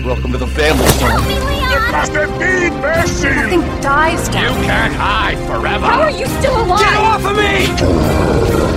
Welcome to the family, son. It must have been Bessie! Nothing dies You down. can't hide forever. How are you still alive? Get off of me!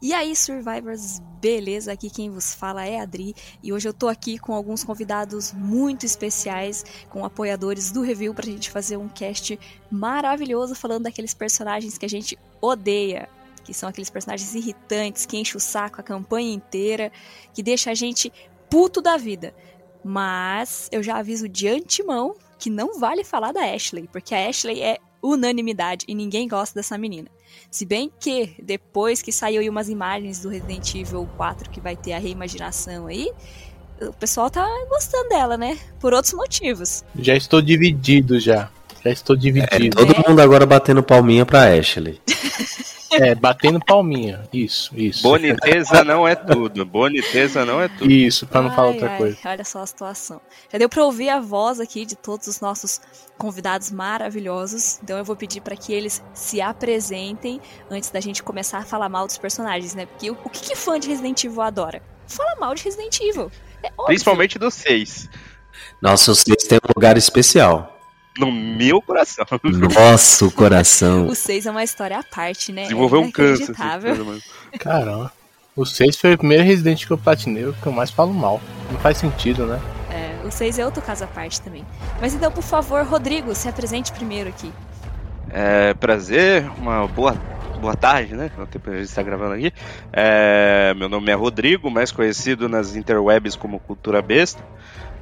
E aí, Survivors, beleza? Aqui quem vos fala é a Adri e hoje eu tô aqui com alguns convidados muito especiais, com apoiadores do review pra gente fazer um cast maravilhoso falando daqueles personagens que a gente odeia, que são aqueles personagens irritantes, que enchem o saco a campanha inteira, que deixa a gente puto da vida. Mas eu já aviso de antemão que não vale falar da Ashley, porque a Ashley é unanimidade e ninguém gosta dessa menina. Se bem que depois que saiu aí umas imagens do Resident Evil 4 que vai ter a reimaginação aí, o pessoal tá gostando dela, né? Por outros motivos. Já estou dividido já. Já estou É, dividido. todo mundo agora batendo palminha pra Ashley. É, batendo palminha. Isso, isso. Boniteza não é tudo. Boniteza não é tudo. Isso, pra não falar Ai, outra ai, coisa. Olha só a situação. Já deu pra ouvir a voz aqui de todos os nossos convidados maravilhosos. Então eu vou pedir pra que eles se apresentem antes da gente começar a falar mal dos personagens, né? Porque o, o que, que fã de Resident Evil adora? Fala mal de Resident Evil. É óbvio. Principalmente do 6. Nossa, vocês têm um lugar especial. No meu coração. Nosso coração. O 6 é uma história à parte, né? Desenvolveu é um câncer. mano. Caramba. O 6 foi o primeiro Resident que eu platinei, o que eu mais falo mal. Não faz sentido, né? É, o 6 é outro caso à parte também. Mas então, por favor, Rodrigo, se apresente primeiro aqui. É, prazer, uma boa, boa tarde, né? No tempo que a gente está gravando aqui. É, meu nome é Rodrigo, mais conhecido nas interwebs como Cultura Besta.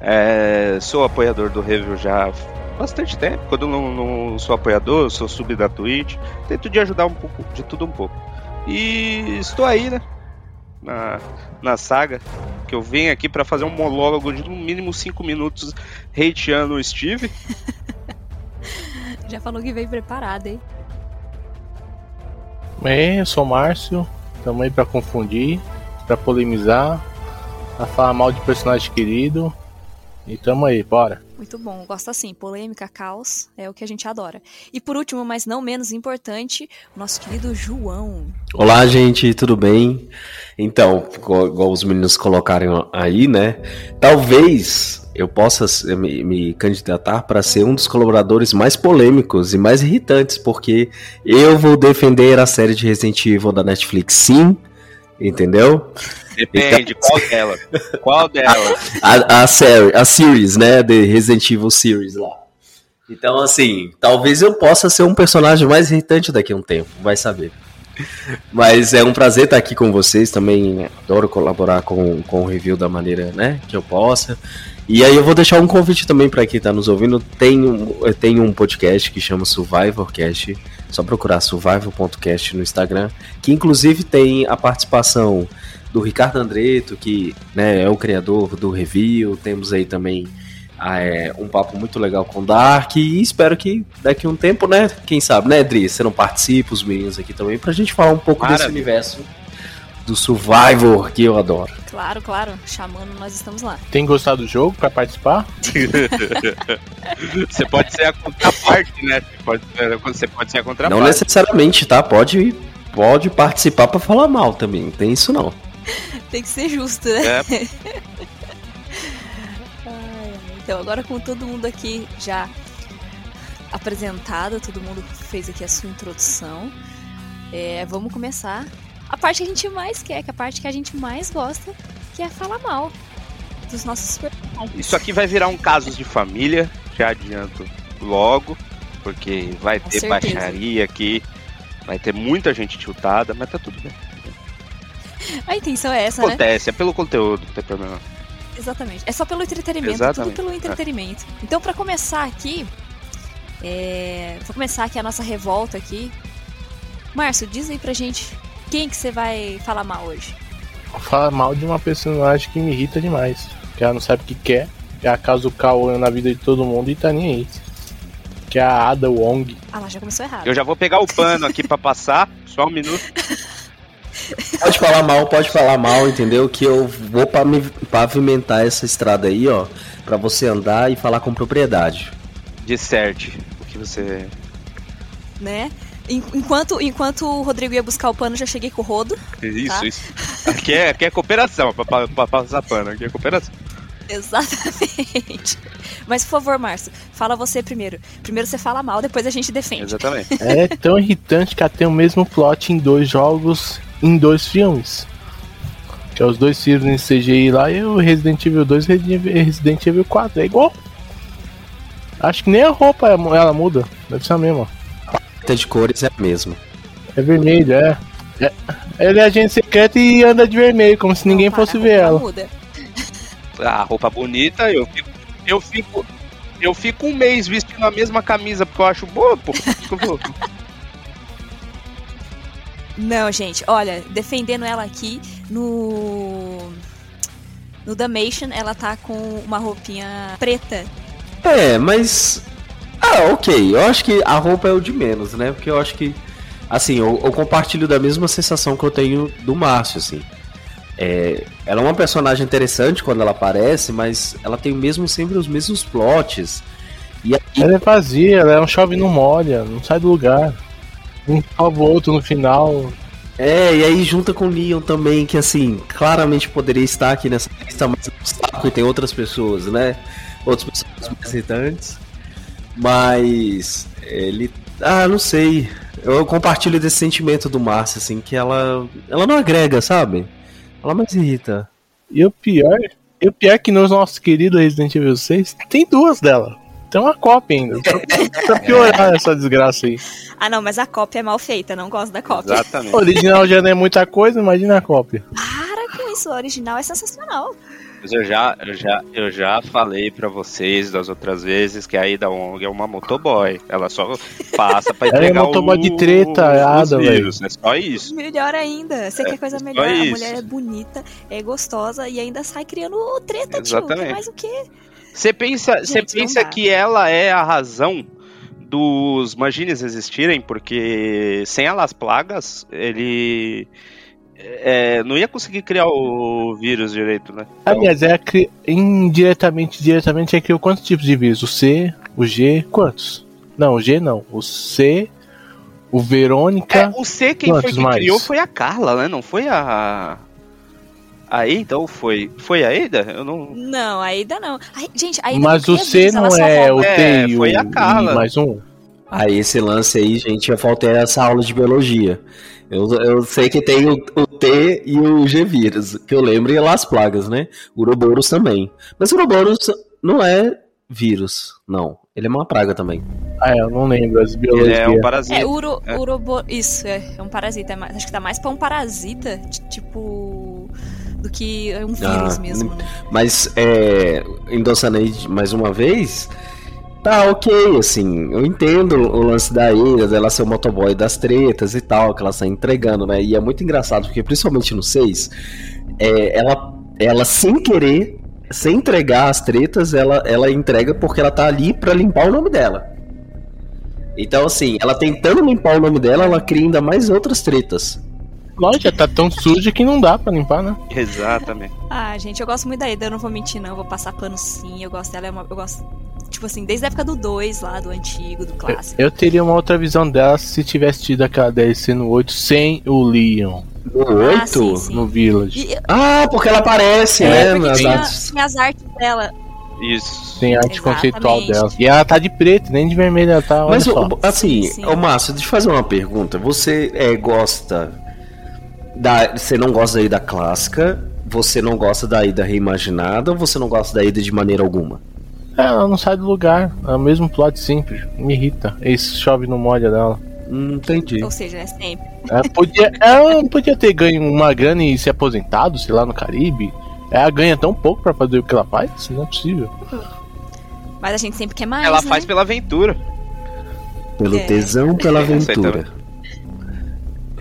É, sou apoiador do Review já bastante tempo. Quando eu não, não sou apoiador, eu sou sub da Twitch. Tento de ajudar um pouco, de tudo um pouco. E estou aí, né? Na, na saga. Que eu venho aqui para fazer um monólogo de no mínimo 5 minutos hateando o Steve. Já falou que veio preparado, hein? Bem, eu sou o Márcio, tamo aí pra confundir, pra polemizar, pra falar mal de personagem querido. E tamo aí, bora. Muito bom, gosto assim. Polêmica, caos, é o que a gente adora. E por último, mas não menos importante, o nosso querido João. Olá, gente, tudo bem? Então, igual, os meninos colocaram aí, né? Talvez eu possa s- me, me candidatar para ser um dos colaboradores mais polêmicos e mais irritantes, porque eu vou defender a série de Resident Evil da Netflix, sim, entendeu? Depende, qual delas? Qual delas? A, a série, a series, né? De Resident Evil Series lá. Então, assim, talvez eu possa ser um personagem mais irritante daqui a um tempo, vai saber. Mas é um prazer estar aqui com vocês também. Adoro colaborar com, com o review da maneira né, que eu possa. E aí eu vou deixar um convite também para quem está nos ouvindo. Tem um, tem um podcast que chama Survivorcast. Só procurar survival.cast no Instagram. Que inclusive tem a participação do Ricardo Andreto, que né, é o criador do review. Temos aí também ah, é, um papo muito legal com o Dark. E espero que daqui a um tempo, né? Quem sabe, né, Dri? Você não participa, os meninos aqui também, pra gente falar um pouco desse Maravilha. universo do Survivor que eu adoro. Claro, claro, chamando, nós estamos lá. Tem gostado do jogo pra participar? Você pode ser a contraparte, né? Você pode, você pode ser a Não contraparte. necessariamente, tá? Pode, pode participar pra falar mal também. Não tem isso não. Tem que ser justo, né? É, ai. Então, agora com todo mundo aqui já apresentado, todo mundo fez aqui a sua introdução, é, vamos começar a parte que a gente mais quer, que é a parte que a gente mais gosta, que é falar mal dos nossos personagens. Isso aqui vai virar um casos de família, já adianto logo, porque vai Com ter certeza. baixaria aqui, vai ter muita gente tiltada, mas tá tudo bem. A intenção é essa, né? Acontece, é pelo conteúdo, não tem problema. Exatamente. É só pelo entretenimento, Exatamente. tudo pelo entretenimento. Então, pra começar aqui, é... vou começar aqui a nossa revolta aqui. Márcio, diz aí pra gente quem que você vai falar mal hoje. Fala mal de uma personagem que me irrita demais. Que ela não sabe o que quer, que ela causa o caô na vida de todo mundo e tá nem aí. Que é a Ada Wong. Ah lá, já começou errado. Eu já vou pegar o pano aqui pra passar, só um minuto. Pode falar mal, pode falar mal, entendeu? Que eu vou pavimentar essa estrada aí, ó, Pra você andar e falar com propriedade. Disserte o que você. né? En- Enquanto, enquanto o Rodrigo ia buscar o pano, já cheguei com o rodo. Isso, Tá. isso. Aqui é, aqui é cooperação, pra, pra, pra passar pano. Aqui é cooperação. Exatamente. Mas, por favor, Márcio, fala você primeiro. Primeiro você fala mal, depois a gente defende. Exatamente. É tão irritante que tem o mesmo plot em dois jogos, em dois filmes. Que é os dois filmes em CGI lá e o Resident Evil 2 e Resident Evil 4. É igual. Acho que nem a roupa ela muda. Deve ser a mesma. A de cores é a mesma. É vermelho, é. é. Ele é agente secreto e anda de vermelho, como se ninguém para, fosse ver ela. Muda. A roupa bonita, eu fico. Eu fico. Eu fico um mês vestindo a mesma camisa porque eu acho boa, pô. Não, gente, olha, defendendo ela aqui no. No Damation, ela tá com uma roupinha preta. É, mas. Ah, ok. Eu acho que a roupa é o de menos, né? Porque eu acho que. Assim, eu, eu compartilho da mesma sensação que eu tenho do Márcio, assim. É, ela é uma personagem interessante quando ela aparece, mas ela tem mesmo sempre os mesmos plots. E aí, Ela é vazia, ela é um chove não molha, não sai do lugar. Um salva o outro no final. é, e aí junta com o Leon também, que assim, claramente poderia estar aqui nessa lista, mas é um saco e tem outras pessoas, né? Outros personagens mais irritantes. Mas ele. Ah, não sei. Eu compartilho desse sentimento do Márcio, assim, que ela. Ela não agrega, sabe? Ela mais irrita. E o pior, e o pior é que no nosso querido Resident Evil 6 tem duas dela. Tem uma cópia ainda. Pra, pra piorar essa desgraça aí. Ah, não, mas a cópia é mal feita, não gosto da cópia. Exatamente. O original já não é muita coisa, imagina a cópia. Para com isso, o original é sensacional. Mas eu já, eu já, eu já falei pra vocês das outras vezes que a Ida Wong é uma motoboy. Ela só passa pra Ela é entregar motoboy o- de treta, Ada, vírus. É só isso. Melhor ainda. Você quer coisa melhor? A isso. mulher é bonita, é gostosa e ainda sai criando treta, tio. Exatamente. Quer mais o quê? Você pensa, você Gente, não pensa que ela é a razão dos Magines existirem? Porque sem elas plagas, ele é, não ia conseguir criar o vírus direito, né? Então, Aliás, é cri... indiretamente, diretamente, é criou quantos tipos de vírus? O C, o G, quantos? Não, o G não. O C, o é, Verônica. o C quem foi que mais? criou foi a Carla, né? Não foi a a Ada ou foi? Foi a Ada? Eu não Não, ainda não. Ai, gente, ainda Mas não o C vírus, não é o É, T e o foi a Carla. I mais um? Aí esse lance aí, gente, eu faltei essa aula de biologia. Eu, eu sei que tem o, o T e o G vírus, que eu lembro, e lá as plagas, né? Uroboros também. Mas Uroboros não é vírus, não. Ele é uma praga também. Ah, é, eu não lembro as ele biologias. é um parasita. É, uro, É. urobo... Isso, é, é um parasita. é mais- acho que tá mais pra um parasita, tipo. do que um vírus Ah, mesmo, né? Mas, é, endossando aí mais uma vez, tá ok, assim, eu entendo o lance da Ira, dela ser o motoboy das tretas e tal, que ela está entregando, né? E é muito engraçado, porque principalmente no 6, é, ela, ela sem querer, sem entregar as tretas, ela, ela entrega porque ela tá ali pra limpar o nome dela. Então, assim, ela tentando limpar o nome dela, ela cria ainda mais outras tretas. Lógico, já tá tão suja que não dá pra limpar, né? Exatamente. Ah, gente, eu gosto muito da Ida, eu não vou mentir, não. Eu vou passar pano sim. Eu gosto dela, é uma- eu gosto. Tipo assim, desde a época do 2 lá, do antigo, do Eu, clássico. eu teria uma outra visão dela se tivesse tido aquela DLC no 8 sem o Leon No Ah, 8? sim, sim. no Village. E, Ah, porque ela aparece, É, né? porque nas tinha, artes. tinha as artes dela. Isso. Tem arte Exatamente. conceitual dela. E ela tá de preto, nem de vermelho ela tá. Olha Mas, o- assim, Sim, sim. ô Márcio, deixa eu fazer uma pergunta. Você é, gosta da. Você não gosta da ida clássica? Você não gosta da ida reimaginada ou você não gosta da ida de maneira alguma? É, Ela não sai do lugar. É o mesmo plot simples. Me irrita. Esse chove no molha dela. Hum, entendi. Ou seja, é sempre. Ela podia, ela podia ter ganho uma grana e se aposentado, sei lá, no Caribe. Ela ganha tão pouco pra fazer o que ela faz? Isso não é possível. Mas a gente sempre quer mais. Ela né? faz pela aventura. Pelo É. tesão, pela aventura.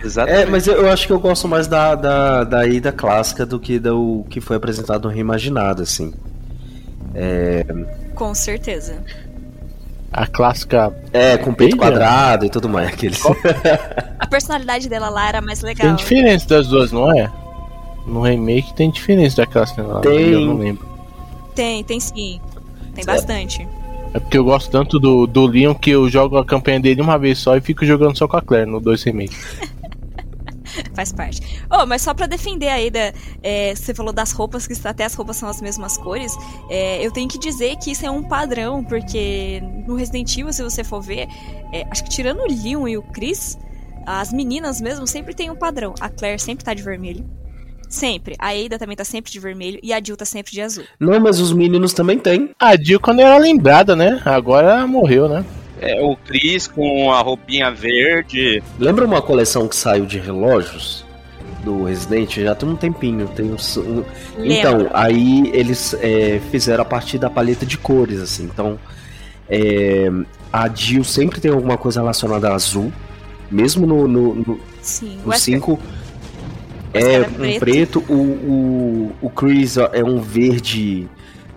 Exatamente. É, mas eu, eu acho que eu gosto mais da, da, da ida clássica do que do que foi apresentado no reimaginado, assim. Com certeza. A clássica. É, com peito quadrado e tudo mais. Aqueles. A personalidade dela lá era mais Tem legal. diferença das duas, não é? No remake tem diferença da clássica lá. Tem. Eu não lembro. Tem, tem sim. Tem É. bastante. É porque eu gosto tanto do, do Leon que eu jogo a campanha dele uma vez só e fico jogando só com a Claire no 2 remake. Faz parte. Oh, mas só pra defender a Ada, é, você falou das roupas, que até as roupas são as mesmas cores. É, eu tenho que dizer que isso é um padrão, porque no Resident Evil, se você for ver, é, acho que tirando o Leon e o Chris, as meninas mesmo sempre tem um padrão. A Claire sempre tá de vermelho. Sempre. A Ada também tá sempre de vermelho e a Jill tá sempre de azul. Não, mas os meninos também tem. A Jill quando era lembrada, né? Agora ela morreu, né? É, o Chris com a roupinha verde. Lembra uma coleção que saiu de relógios? Do Resident? Já tem um tempinho. Tem uns, um... Então, aí eles é, fizeram a partir da paleta de cores, assim. Então, é, a Jill sempre tem alguma coisa relacionada a azul. Mesmo no 5, no, no, Sim, no cinco, é era um preto. preto. O, o, o Chris é um verde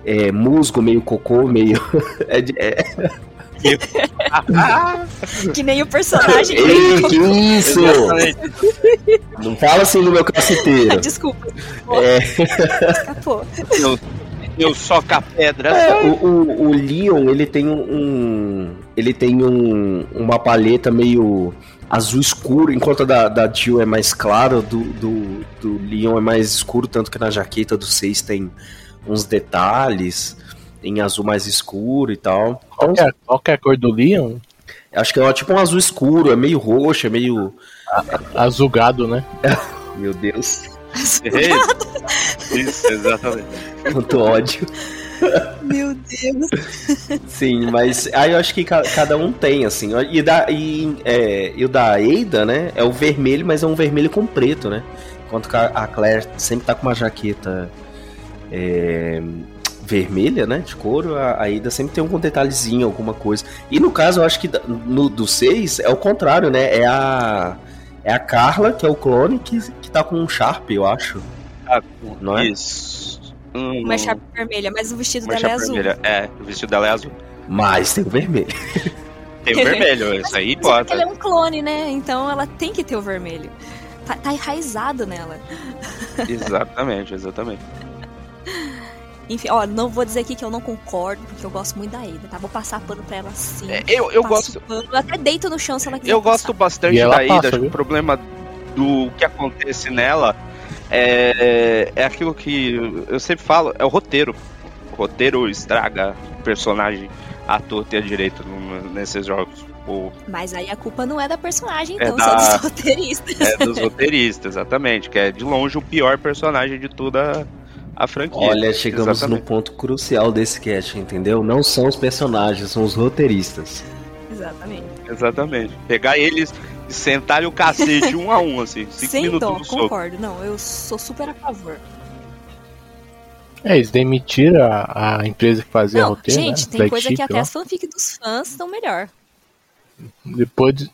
é, musgo, meio cocô, meio. é é- Que nem o personagem. Ei, que isso! Não fala assim no meu caciteiro. Desculpa. É. Escapou. Eu, eu soca pedra. É, o, o, o Leon, ele tem um. um- ele tem um, uma paleta meio azul escuro, enquanto a da, da Jill é mais clara, do, do, do Leon é mais escuro, tanto que na jaqueta do 6 tem uns detalhes em azul mais escuro e tal. Qual que é, qual que é a cor do Leon? Acho que é tipo um azul escuro, é meio roxo, é meio. Azulgado, né? Meu Deus, Isso, exatamente. quanto ódio. Meu Deus. Sim, mas aí eu acho que ca- cada um tem, assim. E, da, e, é, e o da Ada, né? É o vermelho, mas é um vermelho com preto, né? Enquanto que a a Claire sempre tá com uma jaqueta é, vermelha, né? De couro, a a Ada sempre tem algum detalhezinho, alguma coisa. E no caso, eu acho que no, do 6 é o contrário, né? É a. É a Carla, que é o clone, que, que tá com um Sharp, eu acho. Não é? Isso. Hum, Uma chapa vermelha, mas o vestido uma dela é azul. vermelha. É, o vestido dela é azul. Mas tem o vermelho. Tem o vermelho, isso aí bota. ela é um clone, né? Então ela tem que ter o vermelho. Tá, tá enraizado nela. Exatamente, exatamente. Enfim, ó, não vou dizer aqui que eu não concordo, porque eu gosto muito da Ada, tá? Vou passar pano pra ela sim. É, eu, eu gosto. pano, eu até deito no chão se ela quiser. Eu gosto bastante E ela da Ida. passa, acho que viu? o problema do que acontece nela é, é aquilo que eu sempre falo, é o roteiro. O roteiro estraga o personagem ator ter direito nesses jogos. O, Mas aí a culpa não é da personagem, É então, da- são dos roteiristas. é dos roteiristas, exatamente. Que é de longe o pior personagem de toda a franquia. Olha, chegamos Exatamente. no ponto crucial desse cast, entendeu? Não são os personagens, são os roteiristas. Exatamente. Exatamente. Pegar eles e sentar o cacete um a um, assim. Cinco Sem minutos dó, no soco. concordo. Não, eu sou super a favor. É, eles demitiram a, a empresa que fazia não, roteiro, gente, né? tem coisa Flagship que até lá. as fanfic dos fãs estão melhor. Depois. de-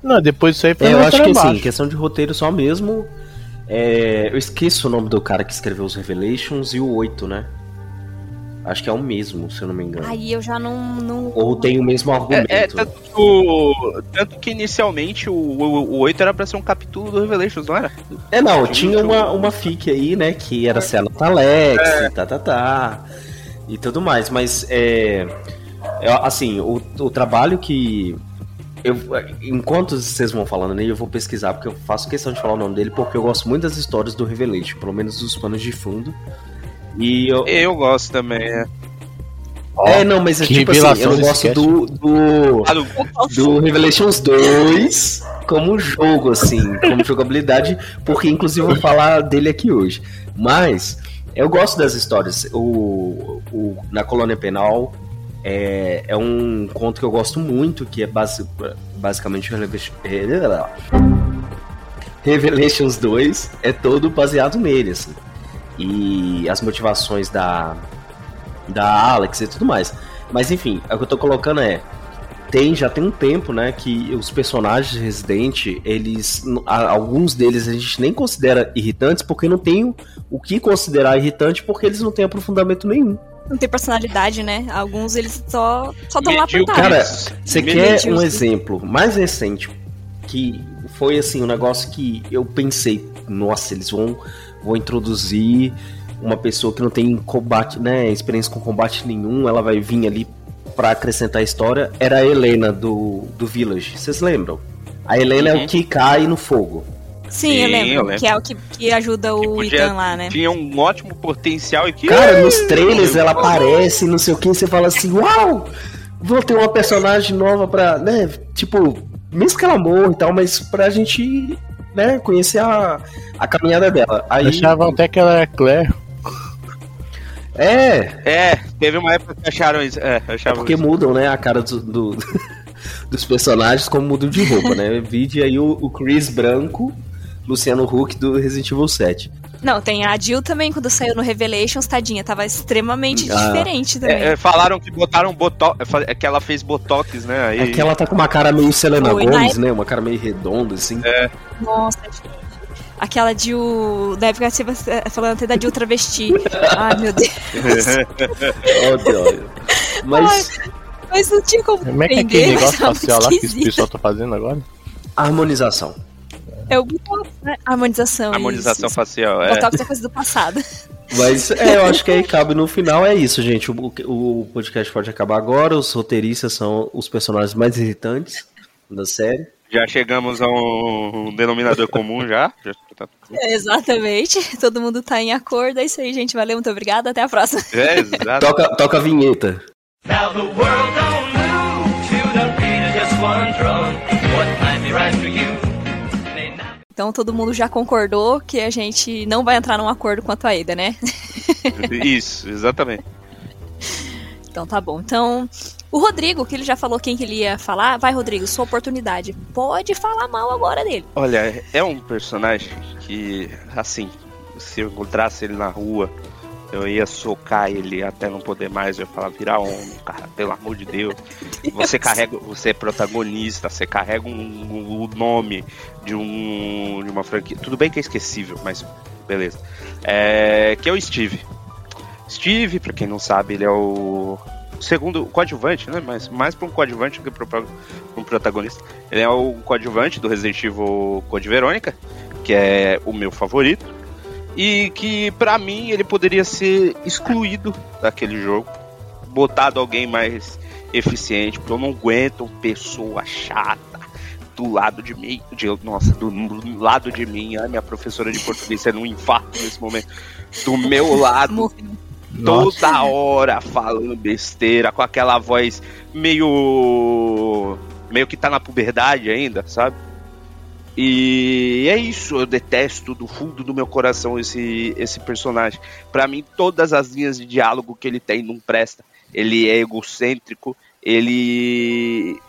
Não, depois disso aí foi É, eu acho que assim, questão de roteiro só mesmo. É, eu esqueço o nome do cara que escreveu os Revelations e o 8, né? Acho que é o mesmo, se eu não me engano. Aí eu já não. não... Ou tem o mesmo argumento. É, é, tanto, que o- tanto que inicialmente o, o, o 8 era pra ser um capítulo do Revelations, não era? É, não, tinha uma, uma fic aí, né? Que era ser a Nota Alex, e tá, tá, tá. E tudo mais. Mas, é. é, assim, o, o trabalho que. Eu, enquanto vocês vão falando nele, eu vou pesquisar, porque eu faço questão de falar o nome dele, porque eu gosto muito das histórias do Revelation, pelo menos dos panos de fundo. E eu. Eu gosto também, é. é, não, mas é que tipo assim, eu gosto do, Ah, do- do Revelations 2 como jogo, assim, como jogabilidade, porque inclusive eu vou falar dele aqui hoje. Mas eu gosto das histórias. O, o Na Colônia Penal é, é um conto que eu gosto muito, que é basi basicamente Revelations- Revelations 2 é todo baseado nele, assim. E as motivações da, da Alex e tudo mais. Mas enfim, o que eu tô colocando é. Tem, já tem um tempo, né, que os personagens de Resident, eles. Alguns deles a gente nem considera irritantes, porque não tem o que considerar irritante, porque eles não têm aprofundamento nenhum. Não tem personalidade, né? Alguns eles só só estão lá por. Cara, Você quer um exemplo mais recente que foi assim um negócio que eu pensei, nossa, eles vão, vão introduzir uma pessoa que não tem combate, né, experiência com combate nenhum, ela vai vir ali pra acrescentar a história, era a Helena do, do Village. Vocês lembram? A Helena é Uhum. o que cai no fogo. Sim, Sim, eu, lembro, eu lembro. Que é o que, que ajuda o Que podia- Ethan lá, né? Tinha um ótimo potencial e que. Cara, nos trailers ela aparece, não sei o que, você fala assim, uau! Vou ter uma personagem nova pra, né, tipo, mesmo que ela morra e tal, mas pra gente, né, conhecer a, a caminhada dela. Aí, Achavam até que ela era Claire. é, É, teve uma época que acharam isso. É, é porque isso. mudam, né, a cara do, do- dos personagens como mudam de roupa, né? Vide aí o, o Chris branco, Luciano Huck do Resident Evil 7. Não, tem a Jill também, quando saiu no Revelations, tadinha, tava extremamente Ah. diferente também. É, é, falaram que botaram botox, é que ela fez botox, né? Aí, É que ela tá com uma cara meio Selena Foi, na Gomes, né? Uma cara meio redonda, assim. Nossa, gente. Aquela Jill. Da época que você falando até da Jill travesti. Ai, meu Deus. Óbvio, óbvio. Mas Mas não tinha como Como é que é entender, aquele negócio facial lá que esse esquisito. pessoal tá fazendo agora? harmonização. É o Botox, né? Harmonização. harmonização isso. facial. É. Botox é coisa do passado. Mas é, eu acho que aí cabe no final, é isso, gente. O, o podcast pode acabar agora. Os roteiristas são os personagens mais irritantes da série. Já chegamos a um, um denominador comum já. tá- É, exatamente. Todo mundo tá em acordo. É isso aí, gente. Valeu, muito obrigada. Até a próxima. É, exato. Toca, toca a vinheta. Now the world don't move to the beat of just one drum. What might be right for you. Então todo mundo já concordou que a gente não vai entrar num acordo quanto a Ada, né? Isso, exatamente. Então tá bom. Então, o Rodrigo, que ele já falou quem que ele ia falar, vai, Rodrigo, sua oportunidade. Pode falar mal agora dele. Olha, é um personagem que, assim, se eu encontrasse ele na rua, eu ia socar ele até não poder mais. Eu ia falar, virar homem, cara, pelo amor de Deus. Você carrega, você é protagonista, você carrega um, o nome de um de uma franquia. Tudo bem que é esquecível, mas beleza. É, que é o Steve. Steve, pra quem não sabe, ele é o segundo coadjuvante, né? Mas mais pra um coadjuvante do que pra um protagonista. Ele é o coadjuvante do Resident Evil Code Verônica, que é o meu favorito. E que pra mim ele poderia ser excluído daquele jogo, botado alguém mais eficiente, porque eu não aguento pessoa chata do lado de mim, de, nossa, do, do lado de mim, ai, minha professora de português é um infarto nesse momento, do meu lado, Morreu. toda hora falando besteira, com aquela voz meio. meio que tá na puberdade ainda, sabe? E é isso, eu detesto do fundo do meu coração esse, esse personagem. Pra mim, todas as linhas de diálogo que ele tem não presta. Ele é egocêntrico, ele.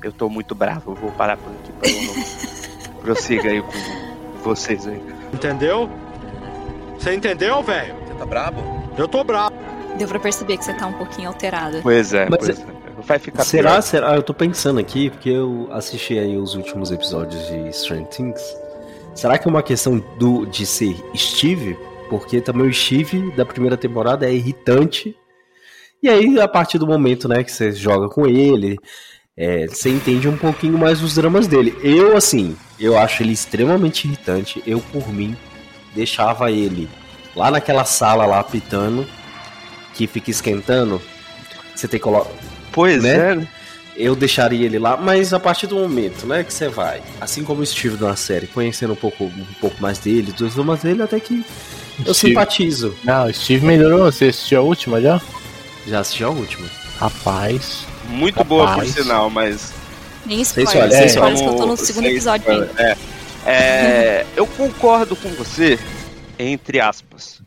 Eu tô muito bravo, eu vou parar por aqui pra eu não. Prossiga aí com vocês aí. Entendeu? Você entendeu, velho? Você tá brabo? Eu tô bravo. Deu pra perceber que você tá um pouquinho alterado. Pois é, Mas pois é. Vai ficar Será, pior. será? Eu tô pensando aqui, porque eu assisti aí os últimos episódios de Stranger Things. Será que é uma questão do, de ser Steve? Porque também o Steve da primeira temporada é irritante. E aí, a partir do momento né, que você joga com ele, é, você entende um pouquinho mais os dramas dele. Eu, assim, eu acho ele extremamente irritante. Eu, por mim, deixava ele lá naquela sala lá pitando, que fica esquentando. Você tem que colocar Pois né? é, eu deixaria ele lá, mas a partir do momento, né, que você vai, assim como o Steve na série, conhecendo um pouco, um pouco mais dele, dos dramas dele, até que eu Steve. simpatizo. Não, o Steve melhorou. Você assistiu a última já? Já assisti a última. Rapaz. Muito boa por Rapaz. sinal, mas. Nem Sem spoiler. spoiler, Sem sem spoilers que eu tô no segundo episódio ainda. spoiler, É. É, eu concordo com você, entre aspas.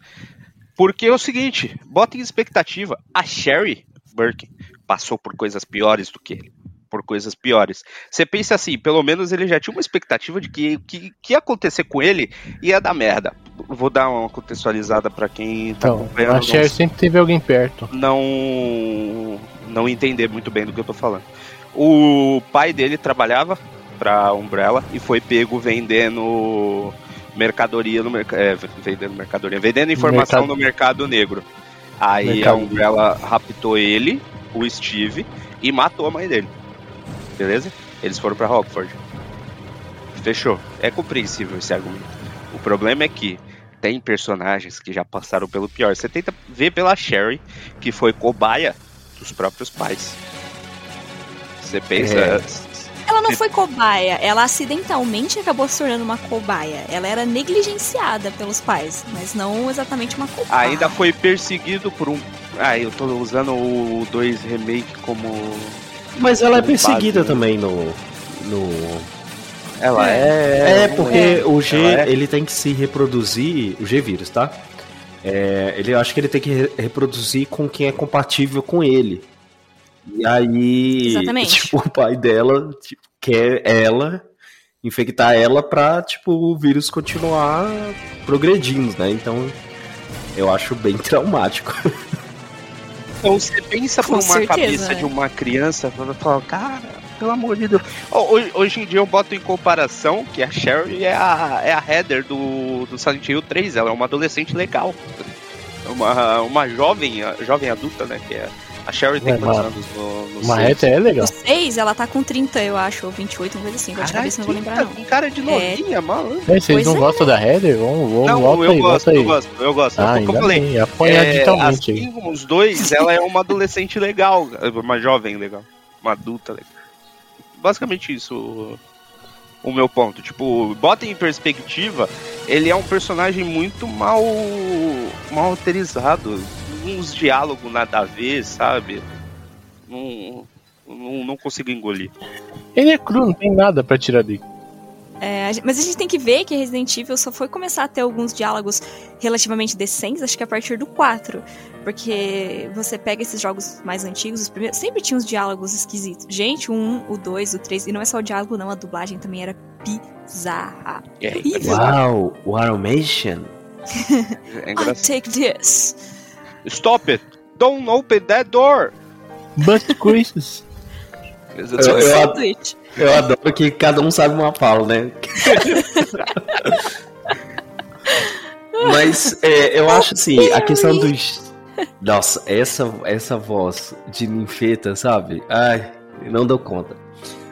Porque é o seguinte, bota em expectativa, a Sherry Birkin passou por coisas piores do que ele. Por coisas piores. Você pensa assim, pelo menos ele já tinha uma expectativa de que o que, que ia acontecer com ele ia dar merda. Vou dar uma contextualizada pra quem tá Então, acompanhando. a Cher não- sempre teve alguém perto. não não entender muito bem do que eu tô falando. O pai dele trabalhava pra Umbrella e foi pego vendendo mercadoria no mercado, é, vendendo mercadoria, vendendo informação Mercado- no mercado negro. Aí Mercado- a Umbrella raptou ele, o Steve e matou a mãe dele. Beleza? Eles foram pra Rockford. Fechou. É compreensível esse argumento. O problema é que tem personagens que já passaram pelo pior. Você tenta ver pela Sherry, que foi cobaia dos próprios pais. Você pensa. É. Ela não foi cobaia, ela acidentalmente acabou se tornando uma cobaia. Ela era negligenciada pelos pais, mas não exatamente uma cobaia. Ainda foi perseguido por um. Ah, eu tô usando o 2 remake como. Mas ela é Como perseguida base, né? também no. no... Ela É, é. porque É. o G é. ele tem que se reproduzir. O G vírus, tá? É, ele eu acho que ele tem que re- reproduzir com quem é compatível com ele. E aí, Exatamente. tipo, o pai dela tipo, quer ela infectar ela pra, tipo, o vírus continuar progredindo, né? Então, eu acho bem traumático. Então você pensa Com por uma certeza, cabeça né? de uma criança, você fala, cara, pelo amor de Deus. Ho- Hoje, hoje em dia eu boto em comparação que a Sherry é a, é a Heather do, do Silent Hill 3, ela é uma adolescente legal. É Uma, uma jovem, jovem adulta, né? Que é, a Sherry tem É, quantos uma- anos no, no Uma seis? reta é legal. No 6, ela tá com 30, eu acho, ou 28, uma coisa assim. Agora de cabeça não vou lembrar, tem- não. tem cara de novinha, maluco. É, vocês Pois não é. gostam da Heather? Vamos, vamos Não, volta eu aí, gosto, volta aí. eu gosto, eu gosto. Ah, Como eu falei, É, aí. assim como os dois, ela é uma adolescente legal, uma jovem legal, uma adulta legal. Basicamente isso o, o meu ponto. Tipo, bota em perspectiva, ele é um personagem muito mal, mal autorizado. Uns diálogos nada a ver, sabe? Não, não, não consigo engolir. Ele é cru, não tem nada pra tirar dele. É, mas a gente tem que ver que Resident Evil só foi começar a ter alguns diálogos relativamente decentes, acho que a partir do 4. Porque você pega esses jogos mais antigos, os primeiros, sempre tinha uns diálogos esquisitos. Gente, o 1, o 2, o 3, e não é só o diálogo, não, a dublagem também era bizarra. É, Horrível. Uau, o Automation. é I take this. Stop it! Don't open that door! But Chris. Eu, eu, eu adoro que cada um sabe uma fala, né? Mas é, eu acho assim, a questão dos. Nossa, essa, essa voz de ninfeta, sabe? Ai, não dou conta.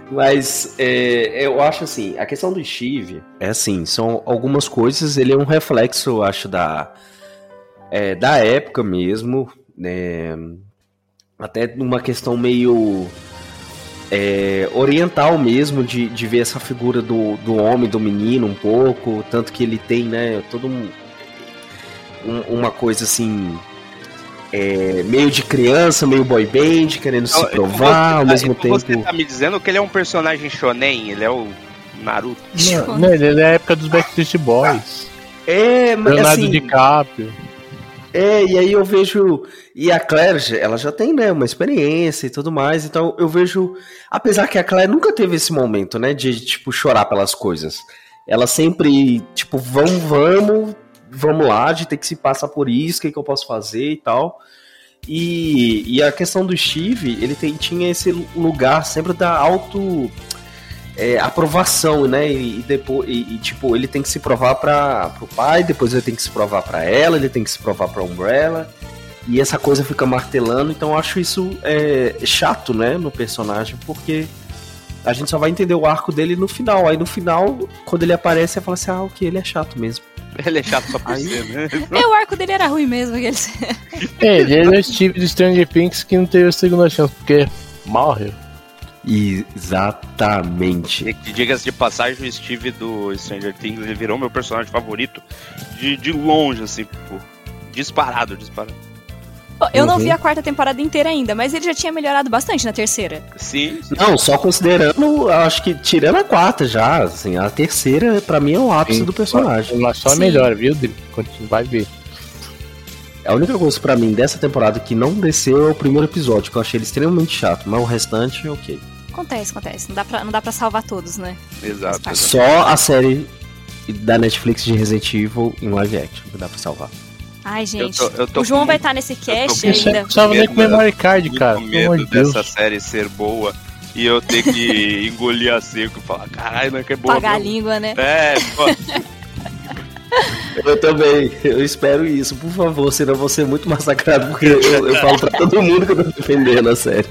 Mas é, eu acho assim, a questão do Steve é assim, são algumas coisas, ele é um reflexo, eu acho, da, é, da época mesmo, né? Até numa questão meio é, oriental mesmo, de, de ver essa figura do, do homem, do menino um pouco, tanto que ele tem, né, todo um, um- uma coisa assim, é, meio de criança, meio boy band, querendo se Então, provar, ao você tá- mesmo então Você tempo... tá me dizendo que ele é um personagem shonen, ele é o Naruto. Não, não, ele é da época dos Backstreet Boys. É, mas Leonardo assim, DiCaprio. É, e aí eu vejo. E a Claire, ela já tem, né, uma experiência e tudo mais. Então eu vejo. Apesar que a Claire nunca teve esse momento, né, de, tipo, chorar pelas coisas. Ela sempre, tipo, vamos, vamos, vamos lá, de ter que se passar por isso, o que, que eu posso fazer e tal. E, e a questão do Steve, ele tem, tinha esse lugar sempre da auto. É, aprovação, né? E, e depois, e, e, tipo, ele tem que se provar para pro pai, depois ele tem que se provar para ela, ele tem que se provar para Umbrella. E essa coisa fica martelando, então eu acho isso é, chato, né, no personagem, porque a gente só vai entender o arco dele no final. Aí no final, quando ele aparece, você fala assim: ah, ok, ele é chato mesmo. Ele é chato só por Aí- ser, né? É, o arco dele era ruim mesmo. Aqueles... É, ele é o Steve de Stranger Things que não teve a segunda chance, porque morre. Exatamente. E que, diga-se de passagem, o Steve do Stranger Things, ele virou meu personagem favorito de, de longe, assim, pô. Disparado, disparado. Pô, Eu não Uhum. vi a quarta temporada inteira ainda, mas ele já tinha melhorado bastante na terceira. Sim, Não, só considerando, eu acho que tirando a quarta já, assim, a terceira, pra mim, é o ápice Sim. do personagem. Mas só Sim. melhor, viu, Vai ver. A única coisa pra mim dessa temporada que não desceu é o primeiro episódio, que eu achei ele extremamente chato, mas o restante, ok. Acontece, acontece. Não dá pra, não dá pra salvar todos, né? exato. Só a série da Netflix de Resident Evil em live action que dá pra salvar. Ai, gente. Eu tô- eu tô o João com vai estar nesse cast com ainda. não precisava nem com memory card, cara. Amor medo Deus. dessa série ser boa e eu ter que engolir a seco e falar, caralho, não é que é boa. Pagar a mesmo." língua, né? É, pô. Eu também, eu espero isso, por favor, senão eu vou ser muito massacrado, porque eu, eu falo pra todo mundo que eu tô defendendo a série.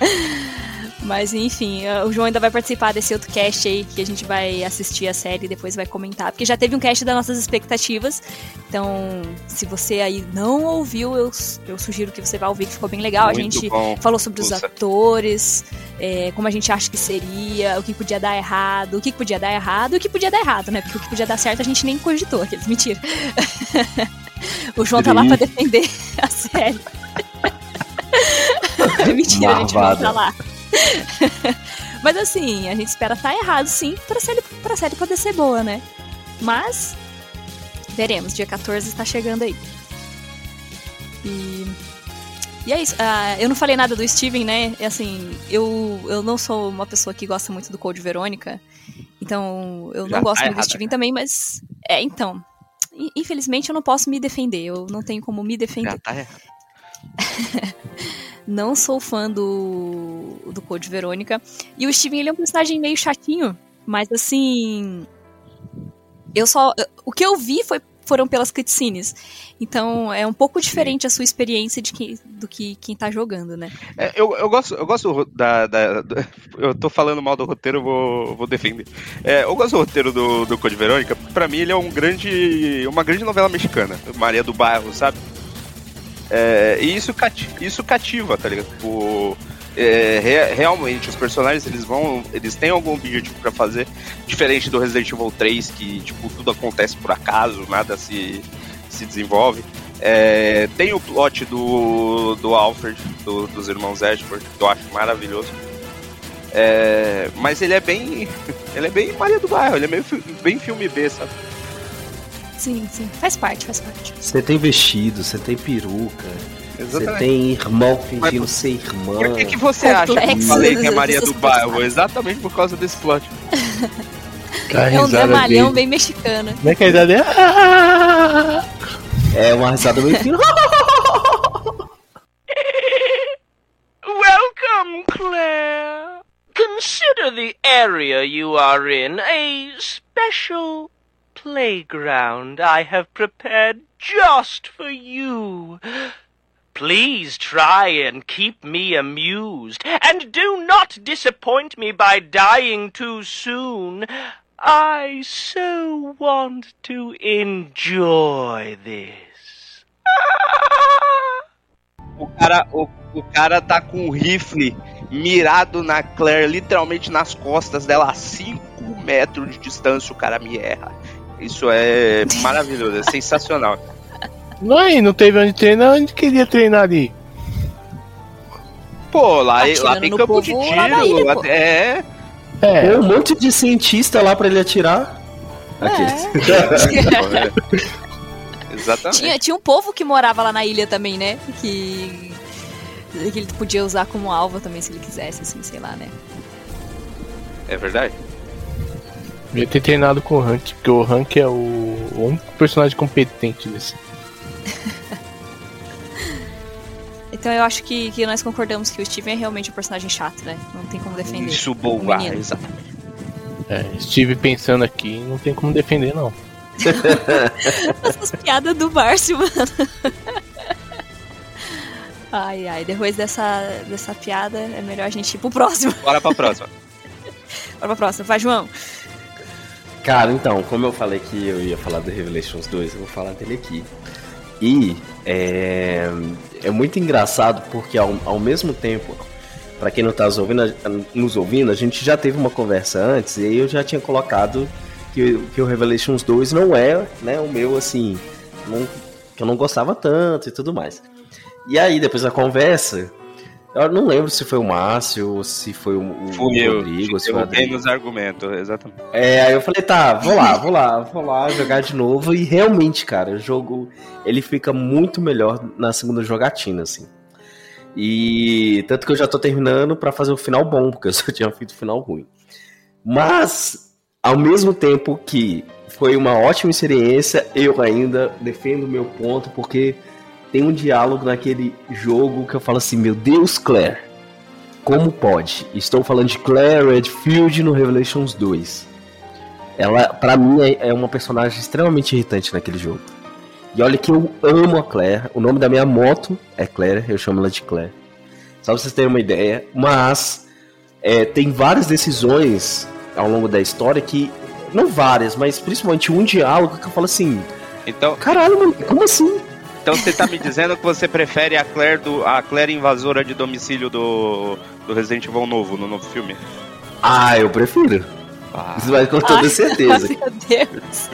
Mas enfim, o João ainda vai participar desse outro cast aí que a gente vai assistir a série e depois vai comentar. Porque já teve um cast das nossas expectativas. Então, se você aí não ouviu, eu, eu sugiro que você vá ouvir, que ficou bem legal. Muito a gente bom. falou sobre os atores, é, como a gente acha que seria, o que podia dar errado, o que podia dar errado e o que podia dar errado, né? Porque o que podia dar certo a gente nem cogitou, aqueles mentira. o João tá lá pra defender a série. mentira, a gente não Marvada. tá lá. Mas assim, a gente espera estar errado sim pra série, pra série poder ser boa, né? Mas veremos, dia 14 está chegando aí. E, e é isso. Ah, eu não falei nada do Steven, né? É assim, eu, eu não sou uma pessoa que gosta muito do Code Verônica. Então, eu Já não gosto tá muito do Steven também, mas. É, então. in- Infelizmente eu não posso me defender. Eu não tenho como me defender. Já tá errado. Não sou fã do, do Code Verônica. E o Steven, ele é um personagem meio chatinho. Mas assim. Eu só. O que eu vi foi, foram pelas cutscenes. Então é um pouco diferente a sua experiência de que, do que quem tá jogando, né? É, eu, eu gosto, eu gosto do- da, da- do- Eu tô falando mal do roteiro, vou, vou defender. É, eu gosto do roteiro do, do Code Verônica, porque pra mim ele é um grande. uma grande novela mexicana, Maria do Bairro, sabe? É, e isso, isso cativa, tá ligado? Tipo, é, re- realmente, os personagens eles vão. Eles têm algum objetivo pra fazer, diferente do Resident Evil 3, que tipo, tudo acontece por acaso, nada se, se desenvolve. É, tem o plot do, do Alfred, do- dos irmãos Ashford, que eu acho maravilhoso. É, mas ele é bem. Ele é bem Maria do Bairro, ele é meio, bem filme B, sabe? Sim, sim. Faz parte, faz parte. Você tem vestido, você tem peruca, você tem irmão fingindo ser irmã. Por que, que você acha que eu Complexo falei que é Maria do Bairro? Exatamente por causa desse plot. É um dramalhão dele. bem mexicano. Como é que a risada é? Ah! É uma risada meio fina. Welcome, Claire. Consider the area you are in a special playground I have prepared just for you. Please try and keep me amused, and do not disappoint me by dying too soon. I so want to enjoy this. O cara, o, o cara tá com um rifle mirado na Claire, literalmente nas costas dela, a 5 metros de distância, o cara me erra. Isso é maravilhoso, é sensacional. Não, aí, não teve onde treinar, onde queria treinar ali. Pô, lá, Atirando lá tem campo de povo tiro, lá é. É, Tem um monte de cientista lá pra ele atirar. Aqueles. É, exatamente. tinha, tinha um povo que morava lá na ilha também, né? Que, que ele podia usar como alvo também, se ele quisesse, assim, sei lá, né? É verdade. Devia ter treinado com o Rank, porque o Rank é o, o único personagem competente desse. Então eu acho que, que nós concordamos que o Steven é realmente um personagem chato, né? Não tem como defender. Isso o boa, menino. exatamente. É, estive pensando aqui, não tem como defender, não. Essas piadas do Márcio, mano. Ai, ai, depois dessa, dessa piada, é melhor a gente ir pro próximo. Bora pra próxima. Bora pra próxima. Vai, João. Cara, então, como eu falei que eu ia falar do Revelations 2, eu vou falar dele aqui. E é, é muito engraçado porque ao, ao mesmo tempo, pra quem não tá nos ouvindo, a- nos ouvindo, a gente já teve uma conversa antes e eu já tinha colocado que, que o Revelations 2 não é né, o meu, assim, não- que eu não gostava tanto e tudo mais. E aí, depois da conversa, eu não lembro se foi o Márcio, se foi o, o Fui eu. Rodrigo, se foi o Eu Adriano. nos argumentos, exatamente. É, aí eu falei, tá, vou lá, vou lá, vou lá jogar de novo. E realmente, cara, o jogo ele fica muito melhor na segunda jogatina, assim. E tanto que eu já tô terminando pra fazer o final bom, porque eu só tinha feito o final ruim. Mas, ao mesmo tempo que foi uma ótima experiência, eu ainda defendo o meu ponto, porque tem um diálogo naquele jogo que eu falo assim, meu Deus, Claire. Como pode? Estou falando de Claire Redfield no Revelations 2. Ela, pra mim, é- é uma personagem extremamente irritante naquele jogo. E olha que eu amo a Claire. O nome da minha moto é Claire, eu chamo ela de Claire. Só pra vocês terem uma ideia. Mas é, tem várias decisões ao longo da história que. Não várias, mas principalmente um diálogo que eu falo assim. Então, Caralho, mano, como assim? Então você tá me dizendo que você prefere a Claire do a Claire invasora de domicílio do, do Resident Evil novo, no novo filme? Ah, eu prefiro. Ah, Isso vai com toda certeza. Meu Deus.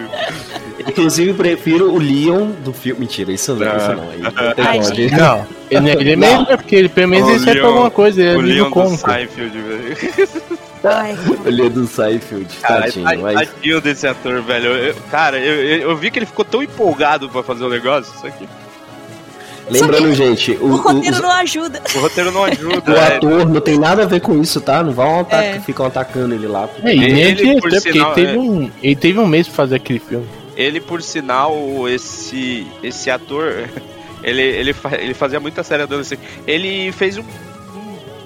Inclusive, prefiro o Leon do filme. Mentira, isso não, isso não. Aí não tem Ai. Não, ele, ele é Não. mesmo, é porque ele pelo menos O ele serve pra alguma coisa, ele é o livro Leon do. Seinfeld, velho. Ai, Ele é do Seinfeld, Cara, tadinho. Mas... tadinho desse ator, velho. Eu- cara, eu, eu, eu vi que ele ficou tão empolgado pra fazer o negócio. Isso aqui. Lembrando, gente, o, o o- roteiro os- não ajuda. O roteiro não ajuda. o é. ator não tem nada a ver com isso, tá? Não vão atacar, É. ficam atacando ele lá. É, e nem Ele, é por porque sinal, ele, teve é. um, ele teve um mês pra fazer aquele filme. Ele, por sinal, esse, esse ator, ele, ele, fa- ele fazia muita série adolescente. Ele fez um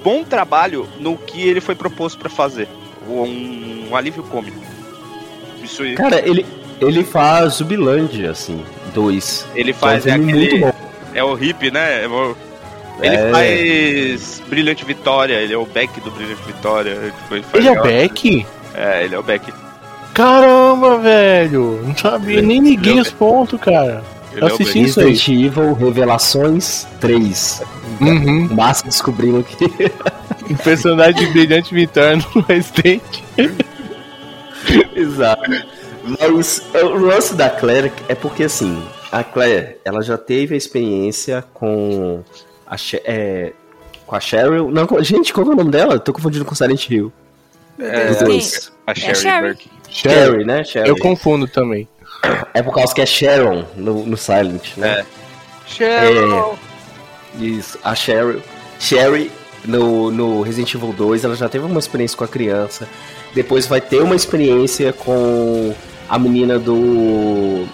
bom trabalho no que ele foi proposto pra fazer. Um, um alívio cômico. Isso aí. Cara, ele, ele faz Zubilândia, assim, dois. Ele Que faz é é aquele. É o hip, né? É o- Ele É. faz Brilhante Vitória, ele é o Beck do Brilhante Vitória. tipo, ele faz Ele é o Beck? É, ele é o Beck. Caramba, velho! Não sabia, nem liguei Ele é o os pontos, cara. Ele Eu é o assisti isso aí. Resident Evil Revelações 3. Uhum. Massa descobrindo que. Um personagem de brilhante Vitória no Resident. Exato. Mas é, o lance da Claire é porque assim, a Claire, ela já teve a experiência com a, She- é, com a Cheryl. Não, com- gente, qual que é o nome dela? Tô confundindo com Silent Hill. É. A Sherry, Sherry. Burke. Sherry, né? Sherry. Eu confundo também. É por causa que é Sharon no, no Silent, né? É. Cheryl! Isso, a Cheryl. Sherry, no, no Resident Evil 2, ela já teve uma experiência com a criança. Depois vai ter uma experiência com a menina do.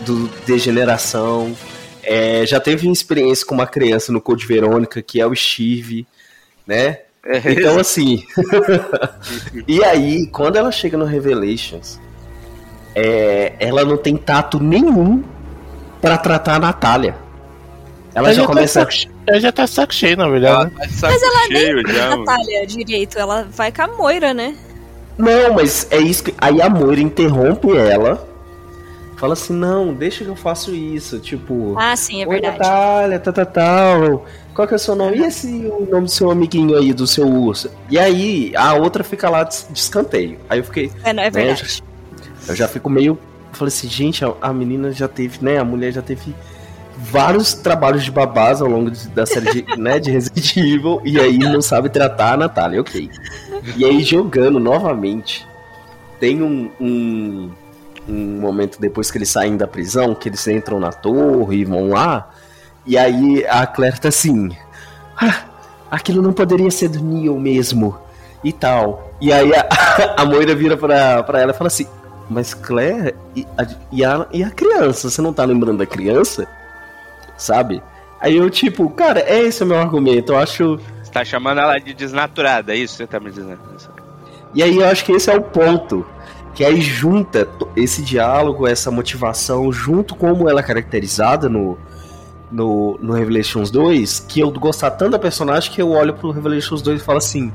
do Degeneração. É, já teve uma experiência com uma criança no Code Verônica, que é o Steve, né? É, Então, assim. e aí, quando ela chega no Revelations, é, ela não tem tato nenhum pra tratar a Natália. Ela já tá começa. saco ela já tá saco cheio, na verdade. ela tá de saco cheio já. mano. Natália, direito, ela vai com a Moira, né? Não, mas é isso que. Aí a Moira interrompe ela. Fala assim, não, deixa que eu faço isso. Tipo. Ah, sim, é Oi, verdade. Natália, tal, tal, tal. Qual que é o seu nome? E esse o nome do seu amiguinho aí, do seu urso? E aí, a outra fica lá de de escanteio. Aí eu fiquei. É, não, é verdade. Eu já fico meio. Falei assim, gente, a, a menina já teve, né? A mulher já teve vários trabalhos de babás ao longo de- da série de, né, de Resident Evil e aí não sabe tratar a Natália, ok. E aí jogando novamente, tem um, um, um momento depois que eles saem da prisão, que eles entram na torre e vão lá, e aí a Claire tá assim, ah, aquilo não poderia ser do Neo mesmo, e tal. E aí a, a Moira vira pra, pra ela e fala assim, mas Claire, e a, e, a, e a criança? Você não tá lembrando da criança? Sabe? Aí eu, tipo, cara, é esse o meu argumento. Eu acho. Você tá chamando ela de desnaturada, é isso que você tá me dizendo? E aí eu acho que esse é o ponto. Que aí junta esse diálogo, essa motivação, junto como ela é caracterizada no, no, no Revelations 2, que eu gostar tanto da personagem que eu olho pro Revelations 2 e falo assim.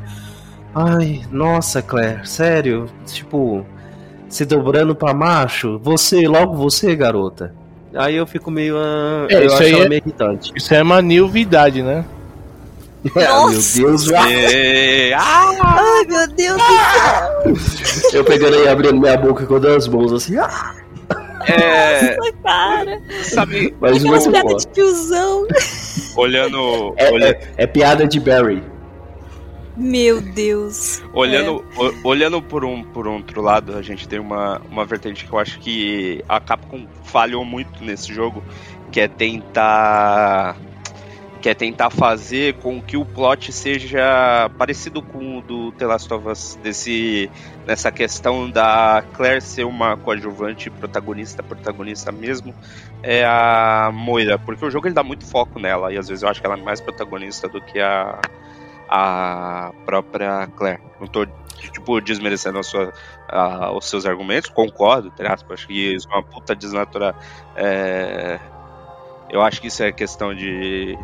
Ai, nossa, Claire, sério? Tipo, se dobrando pra macho? Você, logo você, garota? Aí eu fico meio. ah, É, eu isso acho aí ela é- meio irritante. Isso é uma novidade, né? Ah, meu Deus, ah, E... Ah! Ai, meu Deus do céu, eu pegando aí, abrindo minha boca com as mãos assim. ah, É, cara. sabe, mas bom. de tiozão. olhando, É, olha- é, é piada de Barry. Meu Deus. olhando, o- olhando por um por outro lado, a gente tem uma, uma vertente que eu acho que a Capcom falhou muito nesse jogo, que é tentar que é tentar fazer com que o plot seja parecido com o do The Last of Us, desse, nessa questão da Claire ser uma coadjuvante protagonista, protagonista mesmo, é a Moira, porque o jogo ele dá muito foco nela, e às vezes eu acho que ela é mais protagonista do que a, a própria Claire. Não tô, tipo, desmerecendo a sua, a- os seus argumentos, concordo, entre aspas, acho que isso é uma puta desnatura. é, eu acho que isso é questão de,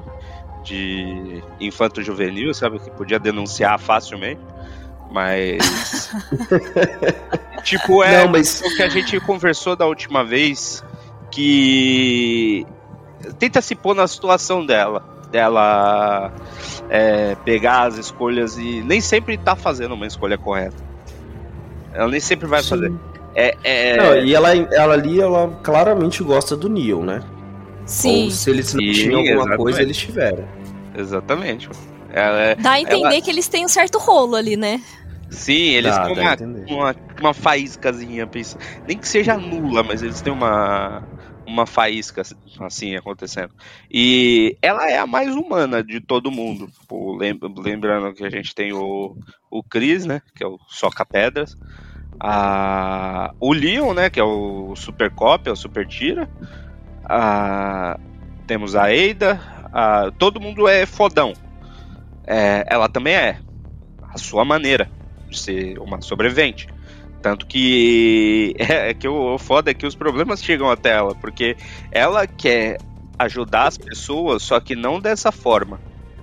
de infanto-juvenil, sabe? Que podia denunciar facilmente. Mas. tipo, é Não, mas- o que a gente conversou da última vez. Que. Tenta se pôr na situação dela. Dela é, pegar as escolhas e nem sempre tá fazendo uma escolha correta. Ela nem sempre vai fazer. É, é- Não, e ela, ela ali, ela claramente gosta do Neil, né? Sim. Ou se eles não Sim, tinham alguma exatamente. coisa, eles tiveram. Exatamente. Ela é, Dá a entender ela- que eles têm um certo rolo ali, né? Sim, eles Dá, têm dá uma, uma, uma faíscazinha, pensa- nem que seja nula, mas eles têm uma, uma faísca assim acontecendo. E ela é a mais humana de todo mundo. Pô, lem- lembrando que a gente tem o, o Chris, né? Que é o Soca Pedras. A, o Leon, né? Que é o Super Cop, é o Super Tira. A, temos a Eida. todo mundo é fodão. É, ela também é. A sua maneira de ser uma sobrevivente. Tanto que é, que o, o foda é que os problemas chegam até ela, porque ela quer ajudar as pessoas, só que não dessa forma.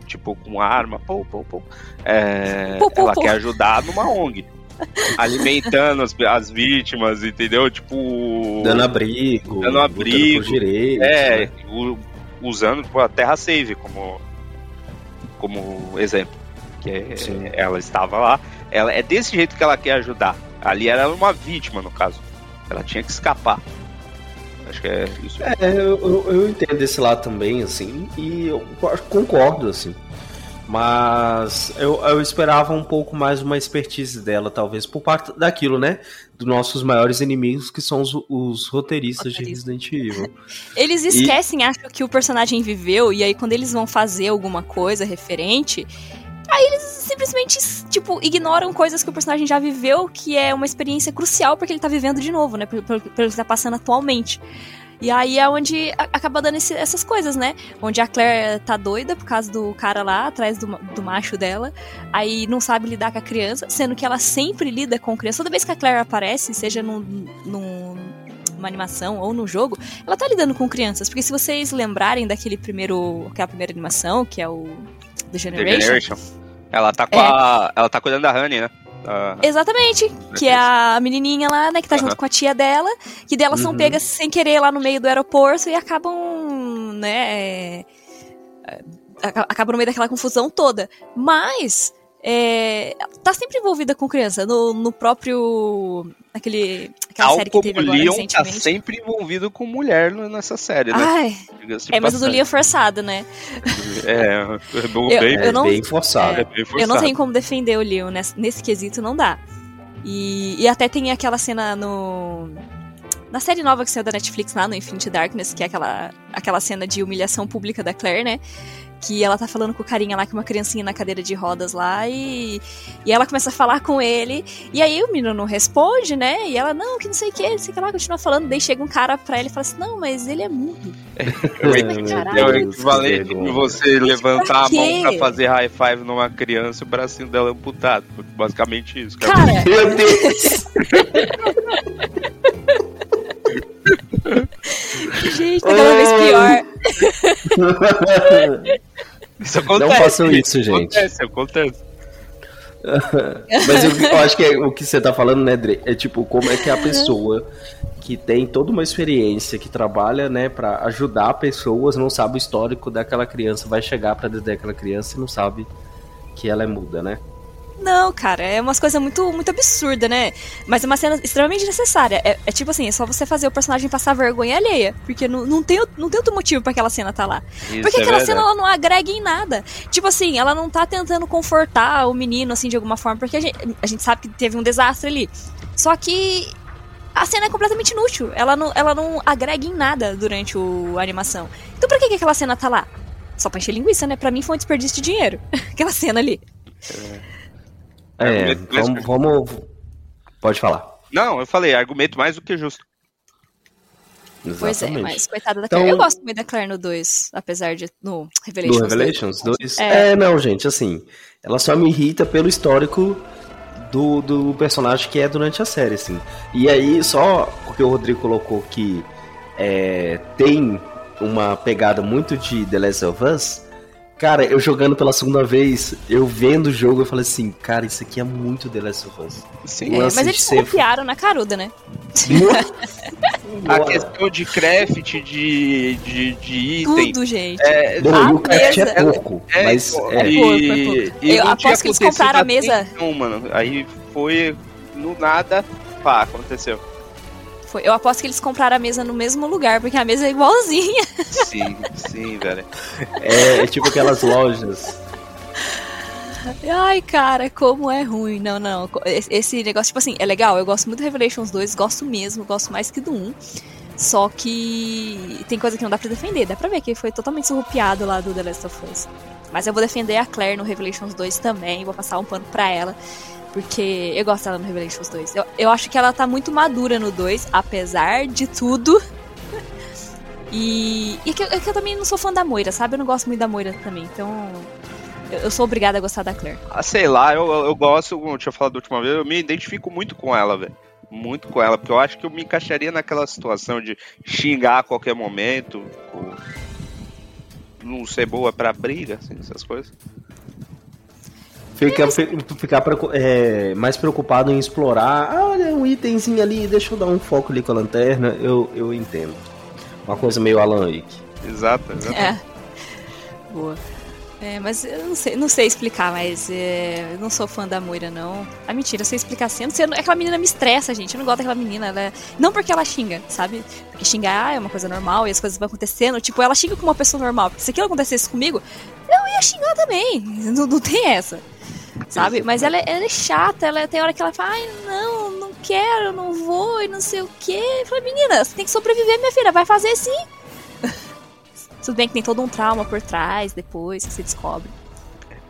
Tipo, com arma, pô, pô, pô. É, Pô, pô, ela pô. quer ajudar numa ONG. Alimentando as, as vítimas, entendeu? Tipo. Dando abrigo, Dando abrigo, por direitos, É, né? usando tipo, a Terra Save como, como exemplo. É- Sim. ela estava lá. Ela, é desse jeito que ela quer ajudar. Ali era uma vítima, no caso. Ela tinha que escapar. Acho que é isso. É, eu, eu, entendo esse lado também, assim, e eu concordo, assim. Mas eu, eu esperava um pouco mais uma expertise dela, talvez, por parte daquilo, né? Dos nossos maiores inimigos, que são os, os roteiristas de Roteirista. Resident Evil. Eles esquecem, acham que o personagem viveu, e aí quando eles vão fazer alguma coisa referente, aí eles simplesmente, tipo, ignoram coisas que o personagem já viveu, que é uma experiência crucial porque ele tá vivendo de novo, né? Pelo, pelo, que tá passando atualmente. E aí é onde acaba dando esse- essas coisas, né? Onde a Claire tá doida por causa do cara lá, atrás do, do macho dela. Aí não sabe lidar com a criança, sendo que ela sempre lida com criança. Toda vez que a Claire aparece, seja num, num- numa animação ou no jogo, ela tá lidando com crianças. Porque se vocês lembrarem daquele primeiro. aquela primeira animação, que é o. The The Generation. Generation. Ela tá com É. a. Ela tá cuidando da Honey, né? Exatamente, que é a menininha lá, né, que tá junto com a tia dela, que delas são Uhum. pegas sem querer lá no meio do aeroporto e acabam, né, é, é, aca- acabam no meio daquela confusão toda. Mas é, tá sempre envolvida com criança. No, no próprio. Aquele, aquela Tal série que como teve o agora Leon tá sempre envolvido com mulher nessa série, né? Ai, é, mas o do. Leon é forçado, né? É, é bem, Eu- É eu não- bem forçado. é bem Eu não forçado. tenho como defender o Leon nesse, nesse quesito, não dá. E, e até tem aquela cena no. Na série nova que saiu da Netflix lá no Infinity Darkness, que é aquela, aquela cena de humilhação pública da Claire, né? Que ela tá falando com o carinha lá, com uma criancinha na cadeira de rodas lá, e, e ela começa a falar com ele, e aí o menino não responde, né? E ela, não, que não sei o que, não sei o que lá, continua falando. Daí chega um cara pra ele e fala assim: não, mas ele é mudo. É Caralho. o equivalente de você levantar a mão pra fazer high five numa criança e o bracinho dela é amputado. Basicamente isso, cara. Cara, Meu Deus! gente, tá cada vez pior. Isso Não acontece. façam isso, gente. Acontece, acontece. Mas eu, eu acho que é, o que você tá falando, né, Dre? É tipo, como é que a pessoa que tem toda uma experiência, que trabalha, né, pra ajudar pessoas, não sabe o histórico daquela criança, vai chegar pra dentro daquela criança e não sabe que ela é muda, né? Não, cara, é umas coisas muito, muito absurda, né? Mas é uma cena extremamente necessária. É, é tipo assim, é só você fazer o personagem passar vergonha alheia. Porque não, não, tem, não tem outro motivo pra aquela cena tá lá. Isso Porque é aquela verdade. cena ela não agrega em nada. Tipo assim, ela não tá tentando confortar o menino, assim, de alguma forma, porque a gente, a gente sabe que teve um desastre ali. Só que a cena é completamente inútil. Ela não, ela não agrega em nada durante o, a animação. Então pra que, que aquela cena tá lá? Só pra encher linguiça, né? Pra mim foi um desperdício de dinheiro. aquela cena ali. É, Argumento mais vamos, vamos. Pode falar. Não, eu falei, argumento mais do que justo. Pois é, Exatamente. mas coitada da Então- Claire. Eu gosto muito da Claire no 2, apesar de. No Revelations. Do 2. Revelations 2? É. É. não, gente, assim, ela só me irrita pelo histórico do, do personagem que é durante a série, assim. E aí, só porque o Rodrigo colocou que é, tem uma pegada muito de The Last of Us, Cara, eu jogando pela segunda vez, eu vendo o jogo, eu falei assim, cara, isso aqui é muito The Last of Us. Sim. É, mas eles ser- copiaram na caruda, né? A questão de craft, de, de, de item. Tudo, gente. É, Não, A e o craft mesa- é pouco, É, mas pô, é, e, pouco, é pouco. e Eu não aposto que eles compraram a até mesa- então, mano. Aí foi no nada, pá, aconteceu. Foi. Eu aposto que eles compraram a mesa no mesmo lugar, porque a mesa é igualzinha. Sim, sim, velho. é, é tipo aquelas lojas. Ai, cara, como é ruim. Não, não. Esse- negócio, tipo assim, é legal. Eu gosto muito do Revelations 2, gosto mesmo, gosto mais que do 1. Só que tem coisa que não dá pra defender. Dá pra ver que foi totalmente surrupiado lá do The Last of Us. Mas eu vou defender a Claire no Revelations 2 também. Vou passar um pano pra ela. Porque eu gosto dela no Revelations 2. Eu, eu acho que ela tá muito madura no 2, apesar de tudo. E, e é, que eu, é que eu também não sou fã da Moira, sabe? Eu não gosto muito da Moira também. Então. Eu, eu sou obrigada a gostar da Claire. Ah, sei lá, eu, eu gosto, como eu tinha falado da última vez, eu me identifico muito com ela, velho. Muito com ela, porque eu acho que eu me encaixaria naquela situação de xingar a qualquer momento, ou não ser boa pra briga, assim, essas coisas. Fica, fi- ficar é, mais preocupado em explorar. Ah, olha, um itemzinho ali, deixa eu dar um foco ali com a lanterna. Eu, eu entendo. Uma coisa meio Alan Wake. Exato, exato. É. Boa. É, mas eu não sei, não sei explicar, mas é, eu não sou fã da Moira, não. Ah, mentira, eu sei explicar sendo. sendo aquela menina me estressa, gente. Eu não gosto daquela menina. Ela é- não porque ela xinga, sabe? Porque xingar é uma coisa normal e as coisas vão acontecendo. Tipo, ela xinga com uma pessoa normal. Porque se aquilo acontecesse comigo, eu ia xingar também. Não, não tem essa. Sabe? Mas ela, é- ela é chata, ela tem hora que ela fala, ai, não, não quero, não vou, e não sei o quê. Eu falei, menina, você tem que sobreviver, minha filha, vai fazer sim. Tudo bem que tem todo um trauma por trás depois que você descobre.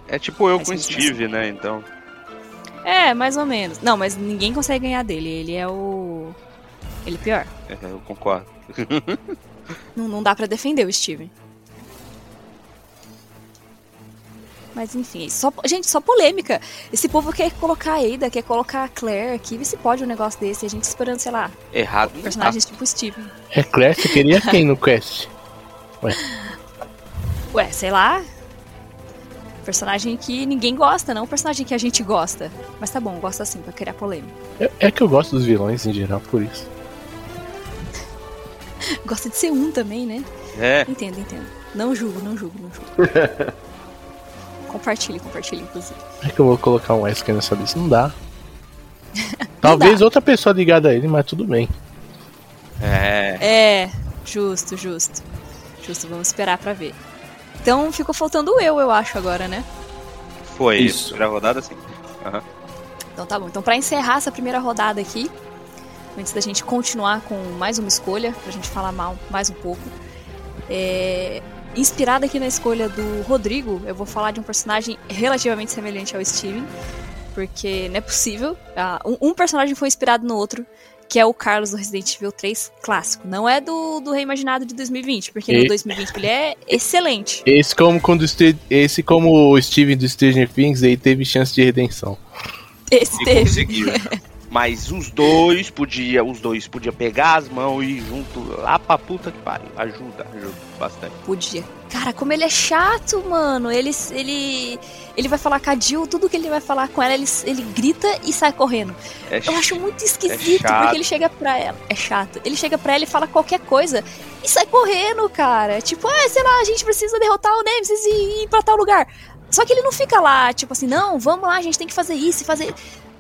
É tipo eu Faz com. Steve, né? Então. É, mais ou menos. Não, mas ninguém consegue ganhar dele. Ele é o. Ele é pior. é, eu concordo. Não, não dá pra defender o Steven. Mas enfim, só, gente, só polêmica. Esse povo quer colocar a Ada, quer colocar a Claire aqui. Vê se pode um negócio desse. A gente esperando, sei lá, Errado. não tá. personagens tipo Steven. É Clash, você queria quem no Quest? Ué, sei lá. Personagem que ninguém gosta, não um personagem que a gente gosta. Mas tá bom, gosta assim, pra criar polêmica. É, é que eu gosto dos vilões em geral, por isso. Gosta de ser um também, né? É, Entendo, entendo. Não julgo, não julgo, não julgo. compartilhe, compartilhe, inclusive. É que eu vou colocar um Wesker nessa lista? Não dá. Talvez outra pessoa ligada a ele, mas tudo bem. é. É, justo, justo. Justo, vamos esperar pra ver. Então ficou faltando eu, eu acho, agora, né? Foi Isso. Primeira rodada, sim. Aham. Então tá bom. Então, pra encerrar essa primeira rodada aqui, antes da gente continuar com mais uma escolha, pra gente falar mal mais um pouco, é, inspirada aqui na escolha do Rodrigo, eu vou falar de um personagem relativamente semelhante ao Steven, porque não é possível. ah, um, um personagem foi inspirado no outro, que é o Carlos do Resident Evil 3 clássico. Não é do, do reimaginado de 2020, porque E- no 2020 ele é excelente. Esse como quando esse como o Steven do Stranger Things, ele teve chance de redenção. Esse E teve. conseguiu. Mas os dois podia, os dois podia pegar as mãos e ir junto lá pra puta que pariu. Ajuda, ajuda bastante. Podia. Cara, como ele é chato, mano. Ele, ele, ele vai falar com a Jill, tudo que ele vai falar com ela, ele, ele grita e sai correndo. É Eu acho muito esquisito, chato. porque ele chega pra ela. É chato. Ele chega pra ela e fala qualquer coisa e sai correndo, cara. Tipo, ah, sei lá, a gente precisa derrotar o Nemesis e ir pra tal lugar. Só que ele não fica lá, tipo assim, não, vamos lá, a gente tem que fazer isso e fazer.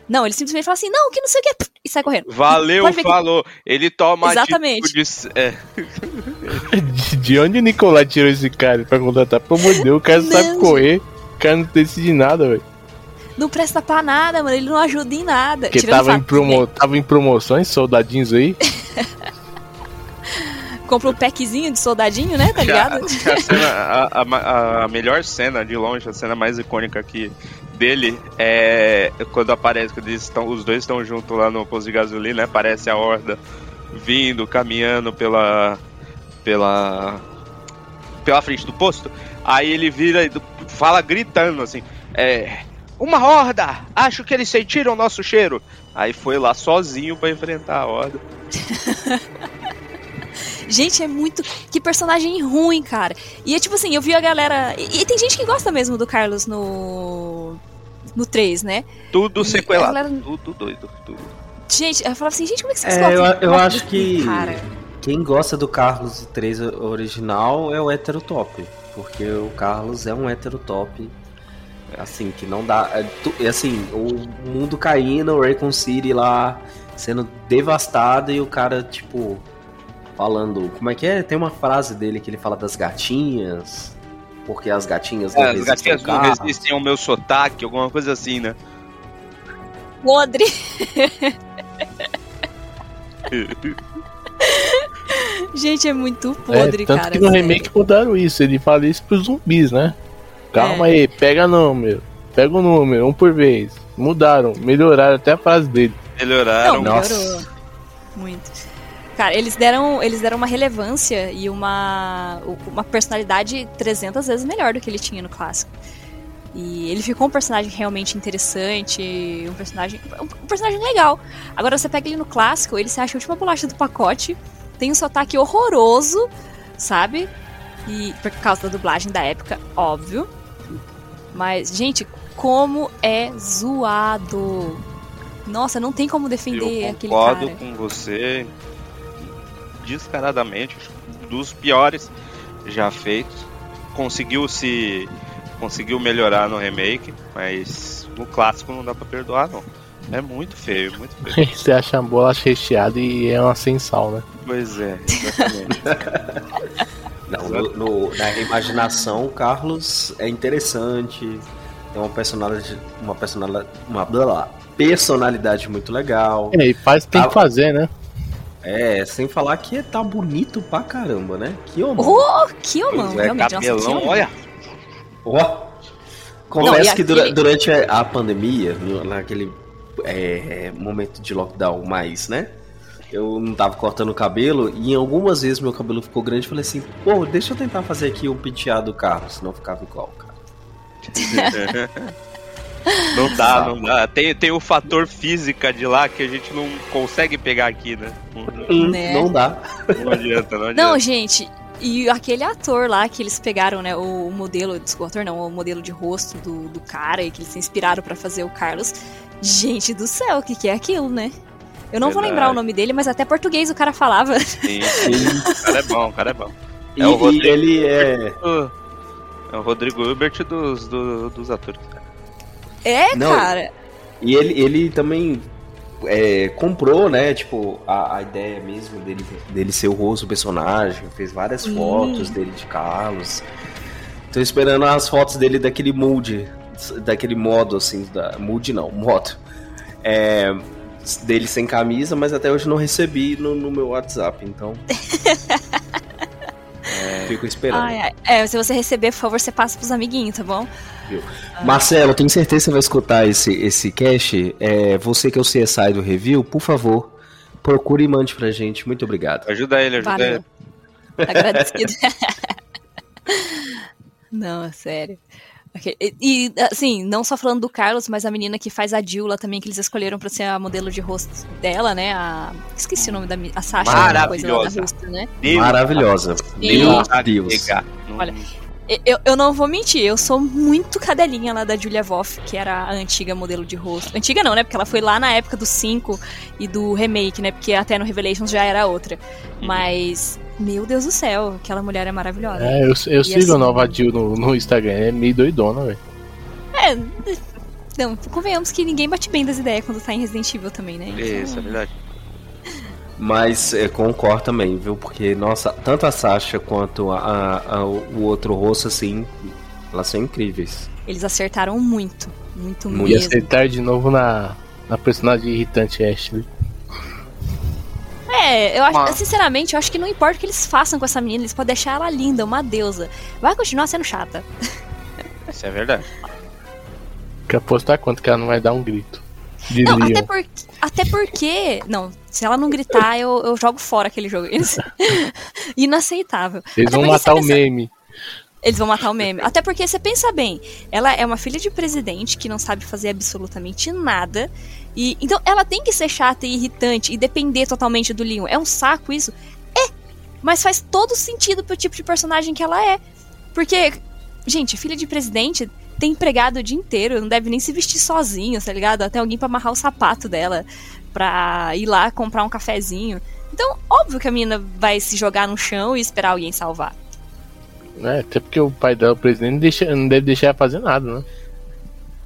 Não, ele simplesmente fala assim, não, que não sei o que, e sai correndo. Valeu, ver que- falou. Ele toma Exatamente. atitudes. É, De, de onde o Nicolai tirou esse cara pra contratar? Pelo amor de Deus, o cara não sabe correr, o cara não decide nada, velho. Não presta pra nada, mano. Ele não ajuda em nada. Porque tava em, fato que, né, promo, tava em promoções, soldadinhos aí. Compra um packzinho de soldadinho, né? Tá a, ligado? a cena- a- a- a melhor cena de longe, a cena mais icônica aqui dele é quando aparece, quando eles estão, os dois estão juntos lá no posto de gasolina, né? Aparece a horda vindo, caminhando pela. pela. pela frente do posto. Aí ele vira e fala gritando assim: É. Uma horda! Acho que eles sentiram o nosso cheiro. Aí foi lá sozinho pra enfrentar a horda. Gente, é muito. Que personagem ruim, cara. E é tipo assim, eu vi a galera. E, e tem gente que gosta mesmo do Carlos no. No 3, né? Tudo sequelado. galera- Tudo doido. Tudo. Gente, eu falava assim, gente, como é que vocês É, gostam? eu, eu acho que Cara? quem gosta do Carlos 3 original é o hétero top. Porque o Carlos é um hétero top. Assim, que não dá. É, tu- é assim, o mundo caindo, o Raycon City lá sendo devastado e o cara, tipo, falando. Como é que é? Tem uma frase dele que ele fala das gatinhas. Porque as gatinhas não É, as resistem gatinhas ao não resistem ao meu sotaque, alguma coisa assim, né? Podre. Gente, é muito podre, é, tanto cara. que no sério. remake mudaram isso, ele fala isso pros zumbis, né? Calma É. aí, pega número. Pega o número, um por vez. Mudaram, melhoraram até a frase dele. Melhoraram. Não, Nossa. melhorou. Muito. Cara, eles deram, eles deram uma relevância e uma, uma personalidade 300 vezes melhor do que ele tinha no clássico. E ele ficou um personagem realmente interessante, um personagem, um personagem legal. Agora você pega ele no clássico, ele se acha a última bolacha do pacote, tem um sotaque horroroso, sabe? E por causa da dublagem da época, óbvio. Mas, gente, como é zoado. Nossa, não tem como defender Eu aquele concordo cara. com você descaradamente. acho que Dos piores já feitos. Conseguiu se. Conseguiu melhorar no remake, mas no clássico não dá pra perdoar, não. É muito feio, muito feio. Você acha a bola recheada e é uma sem sal, né? pois é, exatamente. Não, no- no- na reimaginação, o Carlos é interessante. Tem uma personalidade. Uma personalidade. Uma blá, blá, personalidade muito legal. É, e faz o que tem Tá. que fazer, né? É, sem falar que tá bonito pra caramba, né? Que homem. Oh, que homão, Pois é, realmente. Nossa, que Cabelão, olha. Ó. Confesso Não, que dura- aquele- durante a pandemia, naquele é, momento de lockdown mais, né? Eu não tava cortando o cabelo e em algumas vezes meu cabelo ficou grande. Falei assim, pô, deixa eu tentar fazer aqui um penteado do carro, senão ficava igual, cara. Não dá, não dá. Tem, tem o fator física de lá que a gente não consegue pegar aqui, né? Não, Né? Não dá. não adianta, não adianta. Não, gente, e aquele ator lá que eles pegaram, né, o modelo, desculpa, o ator não, o modelo de rosto do, do cara e que eles se inspiraram pra fazer o Carlos. Gente do céu, o que, que é aquilo, né? Eu não vou Verdade. lembrar o nome dele, mas até português o cara falava. Sim, sim. O cara é bom, o cara é bom. E, É o e Rodrigo. ele é. É o Rodrigo Hilbert dos, do- dos atores. É, Não, cara. E ele, ele também é, comprou, né? Tipo, a, a ideia mesmo dele, dele ser o rosto do personagem, fez várias Sim. fotos dele de Carlos. Tô esperando as fotos dele daquele mood, daquele modo assim, da. Mood não, modo. É, dele sem camisa, mas até hoje não recebi no, no meu WhatsApp, então. é, fico esperando. Ai, ai. É, se você receber, por favor, você passa pros amiguinhos, tá bom? Marcelo, tenho certeza que você vai escutar esse, esse cast. É, você que é o CSI do review, por favor, procure e mande pra gente. Muito obrigado. Ajuda ele, ajuda Valeu. ele. Agradecido. não, é sério. Ok, E, e, assim, não só falando do Carlos, mas a menina que faz a Jill lá também, que eles escolheram pra ser a modelo de rosto dela, né? A. Esqueci o nome da. A Sasha, alguma coisa lá da Maravilhosa. Rússia, né? Deus Maravilhosa. Meu Deus. Não- Olha, Eu, eu não vou mentir, eu sou muito cadelinha lá da Julia Voff, que era a antiga modelo de rosto. Antiga não, né? Porque ela foi lá na época do 5 e do remake, né? Porque até no Revelations já era outra. Mas, meu Deus do céu, aquela mulher é maravilhosa. É, eu, eu sigo assim- a Nova Jill no, no Instagram, é meio doidona, velho. É, não, convenhamos que ninguém bate bem das ideias quando tá em Resident Evil também, né? Então, Isso, é verdade. Mas é, concordo também, viu? Porque, nossa, tanto a Sasha quanto a, a- a- o outro rosto, assim, elas são incríveis. Eles acertaram muito, muito Muito. E acertar de novo na, na personagem irritante Ashley. É, eu acho, Uma- sinceramente, eu acho que não importa o que eles façam com essa menina, eles podem deixar ela linda, uma deusa. Vai continuar sendo chata. Isso é verdade. Quer apostar quanto que ela não vai dar um grito? Não, até, por, até porque. Não, se ela não gritar, eu, eu jogo fora aquele jogo. Inaceitável. Eles Até vão matar o pensa- meme. Eles vão matar o meme. Até porque você pensa bem, ela é uma filha de presidente que não sabe fazer absolutamente nada. E então ela tem que ser chata e irritante e depender totalmente do Leon. É um saco isso? É. Mas faz todo sentido pro tipo de personagem que ela é. Porque, gente, filha de presidente tem empregado o dia inteiro, não deve nem se vestir sozinho, tá ligado? Até alguém pra amarrar o sapato dela, pra ir lá comprar um cafezinho. Então, óbvio que a menina vai se jogar no chão e esperar alguém salvar. É, até porque o pai dela, o presidente, não, deixa, não deve deixar ela fazer nada, né?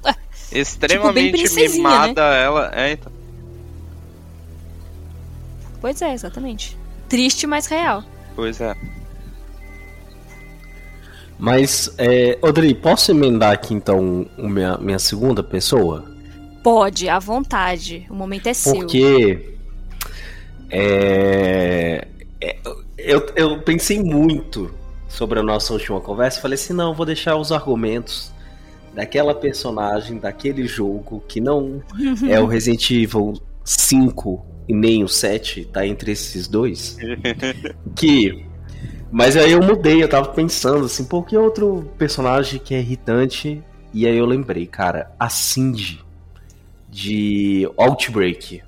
Extremamente princesinha, mimada ela. É, então. Pois é, exatamente. Triste, mas real. Pois é. Mas, é, Odri, posso emendar aqui então minha, minha segunda pessoa? Pode, à vontade. O momento é seu. Porque é, é, eu, eu pensei muito sobre a nossa última conversa e falei assim, não, eu vou deixar os argumentos daquela personagem, daquele jogo, que não é o Resident Evil 5 e nem o 7, tá entre esses dois. que. Mas aí eu mudei, eu tava pensando assim, pô, que outro personagem que é irritante? E aí eu lembrei, cara, a Cindy de Outbreak.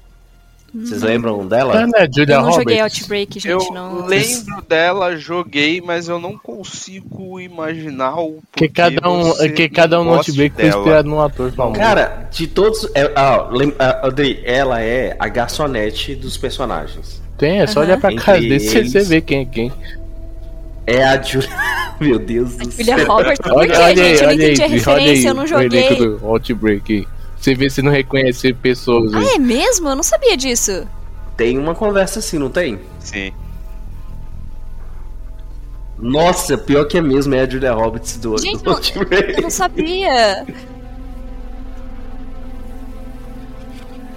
Vocês lembram dela? É, né? Julia Eu não joguei Roberts. Outbreak, gente. Eu não... lembro dela, joguei, mas eu não consigo imaginar o Que cada um, que cada um no Outbreak foi inspirado num ator famoso. Cara, de todos. É, ah, lem- ah, Andrei, ela é a garçonete dos personagens. Tem, é só Aham. olhar pra Entre cara eles. você vê quem é quem. É a Julia. Meu Deus do Julia céu. Roberts. Por Olha, quê, olha gente? aí, Eu não olha aí, entendi a olha aí referência, eu não o elenco joguei. do Outbreak. aí. Você vê se não reconhecer pessoas. aí. Ah, é mesmo? Eu não sabia disso. Tem uma conversa assim, não tem? Sim. Nossa, pior que é mesmo, é a Julia Roberts do, Gente, do não- Outbreak. Eu não sabia.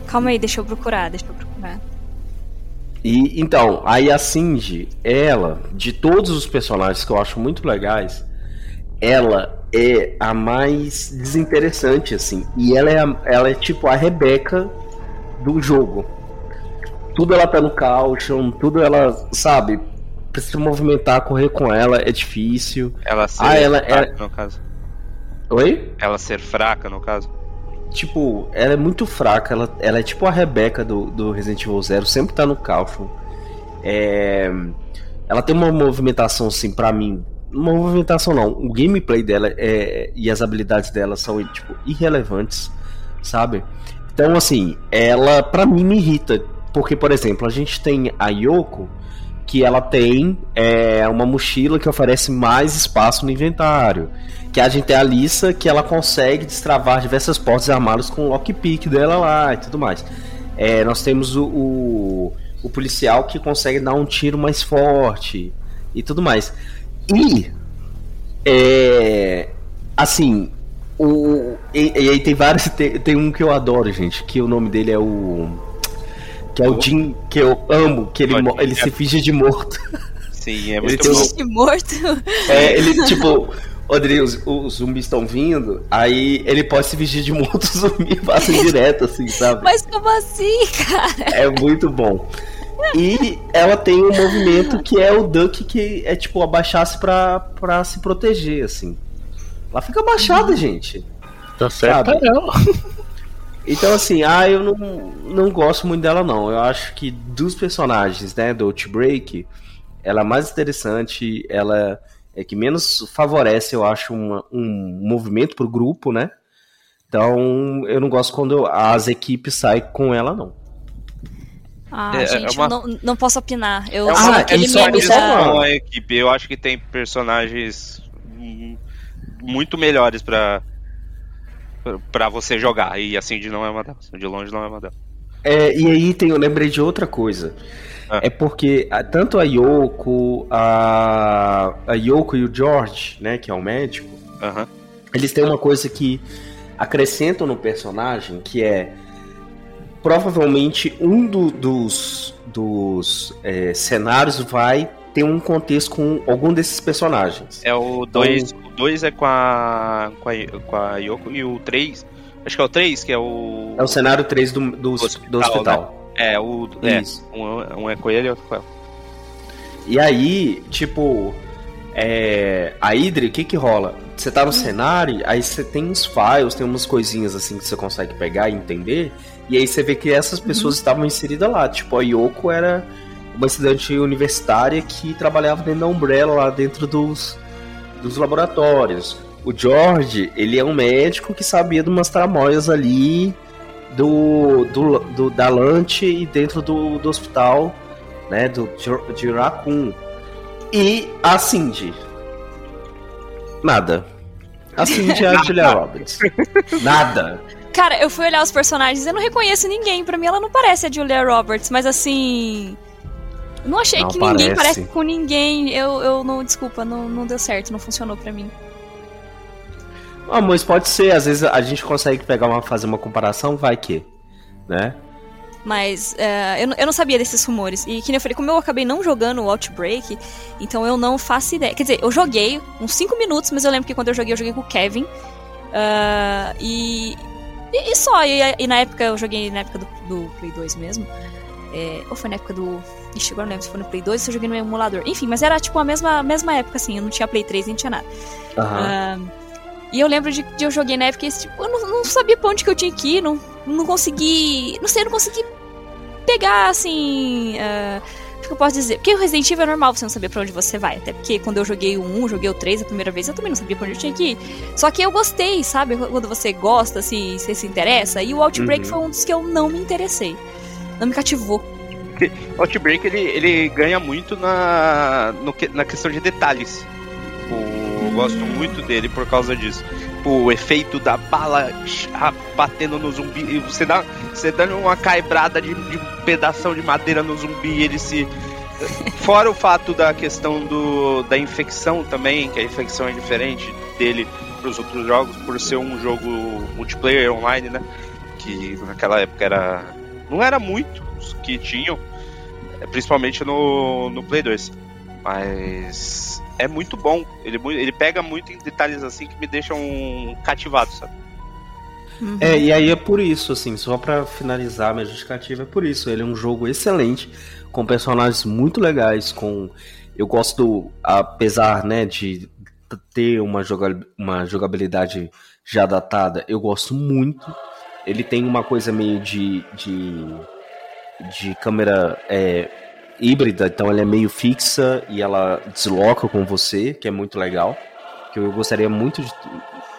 Calma aí, deixa eu procurar, deixa eu procurar. E então, aí a Cindy, ela, de todos os personagens que eu acho muito legais, ela é a mais desinteressante, assim. E ela é, a- ela é tipo a Rebeca do jogo. Tudo ela tá no caution, tudo ela, sabe, precisa movimentar, correr com ela é difícil. Ela ser Ah, ela- fraca, ela- no caso. Oi? Ela ser fraca, no caso. Tipo, ela é muito fraca, ela, ela é tipo a Rebeca do, do Resident Evil Zero, sempre tá no caution. É, ela tem uma movimentação, assim, pra mim. Uma movimentação não, o gameplay dela é, e as habilidades dela são, tipo, irrelevantes, sabe? Então, assim, ela pra mim me irrita. Porque, por exemplo, a gente tem a Yoko, que ela tem é, uma mochila que oferece mais espaço no inventário. Que a gente tem a Lisa, que ela consegue destravar diversas portas e armários com o lockpick dela lá e tudo mais. É, nós temos o, o, o policial que consegue dar um tiro mais forte e tudo mais. E, é, assim, o, e, e aí tem vários. Tem, tem um que eu adoro, gente, que o nome dele é o. Que é o Jim, que eu amo, que ele, ele se finge de morto. Sim, é Ele muito tem bom. um- Esse morto. É, ele, tipo, Rodrigo, os, os zumbis estão vindo, aí ele pode se vestir de morto o zumbi passa direto, assim, sabe? Mas como assim, cara? É muito bom. E ela tem um movimento que é o Duck, que é tipo abaixar-se pra, pra se proteger, assim. Ela fica abaixada, gente. Tá certo, Sabe? Então, assim, ah, eu não, não gosto muito dela, não. Eu acho que dos personagens, né, do Outbreak, ela é mais interessante, ela é que menos favorece, eu acho, uma- um movimento pro grupo, né? Então, eu não gosto quando as equipes saem com ela, não. Ah, É, é gente, uma- eu não, não posso opinar. Eu É uma- aquele é só- meme é da... uma- equipe, eu acho que tem personagens muito melhores pra para você jogar. E assim de não é uma delas. De longe não é uma delas. É, e aí tem, eu lembrei de outra coisa. Ah. É porque ah, tanto a Yoko, a, a Yoko e o George, né, que é o médico, Aham. eles têm uma coisa que acrescentam no personagem, que é provavelmente um do- dos, dos é, cenários vai ter um contexto com algum desses personagens. É o 2. O 2 é com a, com a. com a Yoko e o 3. Acho que é o 3, que é o. É o cenário 3 do, do, do hospital, hospital. É, o. É, Isso. um, um é com ele e outro com ela. E aí, tipo, é, a Idri, o que que rola? Você tá no cenário, aí você tem uns files, tem umas coisinhas assim que você consegue pegar e entender, e aí você vê que essas pessoas estavam inseridas lá. Tipo, a Yoko era uma estudante universitária que trabalhava dentro da Umbrella, lá dentro dos, dos laboratórios. O George, ele é um médico que sabia de umas tramóias ali do, do, do da Lante e dentro do, do hospital, né, do, de Raccoon. E a Cindy. Nada. A Cindy é a Julia Roberts. Nada. Cara, eu fui olhar os personagens, eu não reconheço ninguém. Pra mim, ela não parece a Julia Roberts, mas assim. Não achei Não que ninguém parece. parece com ninguém. Eu, eu não, desculpa, não, não deu certo, não funcionou pra mim. Ah, mas pode ser, às vezes a gente consegue pegar uma, fazer uma comparação, vai que, né? Mas é, eu, não- eu não sabia desses rumores. E que nem eu falei, como eu acabei não jogando o Outbreak, então eu não faço ideia. Quer dizer, eu joguei uns 5 minutos, mas eu lembro que quando eu joguei, eu joguei com o Kevin. Ah, e, e. e só. E, e na época, eu joguei na época do, do Play 2 mesmo. É, ou foi na época do. Ixi, agora não lembro se foi no Play 2 ou se eu joguei no emulador. Enfim, mas era tipo a mesma, mesma época, assim. Eu não tinha Play 3 nem tinha nada. Aham. Ah, e eu lembro de, de eu joguei na época e tipo, eu não, não sabia pra onde que eu tinha que ir, não, não consegui. Não sei, eu não consegui pegar assim. o que eu posso dizer? Porque o Resident Evil é normal você não saber pra onde você vai. Até porque quando eu joguei o 1, joguei o 3 a primeira vez, eu também não sabia pra onde eu tinha que ir. Só que eu gostei, sabe? Quando você gosta, assim, você se interessa. E o Outbreak Uhum. foi um dos que eu não me interessei. Não me cativou. Outbreak ele, ele ganha muito na, no na questão de detalhes. O- eu gosto muito dele por causa disso. O efeito da bala batendo no zumbi. Você dá, você dando uma caibrada de, de pedação de madeira no zumbi e ele se. Fora o fato da questão do, da infecção também, que a infecção é diferente dele para os outros jogos, por ser um jogo multiplayer online, né? Que naquela época era. Não era muitos que tinham, é, principalmente no, no Play 2. Mas é muito bom. Ele, ele pega muito em detalhes assim que me deixam cativado, sabe? Uhum. É, e aí é por isso, assim, só pra finalizar minha justificativa, é por isso. Ele é um jogo excelente, com personagens muito legais, com. Eu gosto do. Apesar, né, de ter uma, joga... uma jogabilidade já datada, eu gosto muito. Ele tem uma coisa meio de. de, de câmera é, híbrida, então ela é meio fixa e ela desloca com você, que é muito legal. Que eu gostaria muito de,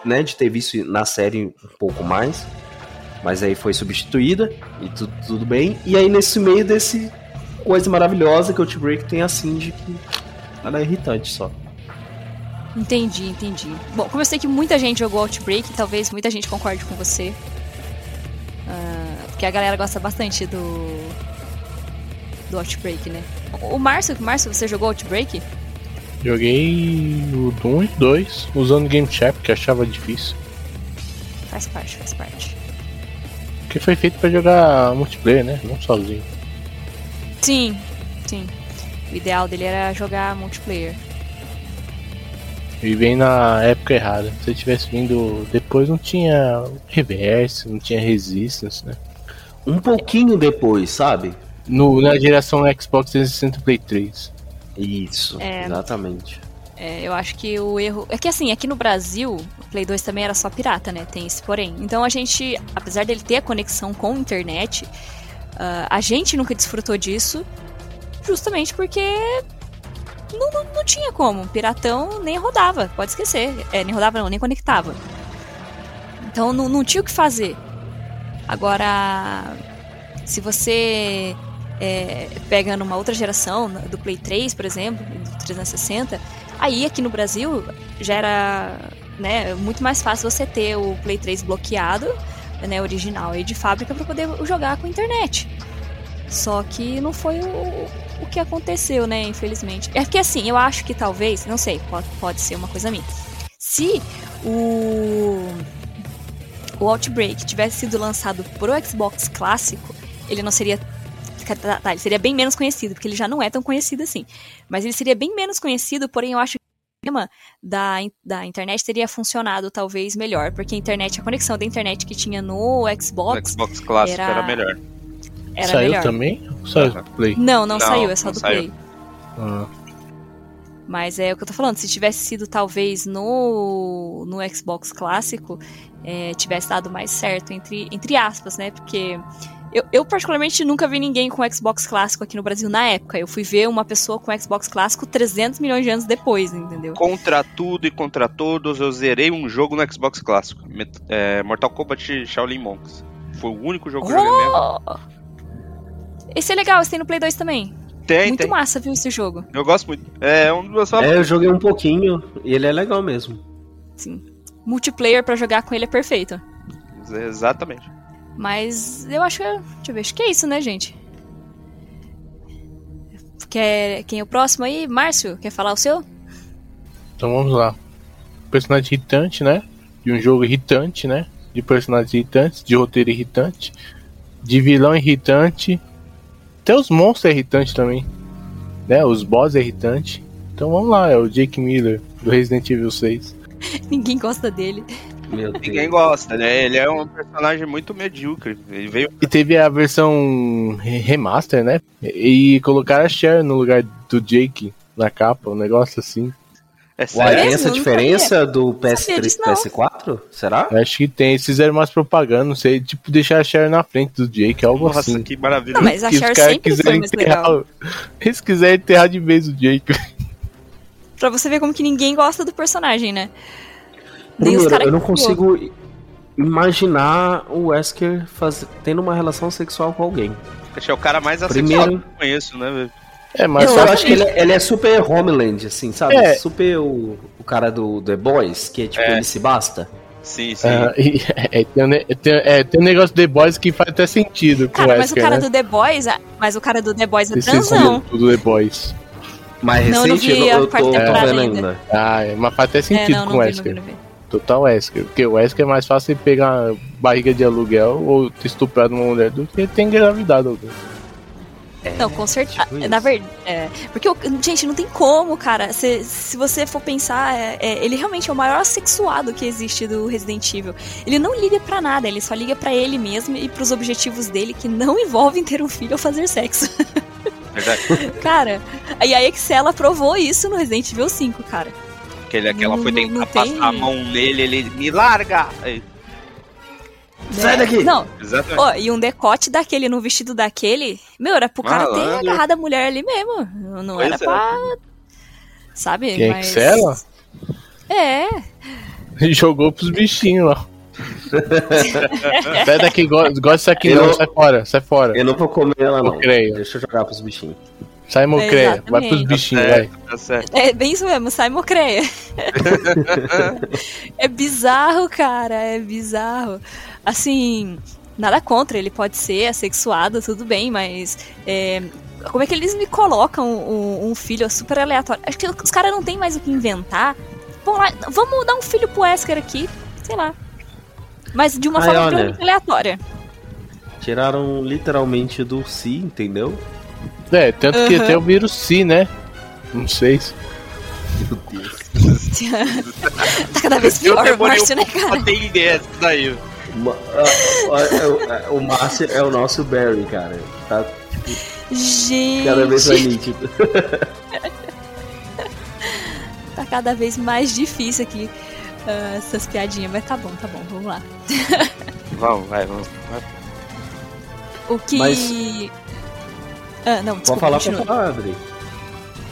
né, de ter visto na série um pouco mais. Mas aí foi substituída e tudo, tudo bem. E aí nesse meio desse coisa maravilhosa que o Outbreak tem a Cindy, que ela é irritante só. Entendi, entendi. Bom, como eu sei que muita gente jogou Outbreak, talvez muita gente concorde com você. Ah, porque a galera gosta bastante do. do Outbreak, né? O Márcio, Márcio, você jogou Outbreak? Joguei o 1 e 2 usando Game Chat, que achava difícil. Faz parte, faz parte. Porque foi feito pra jogar multiplayer, né? Não sozinho. Sim, sim. O ideal dele era jogar multiplayer. E vem na época errada. Se ele tivesse vindo depois, não tinha reverse, não tinha resistance, né? Um pouquinho depois, sabe? No, na geração Xbox 360 e Play 3. Isso, É. exatamente. É, eu acho que o erro. É que assim, aqui no Brasil, o Play 2 também era só pirata, né? Tem esse porém. Então a gente, apesar dele ter a conexão com a internet, ah, a gente nunca desfrutou disso, justamente porque não, não, não tinha como. Piratão nem rodava, pode esquecer. É, nem rodava não, nem conectava. Então não, não tinha o que fazer. Agora, se você é, pega numa outra geração, do Play 3, por exemplo, do 360, aí aqui no Brasil já era né, muito mais fácil você ter o Play 3 bloqueado, né, original aí de fábrica, para poder jogar com a internet. Só que não foi o, o que aconteceu, né, infelizmente. É que assim, eu acho que talvez, não sei, pode, pode ser uma coisa minha. Se o o Outbreak tivesse sido lançado pro Xbox clássico, ele não seria. Tá, tá, ele seria bem menos conhecido, porque ele já não é tão conhecido assim. Mas ele seria bem menos conhecido, porém eu acho que o sistema da, da internet teria funcionado talvez melhor, porque a internet, a conexão da internet que tinha no O Xbox Xbox clássico era- era, melhor. era Saiu melhor. também? Ou saiu do Play? Não, não, Não, saiu, é só do saiu. Play. Ah, Mas é o que eu tô falando, se tivesse sido talvez no, no Xbox clássico, é, tivesse dado mais certo, entre, entre aspas, né? Porque Eu, eu, particularmente, nunca vi ninguém com Xbox clássico aqui no Brasil na época. Eu fui ver uma pessoa com Xbox clássico 300 milhões de anos depois, entendeu? Contra tudo e contra todos, eu zerei um jogo no Xbox clássico. Met- é, Mortal Kombat Shaolin Monks. Foi o único jogo que eu joguei mesmo. Oh! Esse é legal, esse tem no Play 2 também. Tem, Muito tem. massa, viu, esse jogo. Eu gosto muito. É um dos meus É, favoritos. eu joguei um pouquinho e ele é legal mesmo. Sim. Multiplayer pra jogar com ele é perfeito. Exatamente. Mas eu acho que. Deixa eu ver, acho que é isso, né, gente? Quer, quem é o próximo aí? Márcio, quer falar o seu? Então vamos lá. Personagem irritante, né? De um jogo irritante, né? De personagens irritantes, de roteiro irritante, de vilão irritante. Até os monstros é irritante também. Né? Os boss é irritante. Então vamos lá, é o Jake Miller, do Resident Evil 6. Ninguém gosta dele. Meu Deus. Ninguém gosta, né? Ele é um personagem muito medíocre. Ele veio. E teve a versão re- remaster, né? E e colocaram a Cher no lugar do Jake na capa, um negócio assim. É Uai, tem essa diferença do sabia PS3 disso, pro não. PS4? Será? Acho que tem. Eles fizeram mais propaganda, não sei, tipo, deixar a Cher na frente do Jake, algo Nossa, assim. que maravilha. Não, mas a Cher sempre foi mais legal. Eles quiserem enterrar de vez o Jake. Pra você ver como que ninguém gosta do personagem, né? Primeiro, eu não consigo imaginar o Wesker faz... tendo uma relação sexual com alguém. Acho que é o cara mais Primeiro- assexual que eu conheço, né, velho? É, mas eu só acho que ele, é- ele é super Homeland, assim, sabe? É. Super o, o cara do The Boys, que é tipo, É. ele se basta. Sim, sim. Ah, e- é, tem, um, é, tem um negócio do The Boys que faz até sentido com Cara, o mas o Wesker, cara né? do The Boys, ah, mas o cara do The Boys é transão. The Boys. Mais Não, eu não recente, vi eu, a eu tô temporada vendo ainda. ainda. Ah, é, mas faz até É, sentido não, com não o Wesker. vi. Total Wesker. Porque o Wesker é mais fácil ele pegar barriga de aluguel ou ter estuprado uma mulher do que ter engravidado alguém. Não, com certeza. tipo na isso. verdade. É, porque, o- gente, não tem como, cara. Se, se você for pensar, é- é, ele realmente é o maior assexuado que existe do Resident Evil. Ele não liga pra nada, ele só liga pra ele mesmo e pros objetivos dele que não envolvem ter um filho ou fazer sexo. Verdade. cara, e a Excela provou isso no Resident Evil 5, cara. Que, ele, que ela foi tentar tem- passar a mão nele, ele me larga! Aí, Sai daqui! Não, Exatamente. Ó, e um decote daquele no vestido daquele, meu, era pro cara ter Malandro. agarrado a mulher ali mesmo. Não, Pois era é. pra. Sabe? Quem é Mas- Excela? É. Jogou pros bichinhos lá. Sai daqui, go- gosta disso aqui não, não- sai fora, sai fora. Eu não vou comer ela, não. Eu creio. Deixa eu jogar pros bichinhos. Sai mocreia, vai pros bichinhos, Tá vai. certo, tá certo. É bem isso mesmo, sai mocreia. é bizarro, cara, é bizarro. Assim, nada contra, ele pode ser assexuado, tudo bem, mas é, como é que eles me colocam um, um filho super aleatório? Acho que os caras não tem mais o que inventar. Vamos lá, vamos dar um filho pro Wesker aqui, sei lá. Mas de uma Ai, forma olha. totalmente aleatória. Tiraram literalmente do si, entendeu? É, tanto que até o vírus si, né? Não sei. se- Meu Deus. tá cada vez Eu pior, um Márcio, né, cara? pra ter ideia disso daí. Ah, ah, é, o- O Márcio é o nosso Barry, cara. Tá Gente, cada vez mais nítido. tá cada vez mais difícil aqui ah, essas piadinhas, mas tá bom, tá bom, vamos lá. Vamos, vai, vamos. vai. O que. Mas- Ah, não, Pode desculpa, falar continua. pra falar, Adri.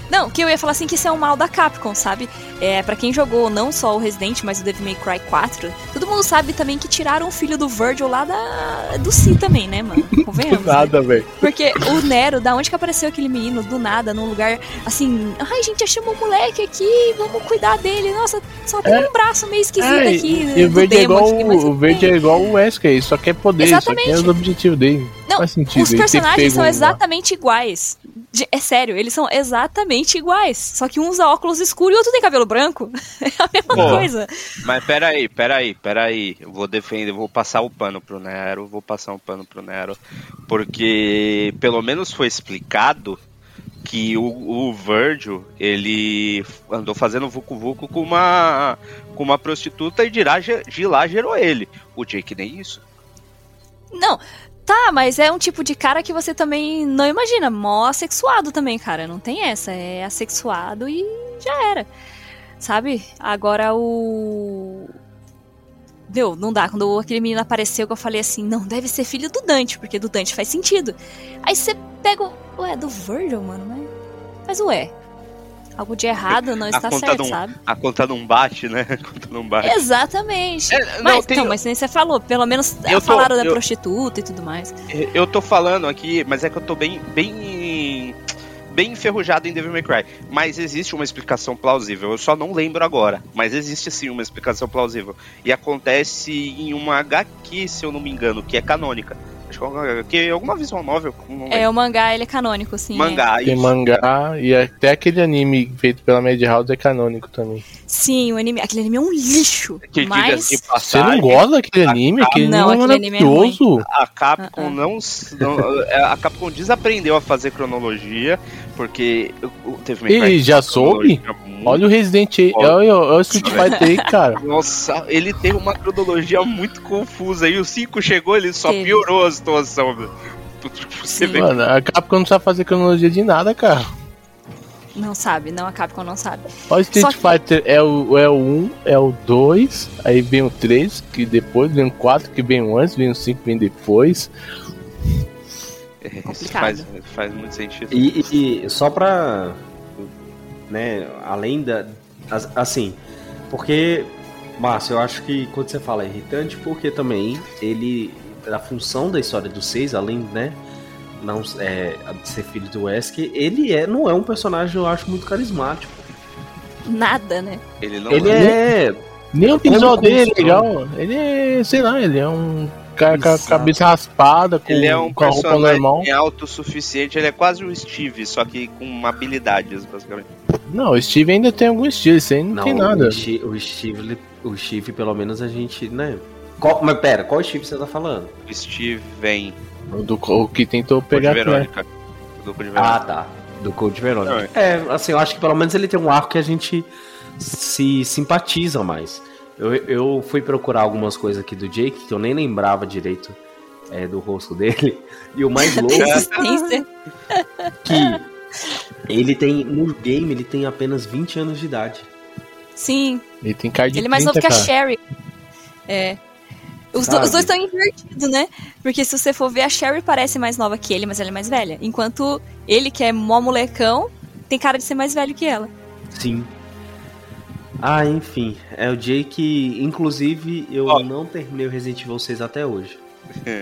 Não, que eu ia falar assim que isso é um mal da Capcom, sabe? É, para quem jogou não só o Resident, mas o Devil May Cry 4, todo mundo sabe também que tiraram o filho do Virgil lá da do Si também, né, mano? Convenhamos. né? Nada, velho. Porque o Nero, da onde que apareceu aquele menino? Do nada, num lugar assim. Ai, gente, achamos um moleque aqui, vamos cuidar dele. Nossa, só tem um braço meio esquisito É, aqui. e o do verde é igual aqui, o verde é igual o Wesker, ele só quer poder, só Exatamente. quer os objetivos dele. Não, Faz sentido. Os personagens são exatamente iguais. De- É sério, eles são exatamente iguais. Só que um usa óculos escuros e o outro tem cabelo branco. É a mesma Pô. coisa. Mas peraí, peraí, peraí. Eu vou defender, vou passar o pano pro Nero, vou passar um pano pro Nero. Porque pelo menos foi explicado que o, o Virgil, ele andou fazendo vucu-vucu com uma, com uma prostituta e de lá, de lá gerou ele. O Jake nem isso. Não, tá, mas é um tipo de cara que você também não imagina. Mó assexuado também, cara. Não tem essa. É assexuado e já era. Sabe? Agora o. Meu, não dá. Quando aquele menino apareceu, que eu falei assim, não, deve ser filho do Dante, porque do Dante faz sentido. Aí você pega o. Ué, do Virgil, mano, mas. Mas ué. Algo de errado não está certo, não- sabe? A conta não bate, né? A conta não bate. Exatamente. É, não, mas, tem- então, mas nem você falou, pelo menos Eu tô- falaram da eu- prostituta e tudo mais. Eu tô falando aqui, mas é que eu tô bem, bem, bem enferrujado em Devil May Cry. Mas existe uma explicação plausível. Eu só não lembro agora. Mas existe sim uma explicação plausível. E acontece em uma HQ, se eu não me engano, que é canônica. Acho que é uma HQ, alguma visual novel. lembro. É, o mangá, ele é canônico, sim. é. mangá. Tem isso. mangá e até aquele anime feito pela Madhouse é canônico também. Sim, o anime. Aquele anime é um lixo. Que mas. de Você passagem, não gosta daquele anime? Aquele Não, anime é aquele anime é maravilhoso. A Capcom Ah, ah. não, é, a Capcom desaprendeu a fazer cronologia porque Cry Ele já soube? Olha o Resident Evil. Olha. Olha, olha o Street Fighter aí, cara. Nossa, ele tem uma cronologia muito confusa. E o 5 chegou, ele só Teve. piorou a situação. velho. Você Sim. vê Mano, a Capcom não sabe fazer cronologia de nada, cara. Não sabe, não, a Capcom não sabe. O Street que- Fighter é o, é o 1, é o 2, aí vem o 3, que depois vem o 4, que vem o antes, vem o 5, vem depois. é, isso Complicado. faz, faz muito sentido. E, e só pra. Né, além da. as- Assim, porque. Márcio, eu acho que quando você fala é irritante, porque também ele. A função da história do 6, além, né? Não é, ser filho do Wesker, ele é, não é um personagem, eu acho, muito carismático. Nada, né? Ele não Ele é. Nem o visual dele é legal. Ele é, sei lá, ele é um cara com a cabeça raspada, com, Ele é um com a roupa personagem normal. autossuficiente, ele é quase o Steve, só que com habilidades, basicamente. Não, o Steve ainda tem algum estilo, isso aí não, Não, tem nada. O Steve, o Steve, ele- o Steve, pelo menos a gente, né? Qual- mas pera, qual Steve você tá falando? O Steve vem O, do, o que tentou de pegar né? Verônica. De Ah, Verônica. tá. Do Code Verônica. É, assim, eu acho que pelo menos ele tem um arco que a gente se simpatiza mais. Eu, eu fui procurar algumas coisas aqui do Jake que eu nem lembrava direito é, do rosto dele. E o mais louco é que ele tem, no game, ele tem apenas 20 anos de idade. Sim, Ele tem cara de ele é mais 30, novo que a. Sherry. É. Os, do- os dois estão invertidos, né? Porque se você for ver, a Sherry parece mais nova que ele, mas ela é mais velha. Enquanto ele, que é mó molecão, tem cara de ser mais velho que ela. Sim. Ah, enfim. É o Jake. Inclusive, eu Ó. não terminei o Resident Evil 6 até hoje.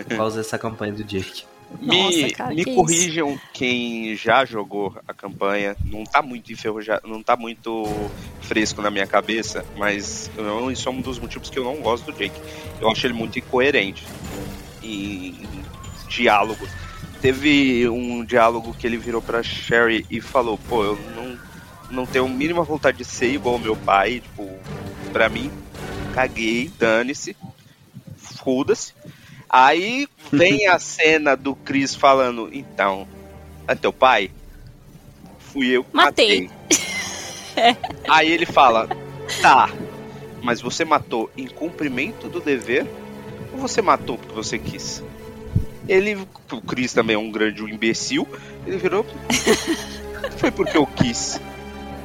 Por causa dessa campanha do Jake. Me, Nossa, cara, me que corrijam quem já jogou a campanha. Não tá muito enferrujado, não tá muito fresco na minha cabeça, mas eu- isso é um dos motivos que eu não gosto do Jake. Eu acho ele muito incoerente em, em diálogos. Teve um diálogo que ele virou pra Sherry e falou: pô, eu não, não tenho a mínima vontade de ser igual ao meu pai. Tipo, pra mim, caguei, dane-se, foda-se. Aí vem a cena do Chris falando: Então, é teu pai? Fui eu que Matei. matei. Aí ele fala: Tá, mas você matou em cumprimento do dever ou você matou porque você quis? Ele, o Chris também é um grande imbecil, ele virou: Foi porque eu quis.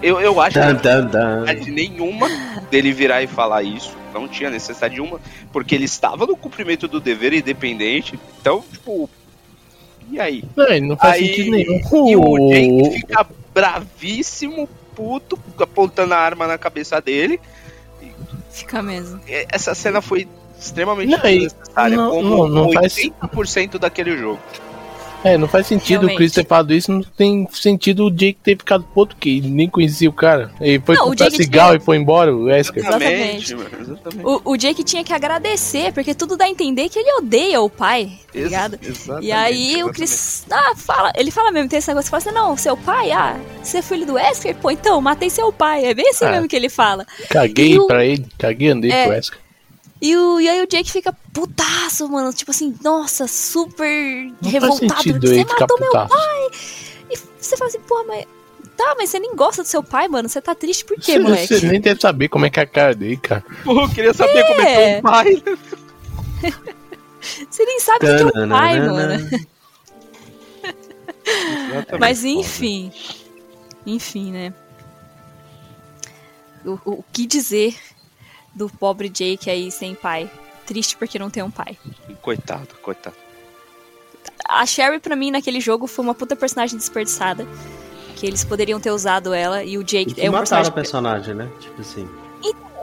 Eu, eu acho que Dan, dan, dan. necessidade nenhuma dele virar e falar isso. Não tinha necessidade nenhuma, porque ele estava no cumprimento do dever independente. Então, tipo. E aí? Não, não faz Aí- sentido nenhum. E o Jake fica bravíssimo, puto, apontando a arma na cabeça dele. Fica mesmo. Essa cena foi extremamente Não, desnecessária, não- como não- não faz- 80% daquele jogo. É, não faz sentido o Realmente. Chris ter falado isso, não tem sentido o Jake ter ficado puto, que nem conhecia o cara. Ele foi Não, o comprar cigarro tinha- e foi embora, o Wesker. Exatamente. exatamente. O, o Jake tinha que agradecer, porque tudo dá a entender que ele odeia o pai, tá ligado? Ex- exatamente, E aí o. Chris. Ah, fala. Ele fala mesmo, tem esse negócio que fala assim: não, seu pai, ah, você é filho do Wesker? Pô, então, matei seu pai. É bem assim Ah. mesmo que ele fala. Caguei E o- pra ele, caguei andei É. pro Wesker. E, o, e aí o Jake fica putaço, mano. Tipo assim, nossa, super Não revoltado. você matou meu putaço. pai. E você fala assim, porra, mas. Tá, mas você nem gosta do seu pai, mano. Você tá triste por quê, Você, moleque? você nem deve saber como é que é a cara dele, cara. Pô, eu queria saber como é que é o pai. Você nem sabe o que é um pai, mano. Mas enfim. Enfim, né? O, o- o que dizer do pobre Jake aí sem pai. Triste porque não tem um pai. Coitado, coitado. A Sherry, pra mim, naquele jogo, foi uma puta personagem desperdiçada. Que eles poderiam ter usado ela e o Jake E que é um mataram personagem. o personagem, né? Tipo assim.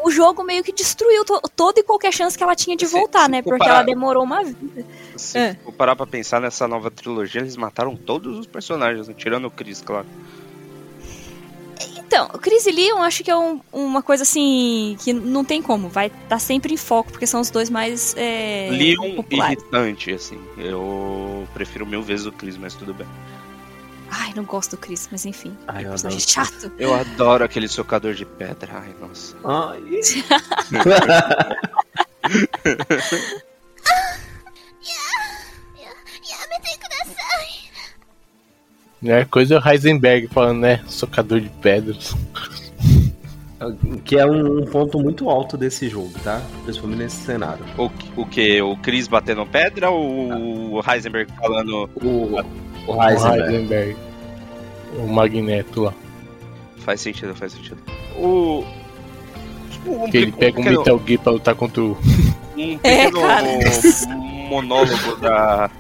O jogo meio que destruiu to- toda e qualquer chance que ela tinha de Se- voltar, se né? Porque parar- ela demorou uma vida. Se É. for parar pra pensar nessa nova trilogia, eles mataram todos os personagens, né? tirando o Chris, claro. Então, o Chris e Leon acho que é um- uma coisa assim que não tem como, vai estar sempre em foco, porque são os dois mais é, Leon populares. irritante, assim. Eu prefiro mil vezes o Chris, mas tudo bem. Ai, não gosto do Chris, mas enfim. Ai, eu adoro chato. Eu adoro aquele socador de pedra. Ai, nossa. Ai. É coisa Heisenberg falando, né? Socador de pedras. que é um, um ponto muito alto desse jogo, tá? Principalmente nesse cenário. O, o que? O Chris batendo pedra ou o Heisenberg falando. O, o O Heisenberg. Heisenberg. O Magneto lá. Faz sentido, faz sentido. O. um Que ele pe- pega um pequeno- Metal Gear pra lutar contra o. um É, pequeno cara. monólogo da,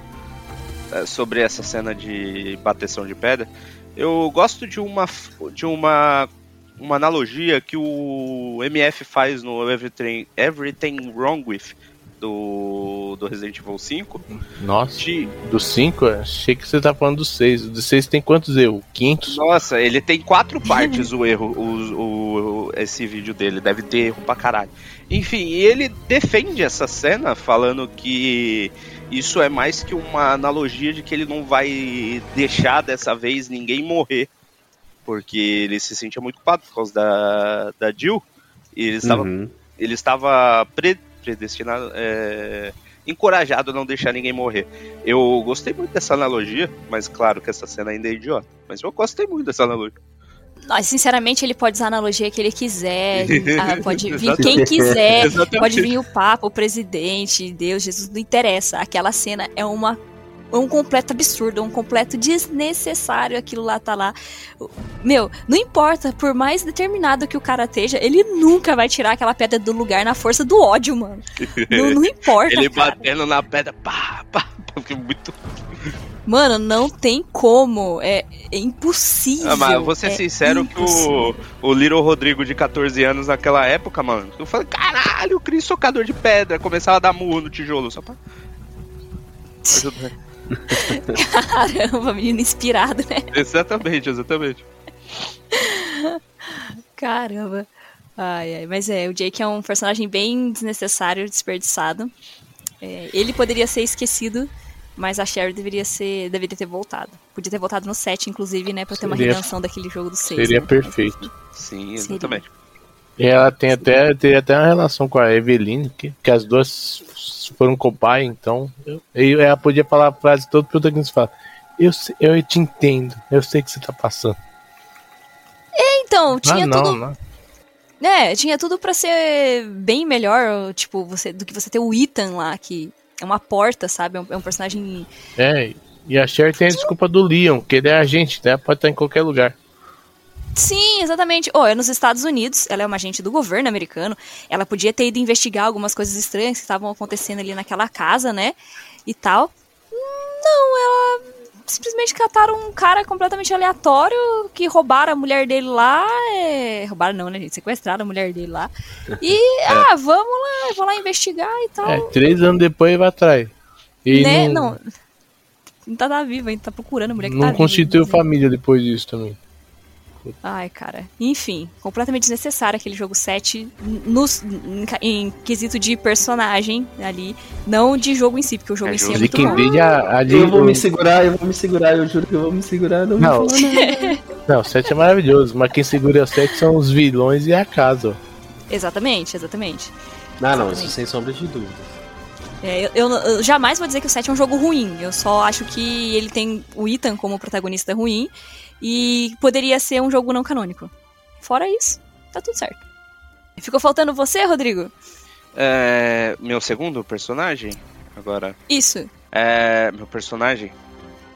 sobre essa cena de bateção de pedra. Eu gosto de uma de uma uma analogia que o MF faz no Everything, Everything Wrong With do, do Resident Evil 5 Nossa, de do 5? Achei que você tá falando do 6. O do 6 tem quantos erros? 500? Nossa, ele tem quatro partes o erro, o, o- esse vídeo dele, deve ter erro pra caralho. Enfim, ele defende essa cena falando que isso é mais que uma analogia de que ele não vai deixar dessa vez ninguém morrer. Porque ele se sentia muito culpado por causa da, da Jill. E ele estava, Uhum. ele estava pre- predestinado, é, encorajado a não deixar ninguém morrer. Eu gostei muito dessa analogia, mas claro que essa cena ainda é idiota. Mas eu gostei muito dessa analogia. Mas, sinceramente, ele pode usar a analogia que ele quiser. ah, pode vir quem quiser. Pode vir o Papa, o presidente, Deus, Jesus, não interessa. Aquela cena é uma. É um completo absurdo, é um completo desnecessário aquilo lá tá lá. Meu, não importa, por mais determinado que o cara esteja, ele nunca vai tirar aquela pedra do lugar na força do ódio, mano. Não, não importa. Ele cara. batendo na pedra, pá, pá, pá, que muito. Mano, não tem como. É, é impossível. Ah, mas vou ser é sincero que o, o Little Rodrigo de 14 anos naquela época, mano, eu falei, caralho, o Cris socador de pedra, começava a dar murro no tijolo, só pra. Caramba, menino inspirado, né? exatamente, exatamente. Caramba. Ai, ai. Mas é, o Jake é um personagem bem desnecessário, desperdiçado. É, ele poderia ser esquecido, mas a Sherry deveria ser. deveria ter voltado. Podia ter voltado no 7, inclusive, né? Pra ter uma redenção daquele jogo do 6. Seria né? perfeito. Sim, Seria. E ela tem até, tem até uma relação com a Eveline, que, que as duas foram com o pai, então. Eu, eu- ela podia falar a frase todo protagonista fala. Eu, eu te entendo, eu sei que você tá passando. Então, tinha ah, não, tudo. não. É, tinha tudo pra ser bem melhor, tipo, você, do que você ter o Ethan lá, que é uma porta, sabe? É um, é um personagem. É, e a Cher tem a desculpa do Leon, que ele é agente, né? Pode estar em qualquer lugar. Sim, exatamente. Oh, é nos Estados Unidos, ela é uma agente do governo americano. Ela podia ter ido investigar algumas coisas estranhas que estavam acontecendo ali naquela casa, né? E tal. Não, ela simplesmente cataram um cara completamente aleatório que roubaram a mulher dele lá. É... Roubaram não, né, gente? Sequestraram a mulher dele lá. E, ah, vamos lá, vou lá investigar e tal. É, três anos depois vai atrás. E né? não, Não. Não tá, tá viva, ainda tá procurando a mulher que não tá viva, constituiu família depois disso também. Ai, cara. Enfim, completamente desnecessário aquele jogo 7 nos, em, em quesito de personagem ali, não de jogo em si, porque o jogo É, em si é muito bom. ali. Eu vou me segurar, eu vou me segurar, eu juro que eu vou me segurar. Não, Não. nada. Não, o 7 é maravilhoso, mas quem segura o 7 são os vilões e a casa. Exatamente, exatamente. não, não, isso sem sombra de dúvida. É, eu, eu- eu jamais vou dizer que o 7 é um jogo ruim. Eu só acho que ele tem o Ethan como protagonista ruim e poderia ser um jogo não canônico. Fora isso, tá tudo certo. Ficou faltando você, Rodrigo? É, meu segundo personagem, agora. Isso. É, meu personagem,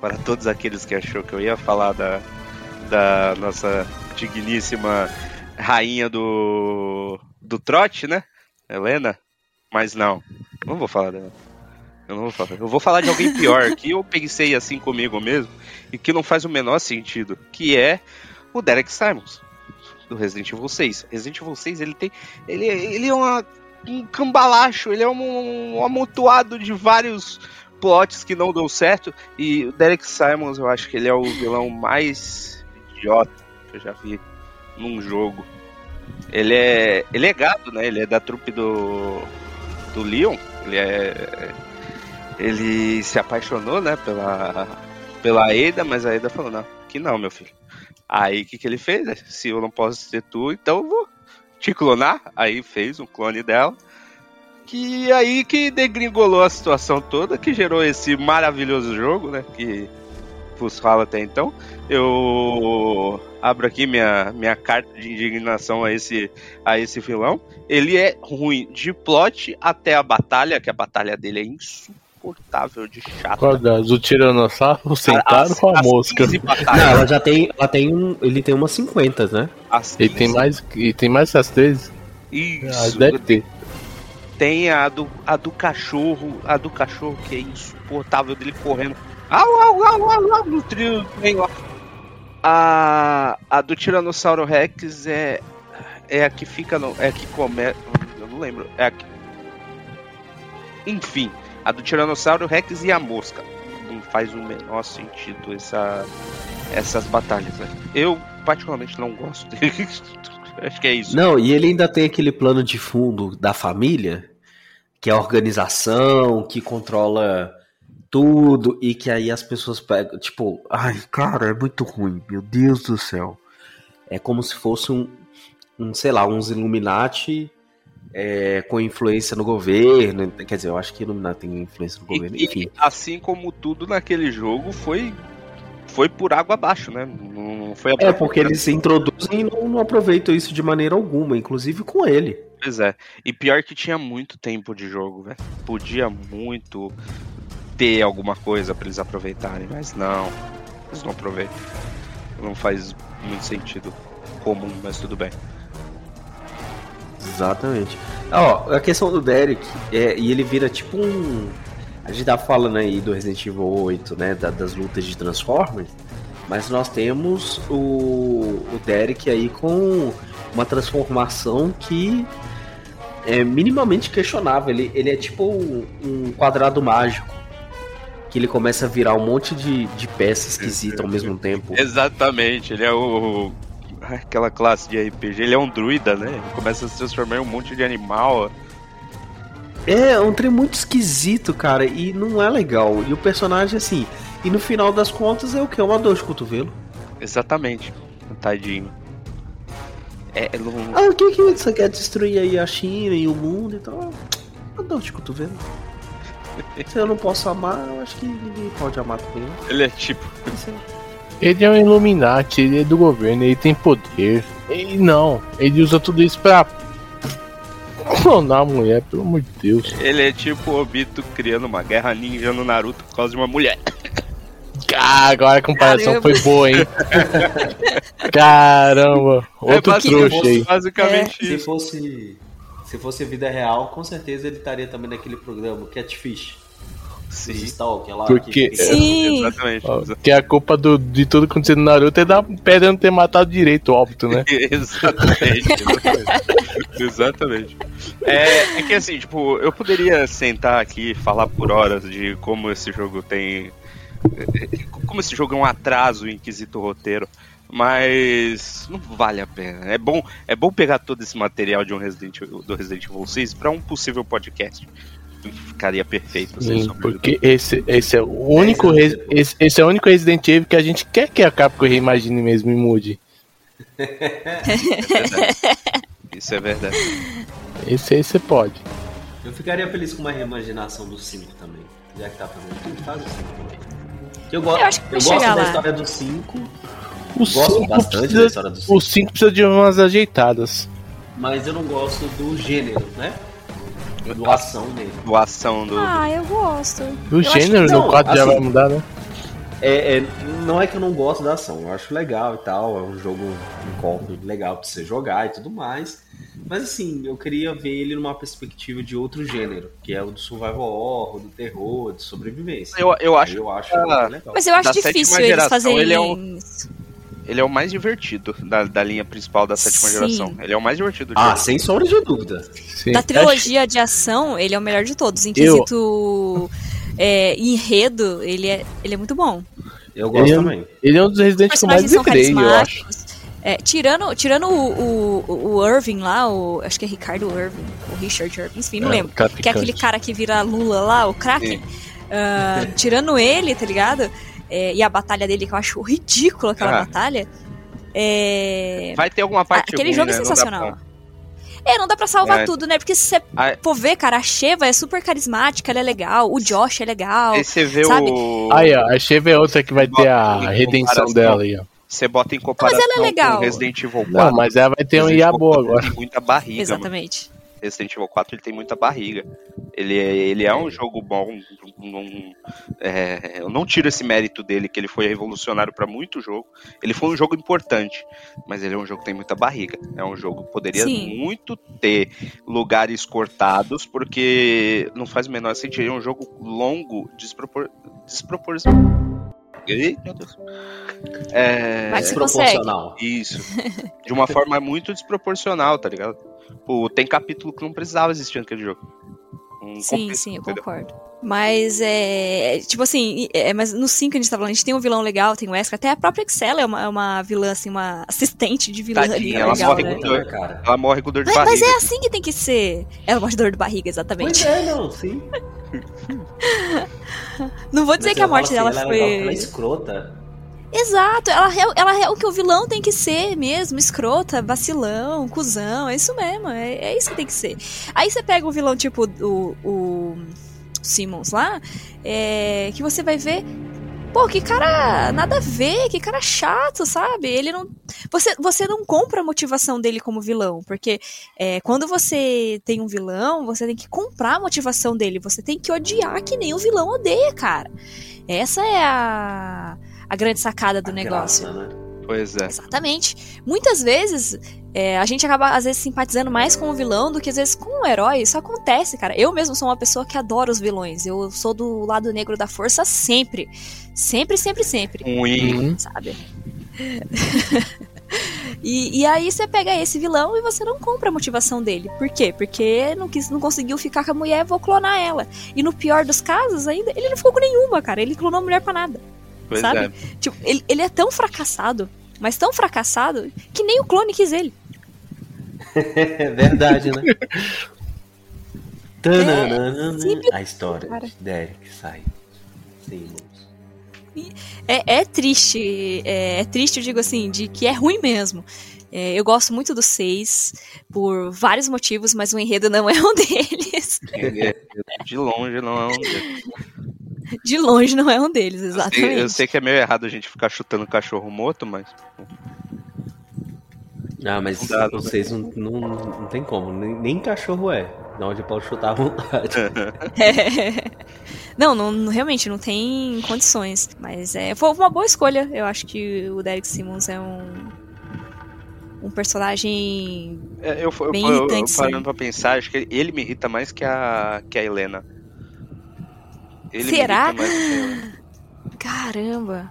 para todos aqueles que achou que eu ia falar da, da nossa digníssima rainha do, do trote, né? Helena? Mas não, não vou falar dela. Eu não vou falar. Eu vou falar de alguém pior, que eu pensei assim comigo mesmo, e que não faz o menor sentido, que é o Derek Simons, do Resident Evil 6. Resident Evil 6, ele tem. Ele, ele é uma, um cambalacho, ele é um, um amontoado de vários plots que não deu certo. E o Derek Simons, eu acho que ele é o vilão mais idiota que eu já vi num jogo. Ele é. Ele é gado, né? Ele é da trupe do. do Leon. Ele é. Ele se apaixonou, né, pela. pela Ada, mas a Ada falou, não, que não, meu filho. Aí o que, que ele fez? Se eu não posso ser tu, então eu vou te clonar. Aí fez um clone dela. Que aí que degringolou a situação toda, que gerou esse maravilhoso jogo, né? Que vos fala até então. Eu abro aqui minha, minha carta de indignação a esse, a esse vilão. Ele é ruim de plot até a batalha, que a batalha dele é insuportável de chata. Qual das? O Tiranossauro sentado com a mosca? 15 Não, ela já tem. Ela tem um. Ele tem umas 50, né? as Ele tem 15. mais, ele tem mais essas três? Ah, Isso, deve ter. Tem a do, a do cachorro, a do cachorro que é insuportável dele correndo. Au, au, au, au, au, no trio, tem lá. A, a do Tiranossauro Rex é, é a que fica no. É a que começa. Eu não lembro. É a que. Enfim, a do Tiranossauro Rex e a mosca. Não faz o menor sentido essa, essas batalhas. Né? Eu, particularmente, não gosto dele. Acho que é isso. Não, e ele ainda tem aquele plano de fundo da família, que é a organização, que controla tudo, e que aí as pessoas pegam. Tipo, ai, cara, é muito ruim, meu Deus do céu. É como se fosse um, um sei lá, uns Illuminati é, com influência no governo. Quer dizer, eu acho que Illuminati tem influência no governo, E, enfim. e, assim como tudo naquele jogo foi foi por água abaixo, né? Não foi É, porque eles se introduzem e não, não aproveitam isso de maneira alguma, inclusive com ele. Pois é. E pior que tinha muito tempo de jogo, velho. Podia muito ter alguma coisa pra eles aproveitarem, mas não. Eles não aproveitam. Não faz muito sentido comum, mas tudo bem. Exatamente. Ó, a questão do Derek, é, e ele vira tipo um. A gente tá falando aí do Resident Evil 8, né? da- das lutas de Transformers. Mas nós temos o, o Derek aí com uma transformação que é minimamente questionável. Ele, ele é tipo um, um quadrado mágico. Que ele começa a virar um monte de, de peça esquisita ao mesmo tempo. Exatamente, ele é o. Aquela classe de RPG, ele é um druida, né? Ele começa a se transformar em um monte de animal. É, é um trem muito esquisito, cara, e não é legal. E o personagem, assim, e no final das contas é o que? Uma dor de cotovelo. Exatamente. Tadinho. É, não- Ah, o que que você quer destruir aí a China e o mundo e tal? Uma dor de cotovelo. Se eu não posso amar, eu acho que ninguém pode amar também. né? ele é tipo. É- Ele é um Illuminati, ele é do governo, ele tem poder. E não, ele usa tudo isso pra clonar a mulher, pelo amor de Deus. Ele é tipo o Obito criando uma guerra ninja no Naruto por causa de uma mulher. Ah, agora a comparação Caramba. foi boa, hein? Caramba, outro é trouxa aí. basicamente Se isso. fosse. Se fosse vida real, com certeza ele estaria também naquele programa Catfish. Os Sim, Stalker lá. Porque- que- Sim. exatamente. Ó, Que a culpa do, de tudo que aconteceu no Naruto é da pedra não ter matado direito, óbvio, né? exatamente. Exatamente. exatamente. É, é que assim, tipo, eu poderia sentar aqui e falar por horas de como esse jogo tem. Como esse jogo é um atraso em quesito roteiro. Mas não vale a pena. É bom, é bom pegar todo esse material de um Resident, do Resident Evil 6 para um possível podcast. Ficaria perfeito. Sim, porque esse, esse é o único res- esse, esse é o único Resident Evil que a gente quer que a Capcom reimagine mesmo e mude. Isso é verdade. Esse aí você pode. Eu ficaria feliz com uma reimaginação do 5 também. Já que tá fazendo tudo, faz o 5 também. Eu, gosto, Eu acho que vai eu gosto da lá. história do 5, O gosto 5 bastante da precisa, história do 5, o 5 precisa de umas ajeitadas. mas eu não gosto do gênero, né? Do ação dele. Doação do. Ah, eu gosto. O Eu gênero não, no 4 já assim, vai mudar, né? É, é, não é que eu não gosto da ação, eu acho legal e tal, é um jogo um corpo legal pra você jogar e tudo mais. Mas assim, eu queria ver ele numa perspectiva de outro gênero, que é o do survival horror, do terror, de sobrevivência. Eu, eu acho eu acho Ah, legal. Mas eu acho Da difícil eles geração, fazerem ele é um- isso. Ele é o mais divertido da, da linha principal da sétima Sim. geração. Ele é o mais divertido. Ah, jogo. sem sombra de dúvida. Sim. Da trilogia de ação, ele é o melhor de todos. Em Eu- quesito é, enredo, ele é, ele é muito bom. Eu gosto Ele é- também. Ele é um dos Resident que eu mais lembrei, eu acho. É, tirando tirando o, o, o Irving lá, o, acho que é Ricardo Irving, o Richard Irving, enfim, não É, lembro. Que é aquele cara que vira Lula lá, o Kraken. Ah, tirando ele, tá ligado? É, e a batalha dele, que eu acho ridícula aquela Ah. batalha. É... Vai ter alguma parte Aquele ruim, jogo é né? Não dá sensacional. É, não dá pra salvar É. tudo, né? Porque se você Ah. for ver, cara, a Sheva é super carismática, ela é legal, o Josh é legal. Aí você vê sabe? o. Aí, ó, a Cheva é outra que vai ter a redenção dela aí, ó. Você bota em comparação ela é legal. com Resident Evil 4. Não, mas ela vai ter um IA boa 4 agora. Tem muita barriga, mano. Resident Evil 4 ele tem muita barriga. Ele é, ele é um jogo bom. não- é, eu não tiro esse mérito dele, que ele foi revolucionário para muito jogo. Ele foi um jogo importante, mas ele é um jogo que tem muita barriga. É um jogo que poderia Sim. muito ter lugares cortados, porque não faz o menor sentido. É um jogo longo, despropor... desproporcional. Meu Deus. É, Mas. Desproporcional. isso. De uma forma muito desproporcional, tá ligado? Pô, tem capítulo que não precisava existir naquele jogo. Um Sim, sim, eu entendeu? concordo. Mas é. Tipo assim, é, mas no 5 que a gente tá falando, a gente tem um vilão legal, tem o Wesker, até a própria Excel é uma, é uma vilã, assim, uma assistente de vilã ali, Tadinha, é ela legal, morre né? com dor. Né, cara? Ela morre com dor de Mas, barriga. mas é assim que tem que ser. Ela morre de dor de barriga, exatamente. Pois é, não, sim. Não vou dizer Mas que a eu morte assim, dela ela é legal porque Ela é foi. escrota. Exato, ela, é- ela é o que o vilão tem que ser mesmo, escrota, vacilão, cuzão, é isso mesmo, é, é isso que tem que ser. Aí você pega o vilão tipo o, o Simmons lá, é, que você vai ver, pô, que cara nada a ver, que cara chato, sabe? Ele não. Você, você não compra a motivação dele como vilão, porque é, quando você tem um vilão, você tem que comprar a motivação dele, você tem que odiar que nem o vilão odeia, cara. Essa é a, a grande sacada do A negócio. graça, né? Pois é. Exatamente. Muitas vezes é, a gente acaba, às vezes, simpatizando mais com o vilão do que às vezes com o herói. Isso acontece, cara. Eu mesmo sou uma pessoa que adora os vilões. Eu sou do lado negro da força sempre. Sempre, sempre, sempre. Ruim. Uhum. Sabe? E, e aí você pega esse vilão e você não compra a motivação dele. Por quê? Porque não, quis, não conseguiu ficar com a mulher, vou clonar ela. E no pior dos casos, ainda, ele não ficou com nenhuma, cara. Ele clonou a mulher pra nada. Pois sabe? é. Tipo, ele, ele é tão fracassado, mas tão fracassado, que nem o clone quis ele. É verdade, né? Tananana, simples, a história cara. de Derek sai. Sim, É, é triste, é, é triste, eu digo assim, de que é ruim mesmo. É, eu gosto muito do 6 por vários motivos, mas o enredo não é um deles. É, De longe não é um. De longe não é um deles, Eu sei, exatamente. eu sei que é meio errado a gente ficar chutando cachorro morto, mas. Ah, mas Não não vocês não, não, não tem como. Nem, nem cachorro é. Na onde pode chutar à vontade. Não, não, não- realmente não tem condições. Mas é, foi uma boa escolha. Eu acho que o Derek Simmons é um. Um personagem. É, eu, eu, Bem eu, eu irritante, parando pra pensar, acho que ele me irrita mais que a, que a Helena. Ele Será? Caramba!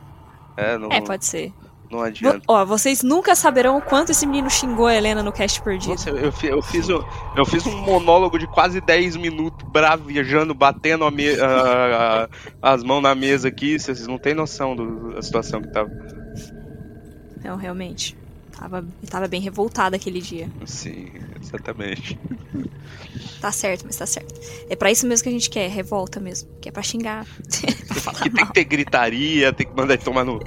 É, não, É, pode ser. não adianta. Ó, vocês nunca saberão o quanto esse menino xingou a Helena no cast perdido. Nossa, eu, fi- eu fiz, um- eu fiz um monólogo de quase 10 minutos, bravejando, batendo a me- a- a- as mãos na mesa aqui. Vocês não têm noção do- da situação que tava. Não, realmente. Tava, tava bem revoltada aquele dia. Sim, exatamente. Tá certo, mas tá certo. É pra isso mesmo que a gente quer, revolta mesmo. Que é pra xingar. pra Que tem que ter gritaria, tem que mandar ele tomar no.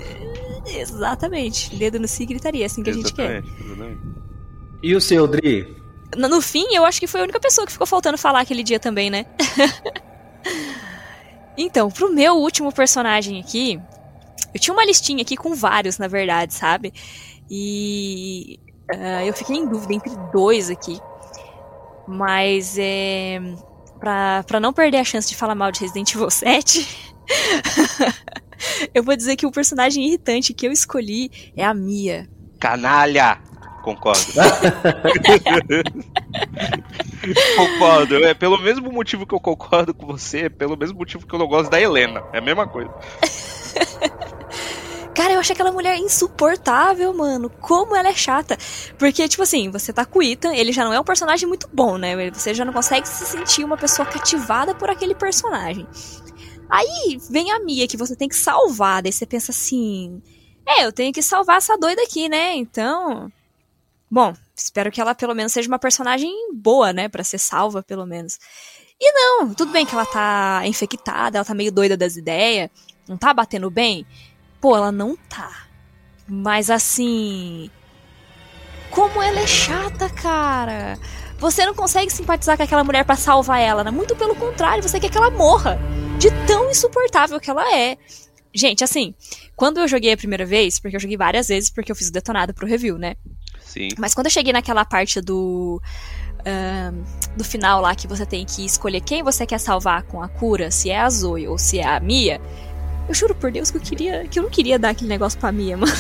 Exatamente. Dedo no si e gritaria, é assim que a gente quer. Exatamente, exatamente. E o seu, Dri? No, no fim, eu acho que foi a única pessoa que ficou faltando falar aquele dia também, né? então, pro meu último personagem aqui, eu tinha uma listinha aqui com vários, na verdade, sabe? E ah, eu fiquei em dúvida entre dois aqui. Mas é. Pra, pra não perder a chance de falar mal de Resident Evil 7, eu vou dizer que o personagem irritante que eu escolhi é a Mia. Canalha! Concordo. Concordo. É pelo mesmo motivo que eu concordo com você, é pelo mesmo motivo que eu não gosto da Helena. É a mesma coisa. Cara, eu acho aquela mulher insuportável, mano. Como ela é chata. Porque, tipo assim, você tá com o Ethan, ele já não é um personagem muito bom, né? Você já não consegue se sentir uma pessoa cativada por aquele personagem. Aí vem a Mia que você tem que salvar, daí você pensa assim: é, eu tenho que salvar essa doida aqui, né? Então. Bom, espero que ela pelo menos seja uma personagem boa, né? Pra ser salva, pelo menos. E não, tudo bem que ela tá infectada, ela tá meio doida das ideias, não tá batendo bem. Pô, ela não tá. Mas assim. Como ela é chata, cara. Você não consegue simpatizar com aquela mulher pra salvar ela, né? Muito pelo contrário, você quer que ela morra. De tão insuportável que ela é. Gente, assim, quando eu joguei a primeira vez, porque eu joguei várias vezes, porque eu fiz o detonado pro review, né? Sim. Mas quando eu cheguei naquela parte do. do final lá que você tem que escolher quem você quer salvar com a cura, se é a Zoe ou se é a Mia. Eu juro por Deus que eu queria. que eu não queria dar aquele negócio pra Mia, mano.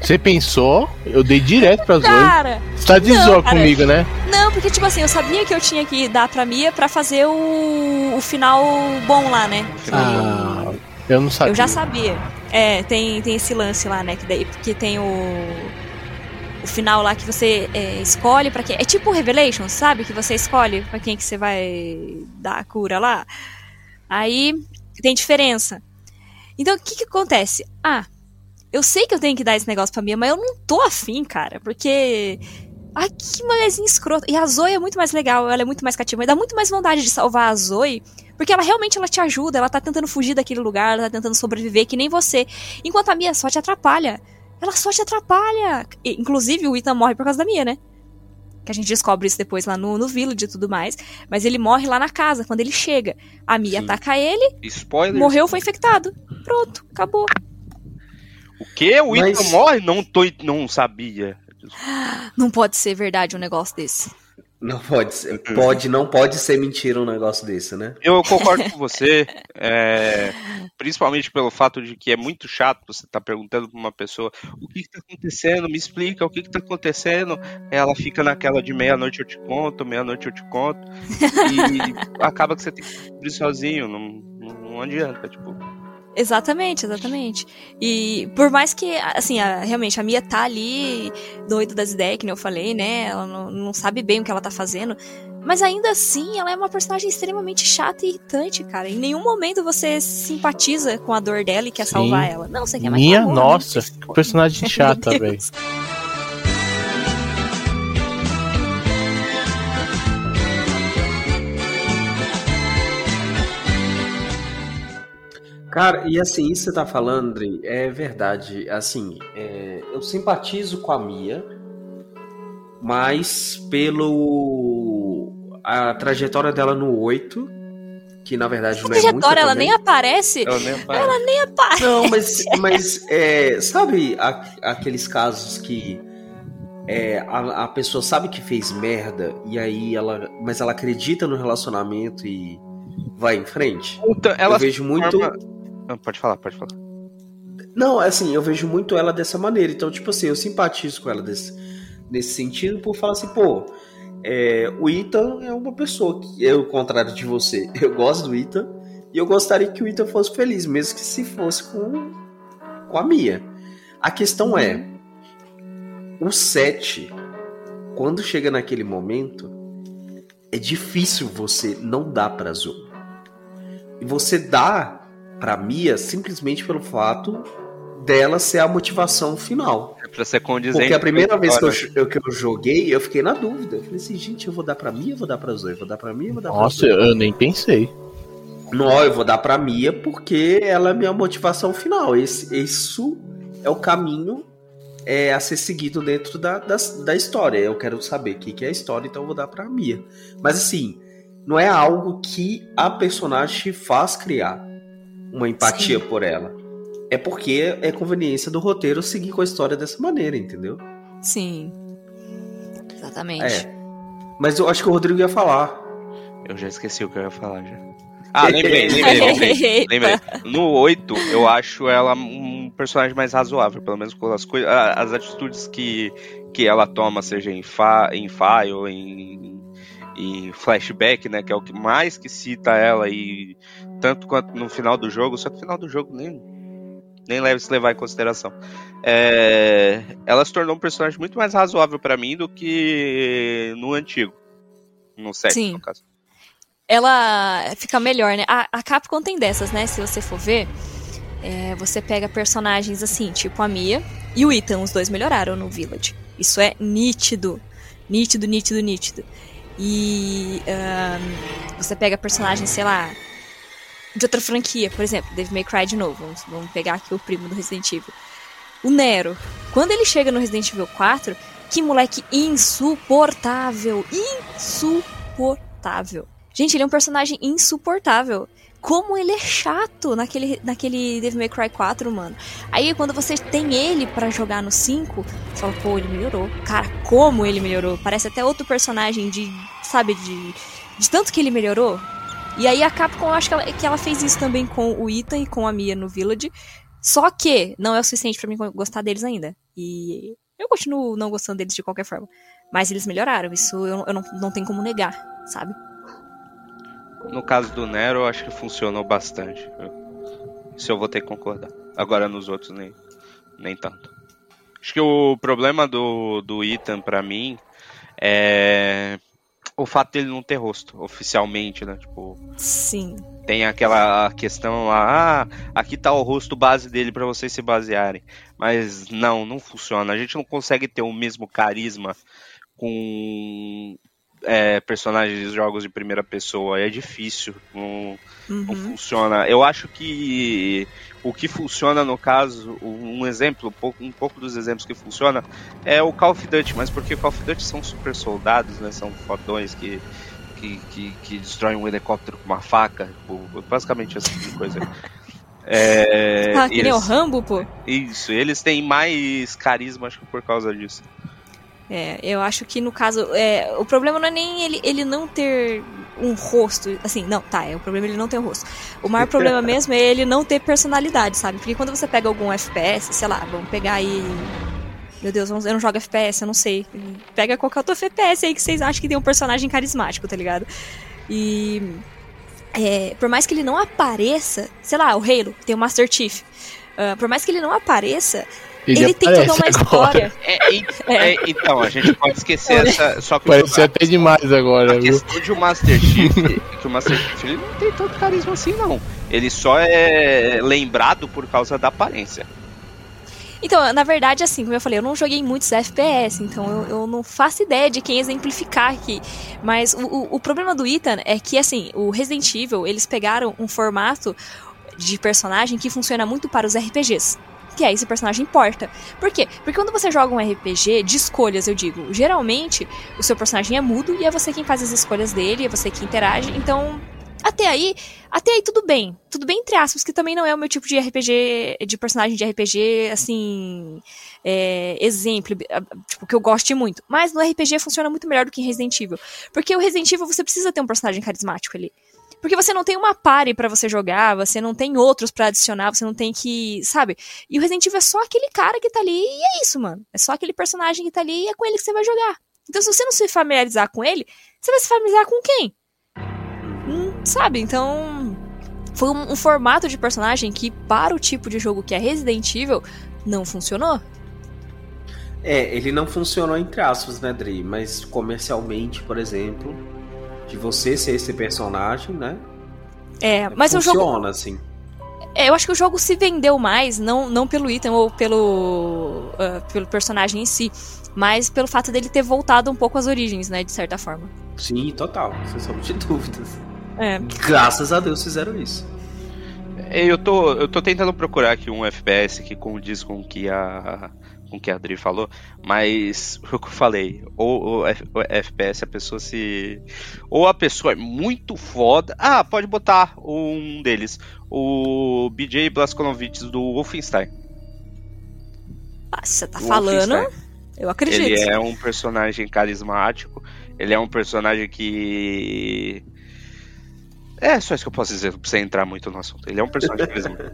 Você pensou? Eu dei direto pra Zoe. Cara! Você tá de Não, zoa cara. comigo, né? Não, porque, tipo assim, eu sabia que eu tinha que dar pra Mia pra fazer o, o final bom lá, né? Ah, eu não sabia. Eu já sabia. É, tem, tem esse lance lá, né? Que, daí, que tem o. O final lá que você é, escolhe pra quem. É tipo o Revelation, sabe? Que você escolhe pra quem que você vai dar a cura lá. Aí tem diferença. Então o que que acontece? Ah, eu sei que eu tenho que dar esse negócio pra Mia, mas eu não tô afim, cara. Porque. Ai, que mulherzinha escrota. E a Zoe é muito mais legal, ela é muito mais cativa. Dá muito mais vontade de salvar a Zoe. Porque ela realmente ela te ajuda, ela tá tentando fugir daquele lugar, ela tá tentando sobreviver, que nem você. Enquanto a Mia só te atrapalha. Ela só te atrapalha. E, inclusive, o Ethan morre por causa da Mia, né? Que a gente descobre isso depois lá no, no Village e tudo mais. Mas ele morre lá na casa, quando ele chega. A Mia Sim. ataca ele, Spoiler. morreu, foi infectado. Pronto, acabou. O quê? O Mas- Ethan morre? Não, tô, não sabia. Não pode ser verdade um negócio desse. Não pode ser. Pode, não pode ser mentira um negócio desse, né? Eu concordo com você, é, principalmente pelo fato de que é muito chato você estar perguntando pra uma pessoa o que, que tá acontecendo, me explica o que, que tá acontecendo. Ela fica naquela de meia-noite eu te conto, meia-noite eu te conto, e acaba que você tem que descobrir sozinho, não, não adianta, tipo. Exatamente, exatamente. E por mais que, assim, a- realmente, a Mia tá ali doida das ideias, que nem eu falei, né? Ela não, não sabe bem o que ela tá fazendo. Mas ainda assim, ela é uma personagem extremamente chata e irritante, cara. Em nenhum momento você simpatiza com a dor dela e quer Sim. salvar ela. Não, você quer mais ela morra, nossa, né? que personagem chata, velho. Cara, e assim, isso que você tá falando, Andrei, é verdade. Assim, é, eu simpatizo com a Mia, mas pelo. a trajetória dela no 8, que na verdade não é trajetória, ela nem aparece. Ela nem Nem aparece. Não, mas, mas é, sabe a- aqueles casos que é, a, a pessoa sabe que fez merda e aí ela, mas ela acredita no relacionamento e vai em frente? Puta, ela eu vejo muito. forma- Ah, pode falar, pode falar. Não, assim, eu vejo muito ela dessa maneira. Então, tipo assim, eu simpatizo com ela desse, nesse sentido por falar assim, pô, é, o Ethan é uma pessoa que, eu, ao contrário de você, eu gosto do Ethan e eu gostaria que o Ethan fosse feliz, mesmo que se fosse com, com a Mia. A questão é, o 7, quando chega naquele momento, é difícil você não dar pra Zoe. E você dá pra Mia simplesmente pelo fato dela ser a motivação final. É pra ser condizente. Porque a primeira vez que eu, que eu joguei, eu fiquei na dúvida. Eu falei assim, gente, eu vou dar pra Mia, eu vou dar pra Zoe, eu vou dar pra Mia, eu vou dar Nossa, pra Zoe. eu nem pensei. Não, eu vou dar pra Mia porque ela é a minha motivação final. Esse, isso é o caminho é, a ser seguido dentro da, da, da história. Eu quero saber o que, que é a história, então eu vou dar pra Mia. Mas assim, não é algo que a personagem te faz criar uma empatia por ela. É porque é conveniência do roteiro seguir com a história dessa maneira, entendeu? Sim. Exatamente. É. Mas eu acho que o Rodrigo ia falar. Eu já esqueci o que eu ia falar já. Ah, lembrei, lembrei, lembrei. Lembrei. No 8, eu acho ela um personagem mais razoável, pelo menos com as coisas, as atitudes que, que ela toma, seja em Fa, em Fa ou em, e flashback, né? Que é o que mais que cita ela e tanto quanto no final do jogo, só que no final do jogo nem nem leva se levar em consideração. É, ela se tornou um personagem muito mais razoável pra mim do que no antigo, no 7 Sim. no caso. ela fica melhor, né? A, a Capcom tem dessas, né? Se você for ver, é, você pega personagens assim, tipo a Mia e o Ethan, os dois melhoraram no Village. Isso é nítido. Nítido, nítido, nítido. E ahn, você pega personagens, sei lá, de outra franquia, por exemplo, Devil May Cry de novo. Vamos, vamos pegar aqui o primo do Resident Evil. O Nero. Quando ele chega no Resident Evil 4, que moleque insuportável. Insuportável. Gente, ele é um personagem insuportável. Como ele é chato naquele, naquele Devil May Cry 4, mano. Aí quando você tem ele pra jogar no 5, você fala, pô, ele melhorou. Cara, como ele melhorou. Parece até outro personagem de, sabe, de, de tanto que ele melhorou. E aí a Capcom, eu acho que ela, que ela fez isso também com o Ethan e com a Mia no Village. Só que não é o suficiente pra mim gostar deles ainda. E eu continuo não gostando deles de qualquer forma. Mas eles melhoraram, isso eu, eu não, não tenho como negar, sabe? No caso do Nero, eu acho que funcionou bastante. Isso eu vou ter que concordar. Agora nos outros nem, nem tanto. Acho que o problema do, do Ethan pra mim é o fato dele não ter rosto oficialmente, né? Tipo, Sim. tem aquela questão lá, ah, aqui tá o rosto base dele pra vocês se basearem. Mas não, não funciona. A gente não consegue ter o mesmo carisma com é, personagens de jogos de primeira pessoa. É difícil. Não, não Uhum. funciona. Eu acho que o que funciona no caso, um exemplo, um pouco, um pouco dos exemplos que funciona é o Call of Duty, mas porque o Call of Duty são super soldados, né? São fodões que, que, que, que destroem um helicóptero com uma faca, tipo, basicamente esse tipo de coisa. É, Ah, que nem o eles- Rambo, pô. isso, eles têm mais carisma, acho que por causa disso. É, eu acho que no caso, é, o problema não é nem ele, ele não ter um rosto, assim, não, tá, é o problema é ele não ter um rosto. O maior problema mesmo é ele não ter personalidade, sabe? Porque quando você pega algum FPS, sei lá, vamos pegar aí. Meu Deus, eu não jogo FPS, eu não sei. Pega qualquer outro FPS aí que vocês acham que tem um personagem carismático, tá ligado? E. é, por mais que ele não apareça, sei lá, o Halo tem o Master Chief. ah, por mais que ele não apareça, ele, tem toda uma história. É, e- é, então, a gente pode esquecer essa. Só que até demais agora, A viu? questão de o Master Chief, que o Master Chief ele não tem tanto carisma assim, não. Ele só é lembrado por causa da aparência. Então, na verdade, assim, como eu falei, eu não joguei muitos FPS, então eu, eu não faço ideia de quem exemplificar aqui. Mas o, o, o problema do Ethan é que, assim, o Resident Evil, eles pegaram um formato de personagem que funciona muito para os RPGs. Que é esse personagem importa. Por quê? Porque quando você joga um RPG de escolhas, eu digo, geralmente o seu personagem é mudo e é você quem faz as escolhas dele, é você que interage. Então, até aí, até aí tudo bem. Tudo bem entre aspas, que também não é o meu tipo de RPG, de personagem de RPG, assim, é, exemplo, tipo, que eu goste muito. Mas no RPG funciona muito melhor do que em Resident Evil. Porque o Resident Evil você precisa ter um personagem carismático ali. Porque você não tem uma party pra você jogar, você não tem outros pra adicionar, você não tem que, sabe? E o Resident Evil é só aquele cara que tá ali e é isso, mano. É só aquele personagem que tá ali e é com ele que você vai jogar. Então se você não se familiarizar com ele, você vai se familiarizar com quem? Hum, sabe? Então foi um, um formato de personagem que para o tipo de jogo que é Resident Evil não funcionou. É, ele não funcionou entre aspas, né, Dri? Mas comercialmente, por exemplo, de você ser esse personagem, né? É, mas o jogo funciona, assim. É, eu acho que o jogo se vendeu mais, não, não pelo item ou pelo, ah, pelo personagem em si, mas pelo fato dele ter voltado um pouco às origens, né, de certa forma. Sim, total, sem sombra de dúvidas. É. Graças a Deus fizeram isso. É, Eu tô, eu tô tentando procurar aqui um FPS que condiz com o que a com o que a Adri falou, mas o que eu falei, ou o F- o FPS a pessoa se ou a pessoa é muito foda. Ah, pode botar um deles, o BJ Blazkowicz do Wolfenstein. Ah, você tá O falando, eu acredito. Ele é um personagem carismático. Ele é um personagem que. É só isso que eu posso dizer, não precisa entrar muito no assunto. Ele é um personagem carismático.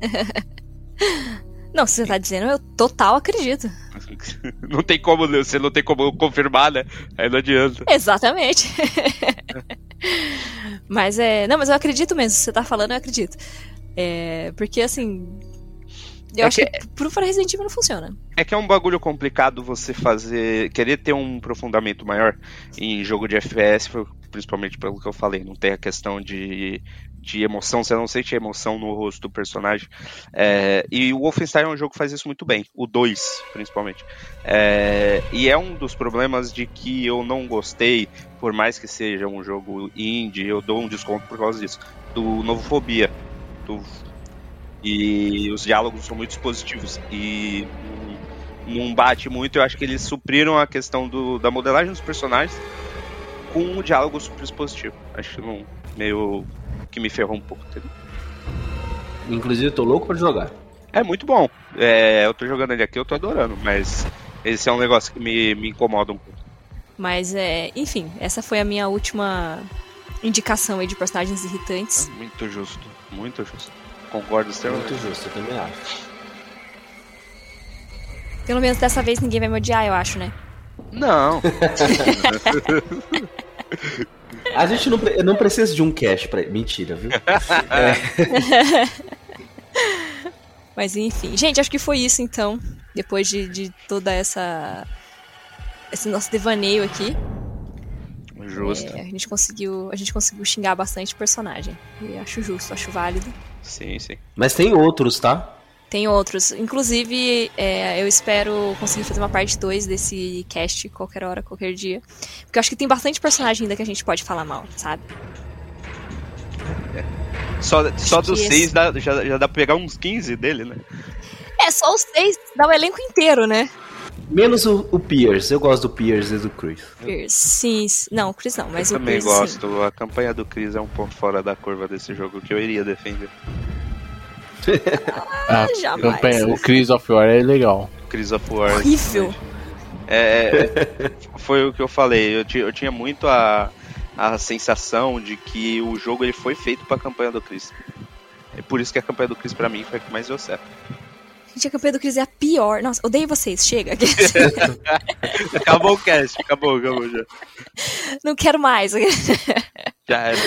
Não, se você tá dizendo, eu total acredito. Não tem como, você não tem como confirmar, né? Aí não adianta. Exatamente. mas é. Não, mas eu acredito mesmo. Se você tá falando, eu acredito. É. Porque assim. Eu É acho que- que, pro Resident Evil não funciona. É que é um bagulho complicado você fazer. Querer ter um aprofundamento maior em jogo de FPS, principalmente pelo que eu falei. Não tem a questão de, de emoção, você não sente emoção no rosto do personagem. É, e o Wolfenstein é um jogo que faz isso muito bem. O 2, principalmente. É, e é um dos problemas de que eu não gostei, por mais que seja um jogo indie, eu dou um desconto por causa disso. Do Novo Fobia. Do e os diálogos são muito expositivos e não- bate muito. Eu acho que eles supriram a questão do, da modelagem dos personagens com um diálogo super expositivo. Acho que não, meio que me ferrou um pouco. entendeu? Inclusive, eu tô louco pra jogar. É muito bom. É, eu tô jogando ele aqui, eu tô adorando, mas esse é um negócio que me, me incomoda um pouco. Mas é. Enfim, essa foi a minha última indicação aí de personagens irritantes. Muito justo, muito justo. Concordo extremamente. Muito justo, eu também acho. Pelo menos dessa vez ninguém vai me odiar, eu acho, né? Não, A gente não, pre- não precisa de um cash pra. Mentira, viu? Mas enfim. Gente, acho que foi isso então. Depois de, de toda essa. Esse nosso devaneio aqui. justo. é, a gente conseguiu. A gente conseguiu xingar bastante personagem. E acho justo, acho válido. Sim, sim. Mas tem outros, tá? Tem outros. Inclusive, é, eu espero conseguir fazer uma parte 2 desse cast qualquer hora, qualquer dia. Porque eu acho que tem bastante personagem ainda que a gente pode falar mal, sabe? Só, só que dos esse- seis dá, já, já dá pra pegar uns 15 dele, né? É, só os seis dá o elenco inteiro, né? Menos o, o Pierce. Eu gosto do Pierce e do Chris. Chris, Sim, não, o Chris não, mas eu o também Chris, sim. gosto. A campanha do Chris é um ponto fora da curva desse jogo que eu iria defender. A jamais. campanha, o Chris of War é legal. Chris of War. Horrível. É, foi o que eu falei. Eu, eu tinha muito a, a sensação de que o jogo ele foi feito pra campanha do Chris. É por isso que a campanha do Chris pra mim foi a que mais deu certo. Gente, a campanha do Chris é a pior. Nossa, odeio vocês, chega. Acabou o cast, acabou, acabou já. não quero mais. Já era.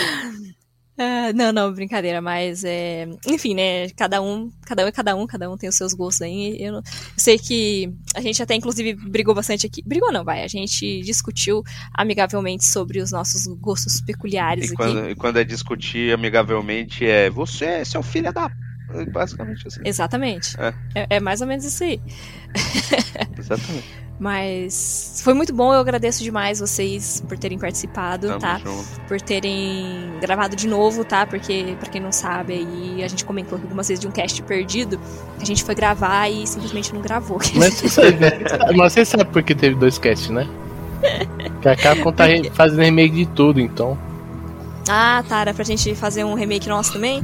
Ah, não, não, brincadeira, mas é. Enfim, né? Cada um, cada um é cada um, cada um tem os seus gostos aí. Eu, não- eu sei que a gente até, inclusive, brigou bastante aqui. Brigou não, vai. A gente discutiu amigavelmente sobre os nossos gostos peculiares E aqui. quando, e quando é discutir amigavelmente é você é seu filho da. Basicamente assim. Exatamente. É. É, é mais ou menos isso aí. Exatamente. Mas foi muito bom, eu agradeço demais vocês por terem participado, Tamo tá? junto. Por terem gravado de novo, tá? Porque, pra quem não sabe, aí a gente comentou aqui algumas vezes de um cast perdido. A gente foi gravar e simplesmente não gravou. Mas você sabe, mas você sabe por que teve dois casts, né? Que a Capcom tá fazendo remake de tudo, então. ah, tá, era pra gente fazer um remake nosso também?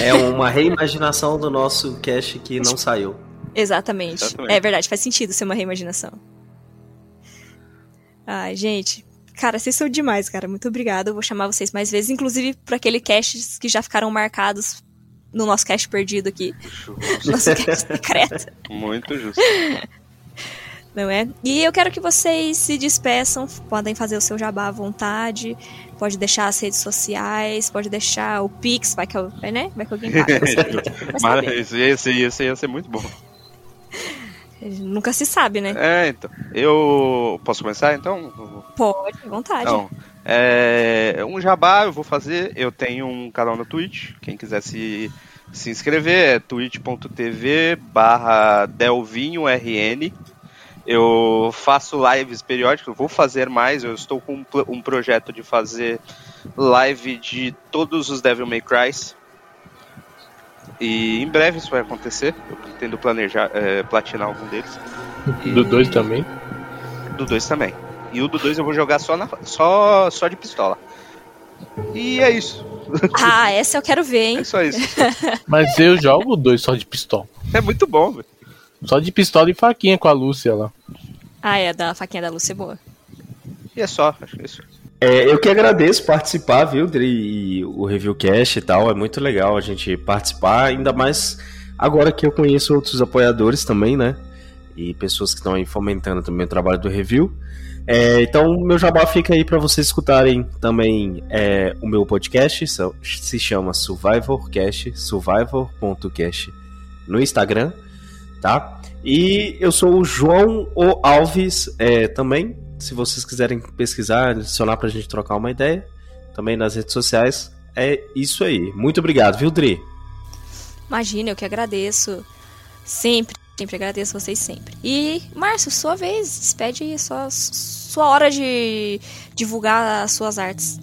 É uma reimaginação do nosso cast que não saiu. Exatamente. Exatamente. É verdade, faz sentido ser uma reimaginação. Ai, gente. Cara, vocês são demais, cara. Muito obrigada. Eu vou chamar vocês mais vezes, inclusive para aquele cast que já ficaram marcados no nosso cast perdido aqui. Nosso cast secreto. Muito justo. Não é? E eu quero que vocês se despeçam, podem fazer o seu jabá à vontade, pode deixar as redes sociais, pode deixar o Pix, vai que, eu- vai, né? vai que alguém paga. isso ia, ser, ia, ser, ia ser muito bom. Nunca se sabe, né? É, então. Eu. Posso começar então? Pode, à vontade. Então, é, um jabá eu vou fazer. Eu tenho um canal no Twitch. Quem quiser se, se inscrever é twitch.tv barra delvinhorn. Eu faço lives periódicas, vou fazer mais. Eu estou com um, um projeto de fazer live de todos os Devil May Cry. E em breve isso vai acontecer. Eu pretendo planejar, é, platinar algum deles. Do dois também. Do 2 também. E o do 2 eu vou jogar só, na, só, só de pistola. E é isso. Ah, essa eu quero ver, hein? É só isso. Mas eu jogo o dois só de pistola. É muito bom, velho. Só de pistola e faquinha com a Lúcia lá. Ah, é, da faquinha da Lúcia é boa. E é só, acho que é isso. É, eu que agradeço participar, viu, Dri, e o Reviewcast e tal. É muito legal a gente participar, ainda mais Agora que eu conheço outros apoiadores também, né? E pessoas que estão aí fomentando também o trabalho do review. É, então, meu jabá fica aí para vocês escutarem também é, o meu podcast, se chama Survivorcast, survivor.cast no Instagram, tá? E eu sou o João O Alves é, também, se vocês quiserem pesquisar, adicionar pra gente trocar uma ideia, também nas redes sociais, é isso aí. Muito obrigado, viu, Dri? Imagina, eu que agradeço. Sempre, sempre agradeço vocês sempre. E, Márcio, sua vez, despede aí sua, sua hora de divulgar as suas artes.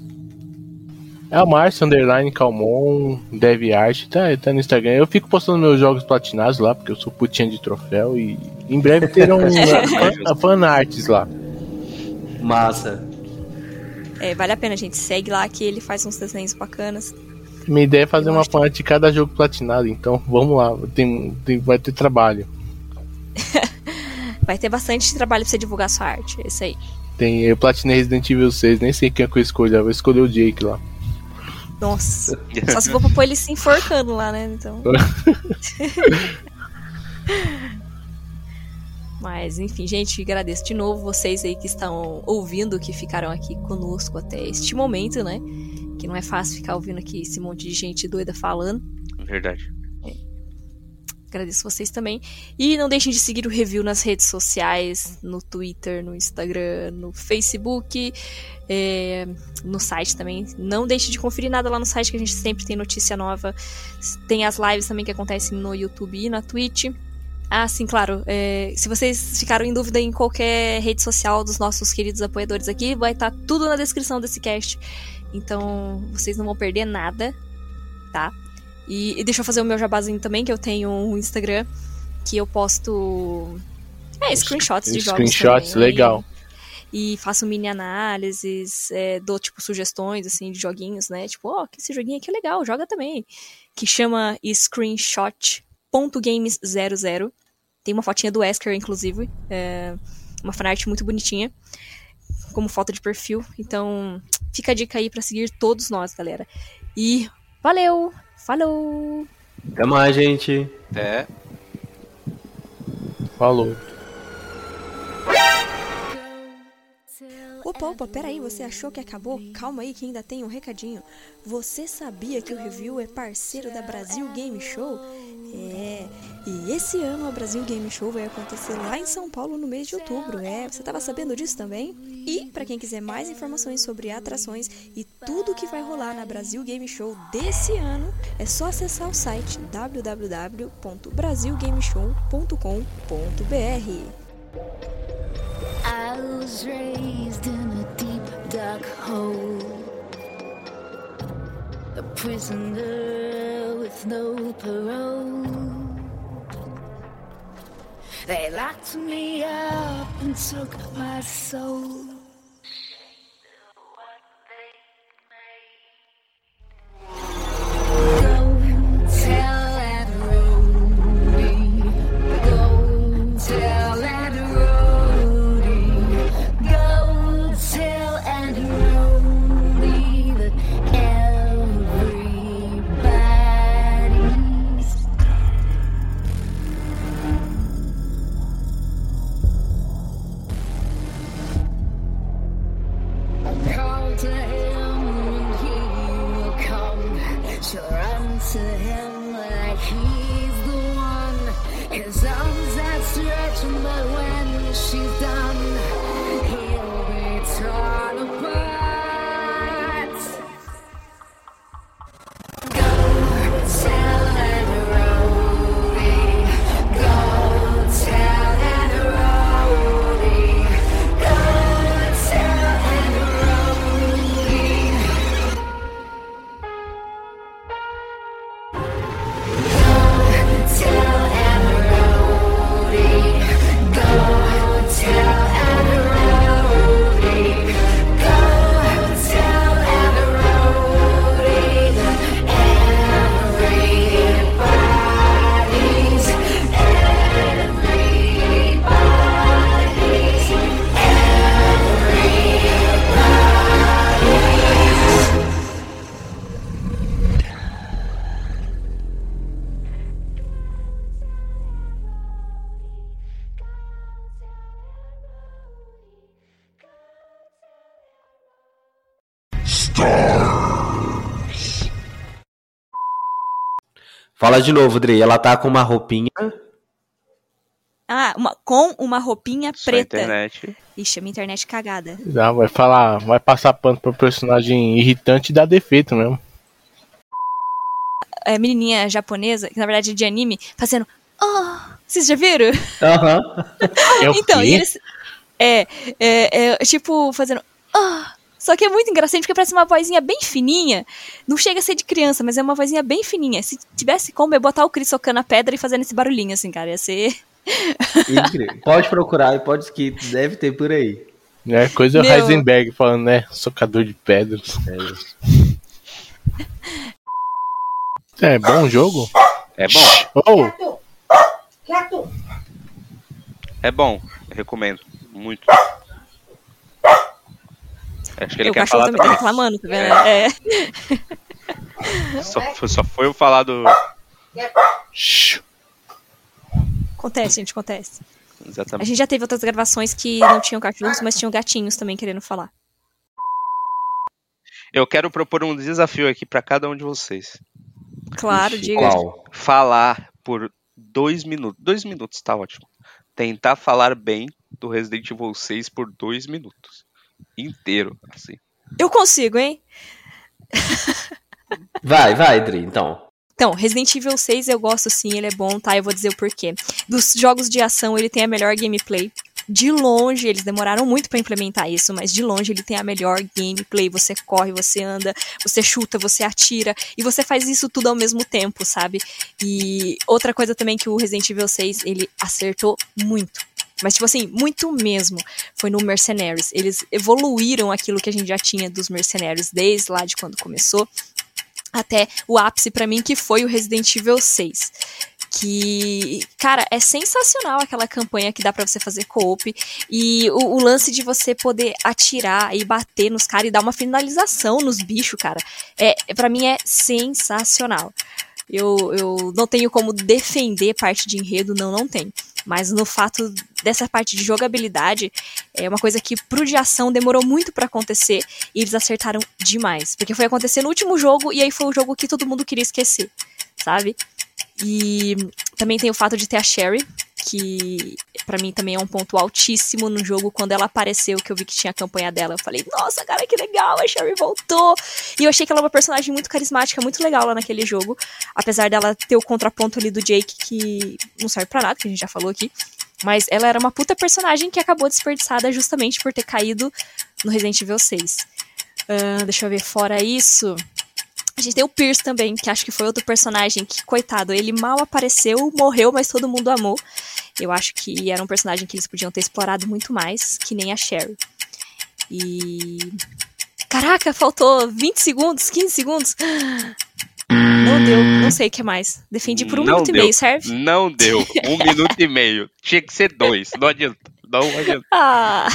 É o Márcio Underline Calmon, DevArt, tá, tá no Instagram. Eu fico postando meus jogos platinados lá, porque eu sou putinha de troféu e em breve terão fan, fanarts lá. Massa. É, vale a pena, gente. Segue lá que ele faz uns desenhos bacanas. Minha ideia é fazer uma fan de cada jogo platinado, então vamos lá, tem, tem- vai ter trabalho. Vai ter bastante trabalho pra você divulgar sua arte. É isso aí. Tem, eu platinei Resident Evil 6, nem sei quem é que eu escolhi, eu vou escolher o Jake lá. Nossa. Só se for pra pôr ele se enforcando lá, né? Então. Mas, enfim, gente, agradeço de novo vocês aí que estão ouvindo, que ficaram aqui conosco até este momento, né? Que não é fácil ficar ouvindo aqui esse monte de gente doida falando. Verdade. Agradeço vocês também. E não deixem de seguir o review nas redes sociais, no Twitter, no Instagram, no Facebook, é, no site também. Não deixe de conferir nada lá no site, que a gente sempre tem notícia nova. Tem as lives também que acontecem no YouTube e na Twitch. Ah, sim, claro. é, se vocês ficaram em dúvida em qualquer rede social dos nossos queridos apoiadores aqui, vai estar tudo na descrição desse cast. Então, vocês não vão perder nada, tá? E, e deixa eu fazer o meu jabazinho também, que eu tenho um Instagram que eu posto. É, screenshots de jogos. Screenshots, também. legal. E faço mini análises, é, dou, tipo, sugestões, assim, de joguinhos, né? Tipo, ó, que esse joguinho aqui é legal, joga também. Que chama screenshot.games00. Tem uma fotinha do Wesker, inclusive. É, uma fanart muito bonitinha. Como foto de perfil. Então, fica a dica aí pra seguir todos nós, galera. E valeu! Falou! Até mais, gente. Até. Falou. Opa, opa, peraí, você achou que acabou? Calma aí que ainda tem um recadinho. Você sabia que o Review é parceiro da Brasil Game Show? É, e esse ano a Brasil Game Show vai acontecer lá em São Paulo no mês de outubro. É, você estava sabendo disso também? E para quem quiser mais informações sobre atrações e tudo que vai rolar na Brasil Game Show desse ano, é só acessar o site www.brasilgameshow.com.br. I was raised in a deep, dark hole. A prisoner with no parole. They locked me up and took my soul. Fala de novo, Dre. Ela tá com uma roupinha. Ah, uma- com uma roupinha Sua preta. internet. Ixi, a minha internet cagada. Não, vai falar, vai passar pano pro personagem irritante e dar defeito mesmo. É, menininha japonesa, que na verdade é de anime, fazendo. Oh, vocês já viram? Aham. É o Então, e eles. É, é, é, tipo, fazendo. Ah! Só que é muito engraçado porque parece uma vozinha bem fininha. Não chega a ser de criança, mas é uma vozinha bem fininha. Se tivesse como, eu botar o Chris socando a pedra e fazendo esse barulhinho, assim, cara. Ia ser. Incrível. Pode procurar e pode que deve ter por aí. É coisa Meu. Heisenberg falando, né? Socador de pedras. É bom jogo? É bom. Oh, É bom. Recomendo. Muito. Acho que ele o quer cachorro falar também tá reclamando, tá vendo? É. Só, foi- só foi eu falar do. Acontece, gente, acontece. A Exatamente. gente já teve outras gravações que não tinham cachorros, mas tinham gatinhos também querendo falar. Eu quero propor um desafio aqui pra cada um de vocês. Claro, Ixi, diga. Qual? Falar por dois minutos. Dois minutos, tá ótimo. Tentar falar bem do Resident Evil 6 por dois minutos. Inteiro, assim. Eu consigo, hein? Vai, vai, Dre, então. Então, Resident Evil 6 eu gosto sim, ele é bom, tá? Eu vou dizer o porquê. Dos jogos de ação, ele tem a melhor gameplay. De longe, eles demoraram muito pra implementar isso, mas de longe ele tem a melhor gameplay. Você corre, você anda, você chuta, você atira, e você faz isso tudo ao mesmo tempo, sabe? E outra coisa também que o Resident Evil 6, ele acertou muito. Mas, tipo assim, muito mesmo. Foi no Mercenaries. Eles evoluíram aquilo que a gente já tinha dos Mercenaries desde lá de quando começou até o ápice pra mim, que foi o Resident Evil 6. Que, cara, é sensacional aquela campanha que dá pra você fazer co-op. E o, o lance de você poder atirar e bater nos caras e dar uma finalização nos bichos, cara, é, para mim é sensacional. Eu, eu não tenho como defender parte de enredo, não, não tem. Mas no fato dessa parte de jogabilidade, é uma coisa que pro de ação demorou muito pra acontecer e eles acertaram demais. Porque foi acontecer no último jogo e aí foi o jogo que todo mundo queria esquecer, sabe? E também tem o fato de ter a Sherry, que pra mim também é um ponto altíssimo no jogo. Quando ela apareceu, que eu vi que tinha a campanha dela, eu falei, nossa, cara, que legal, a Sherry voltou. E eu achei que ela é uma personagem muito carismática, muito legal lá naquele jogo. Apesar dela ter o contraponto ali do Jake, que não serve pra nada, que a gente já falou aqui. Mas ela era uma puta personagem que acabou desperdiçada justamente por ter caído no Resident Evil 6. Ah, deixa eu ver, fora isso. A gente tem o Pierce também, que acho que foi outro personagem que, coitado, ele mal apareceu, morreu, mas todo mundo amou. Eu acho que era um personagem que eles podiam ter explorado muito mais, que nem a Sherry. E. Caraca, faltou 20 segundos, 15 segundos. Não deu, não sei o que mais. Defendi por um Não minuto e deu. meio, serve? Não deu. Um minuto e meio. Tinha que ser dois. Não adianta. Não adianta. Ah!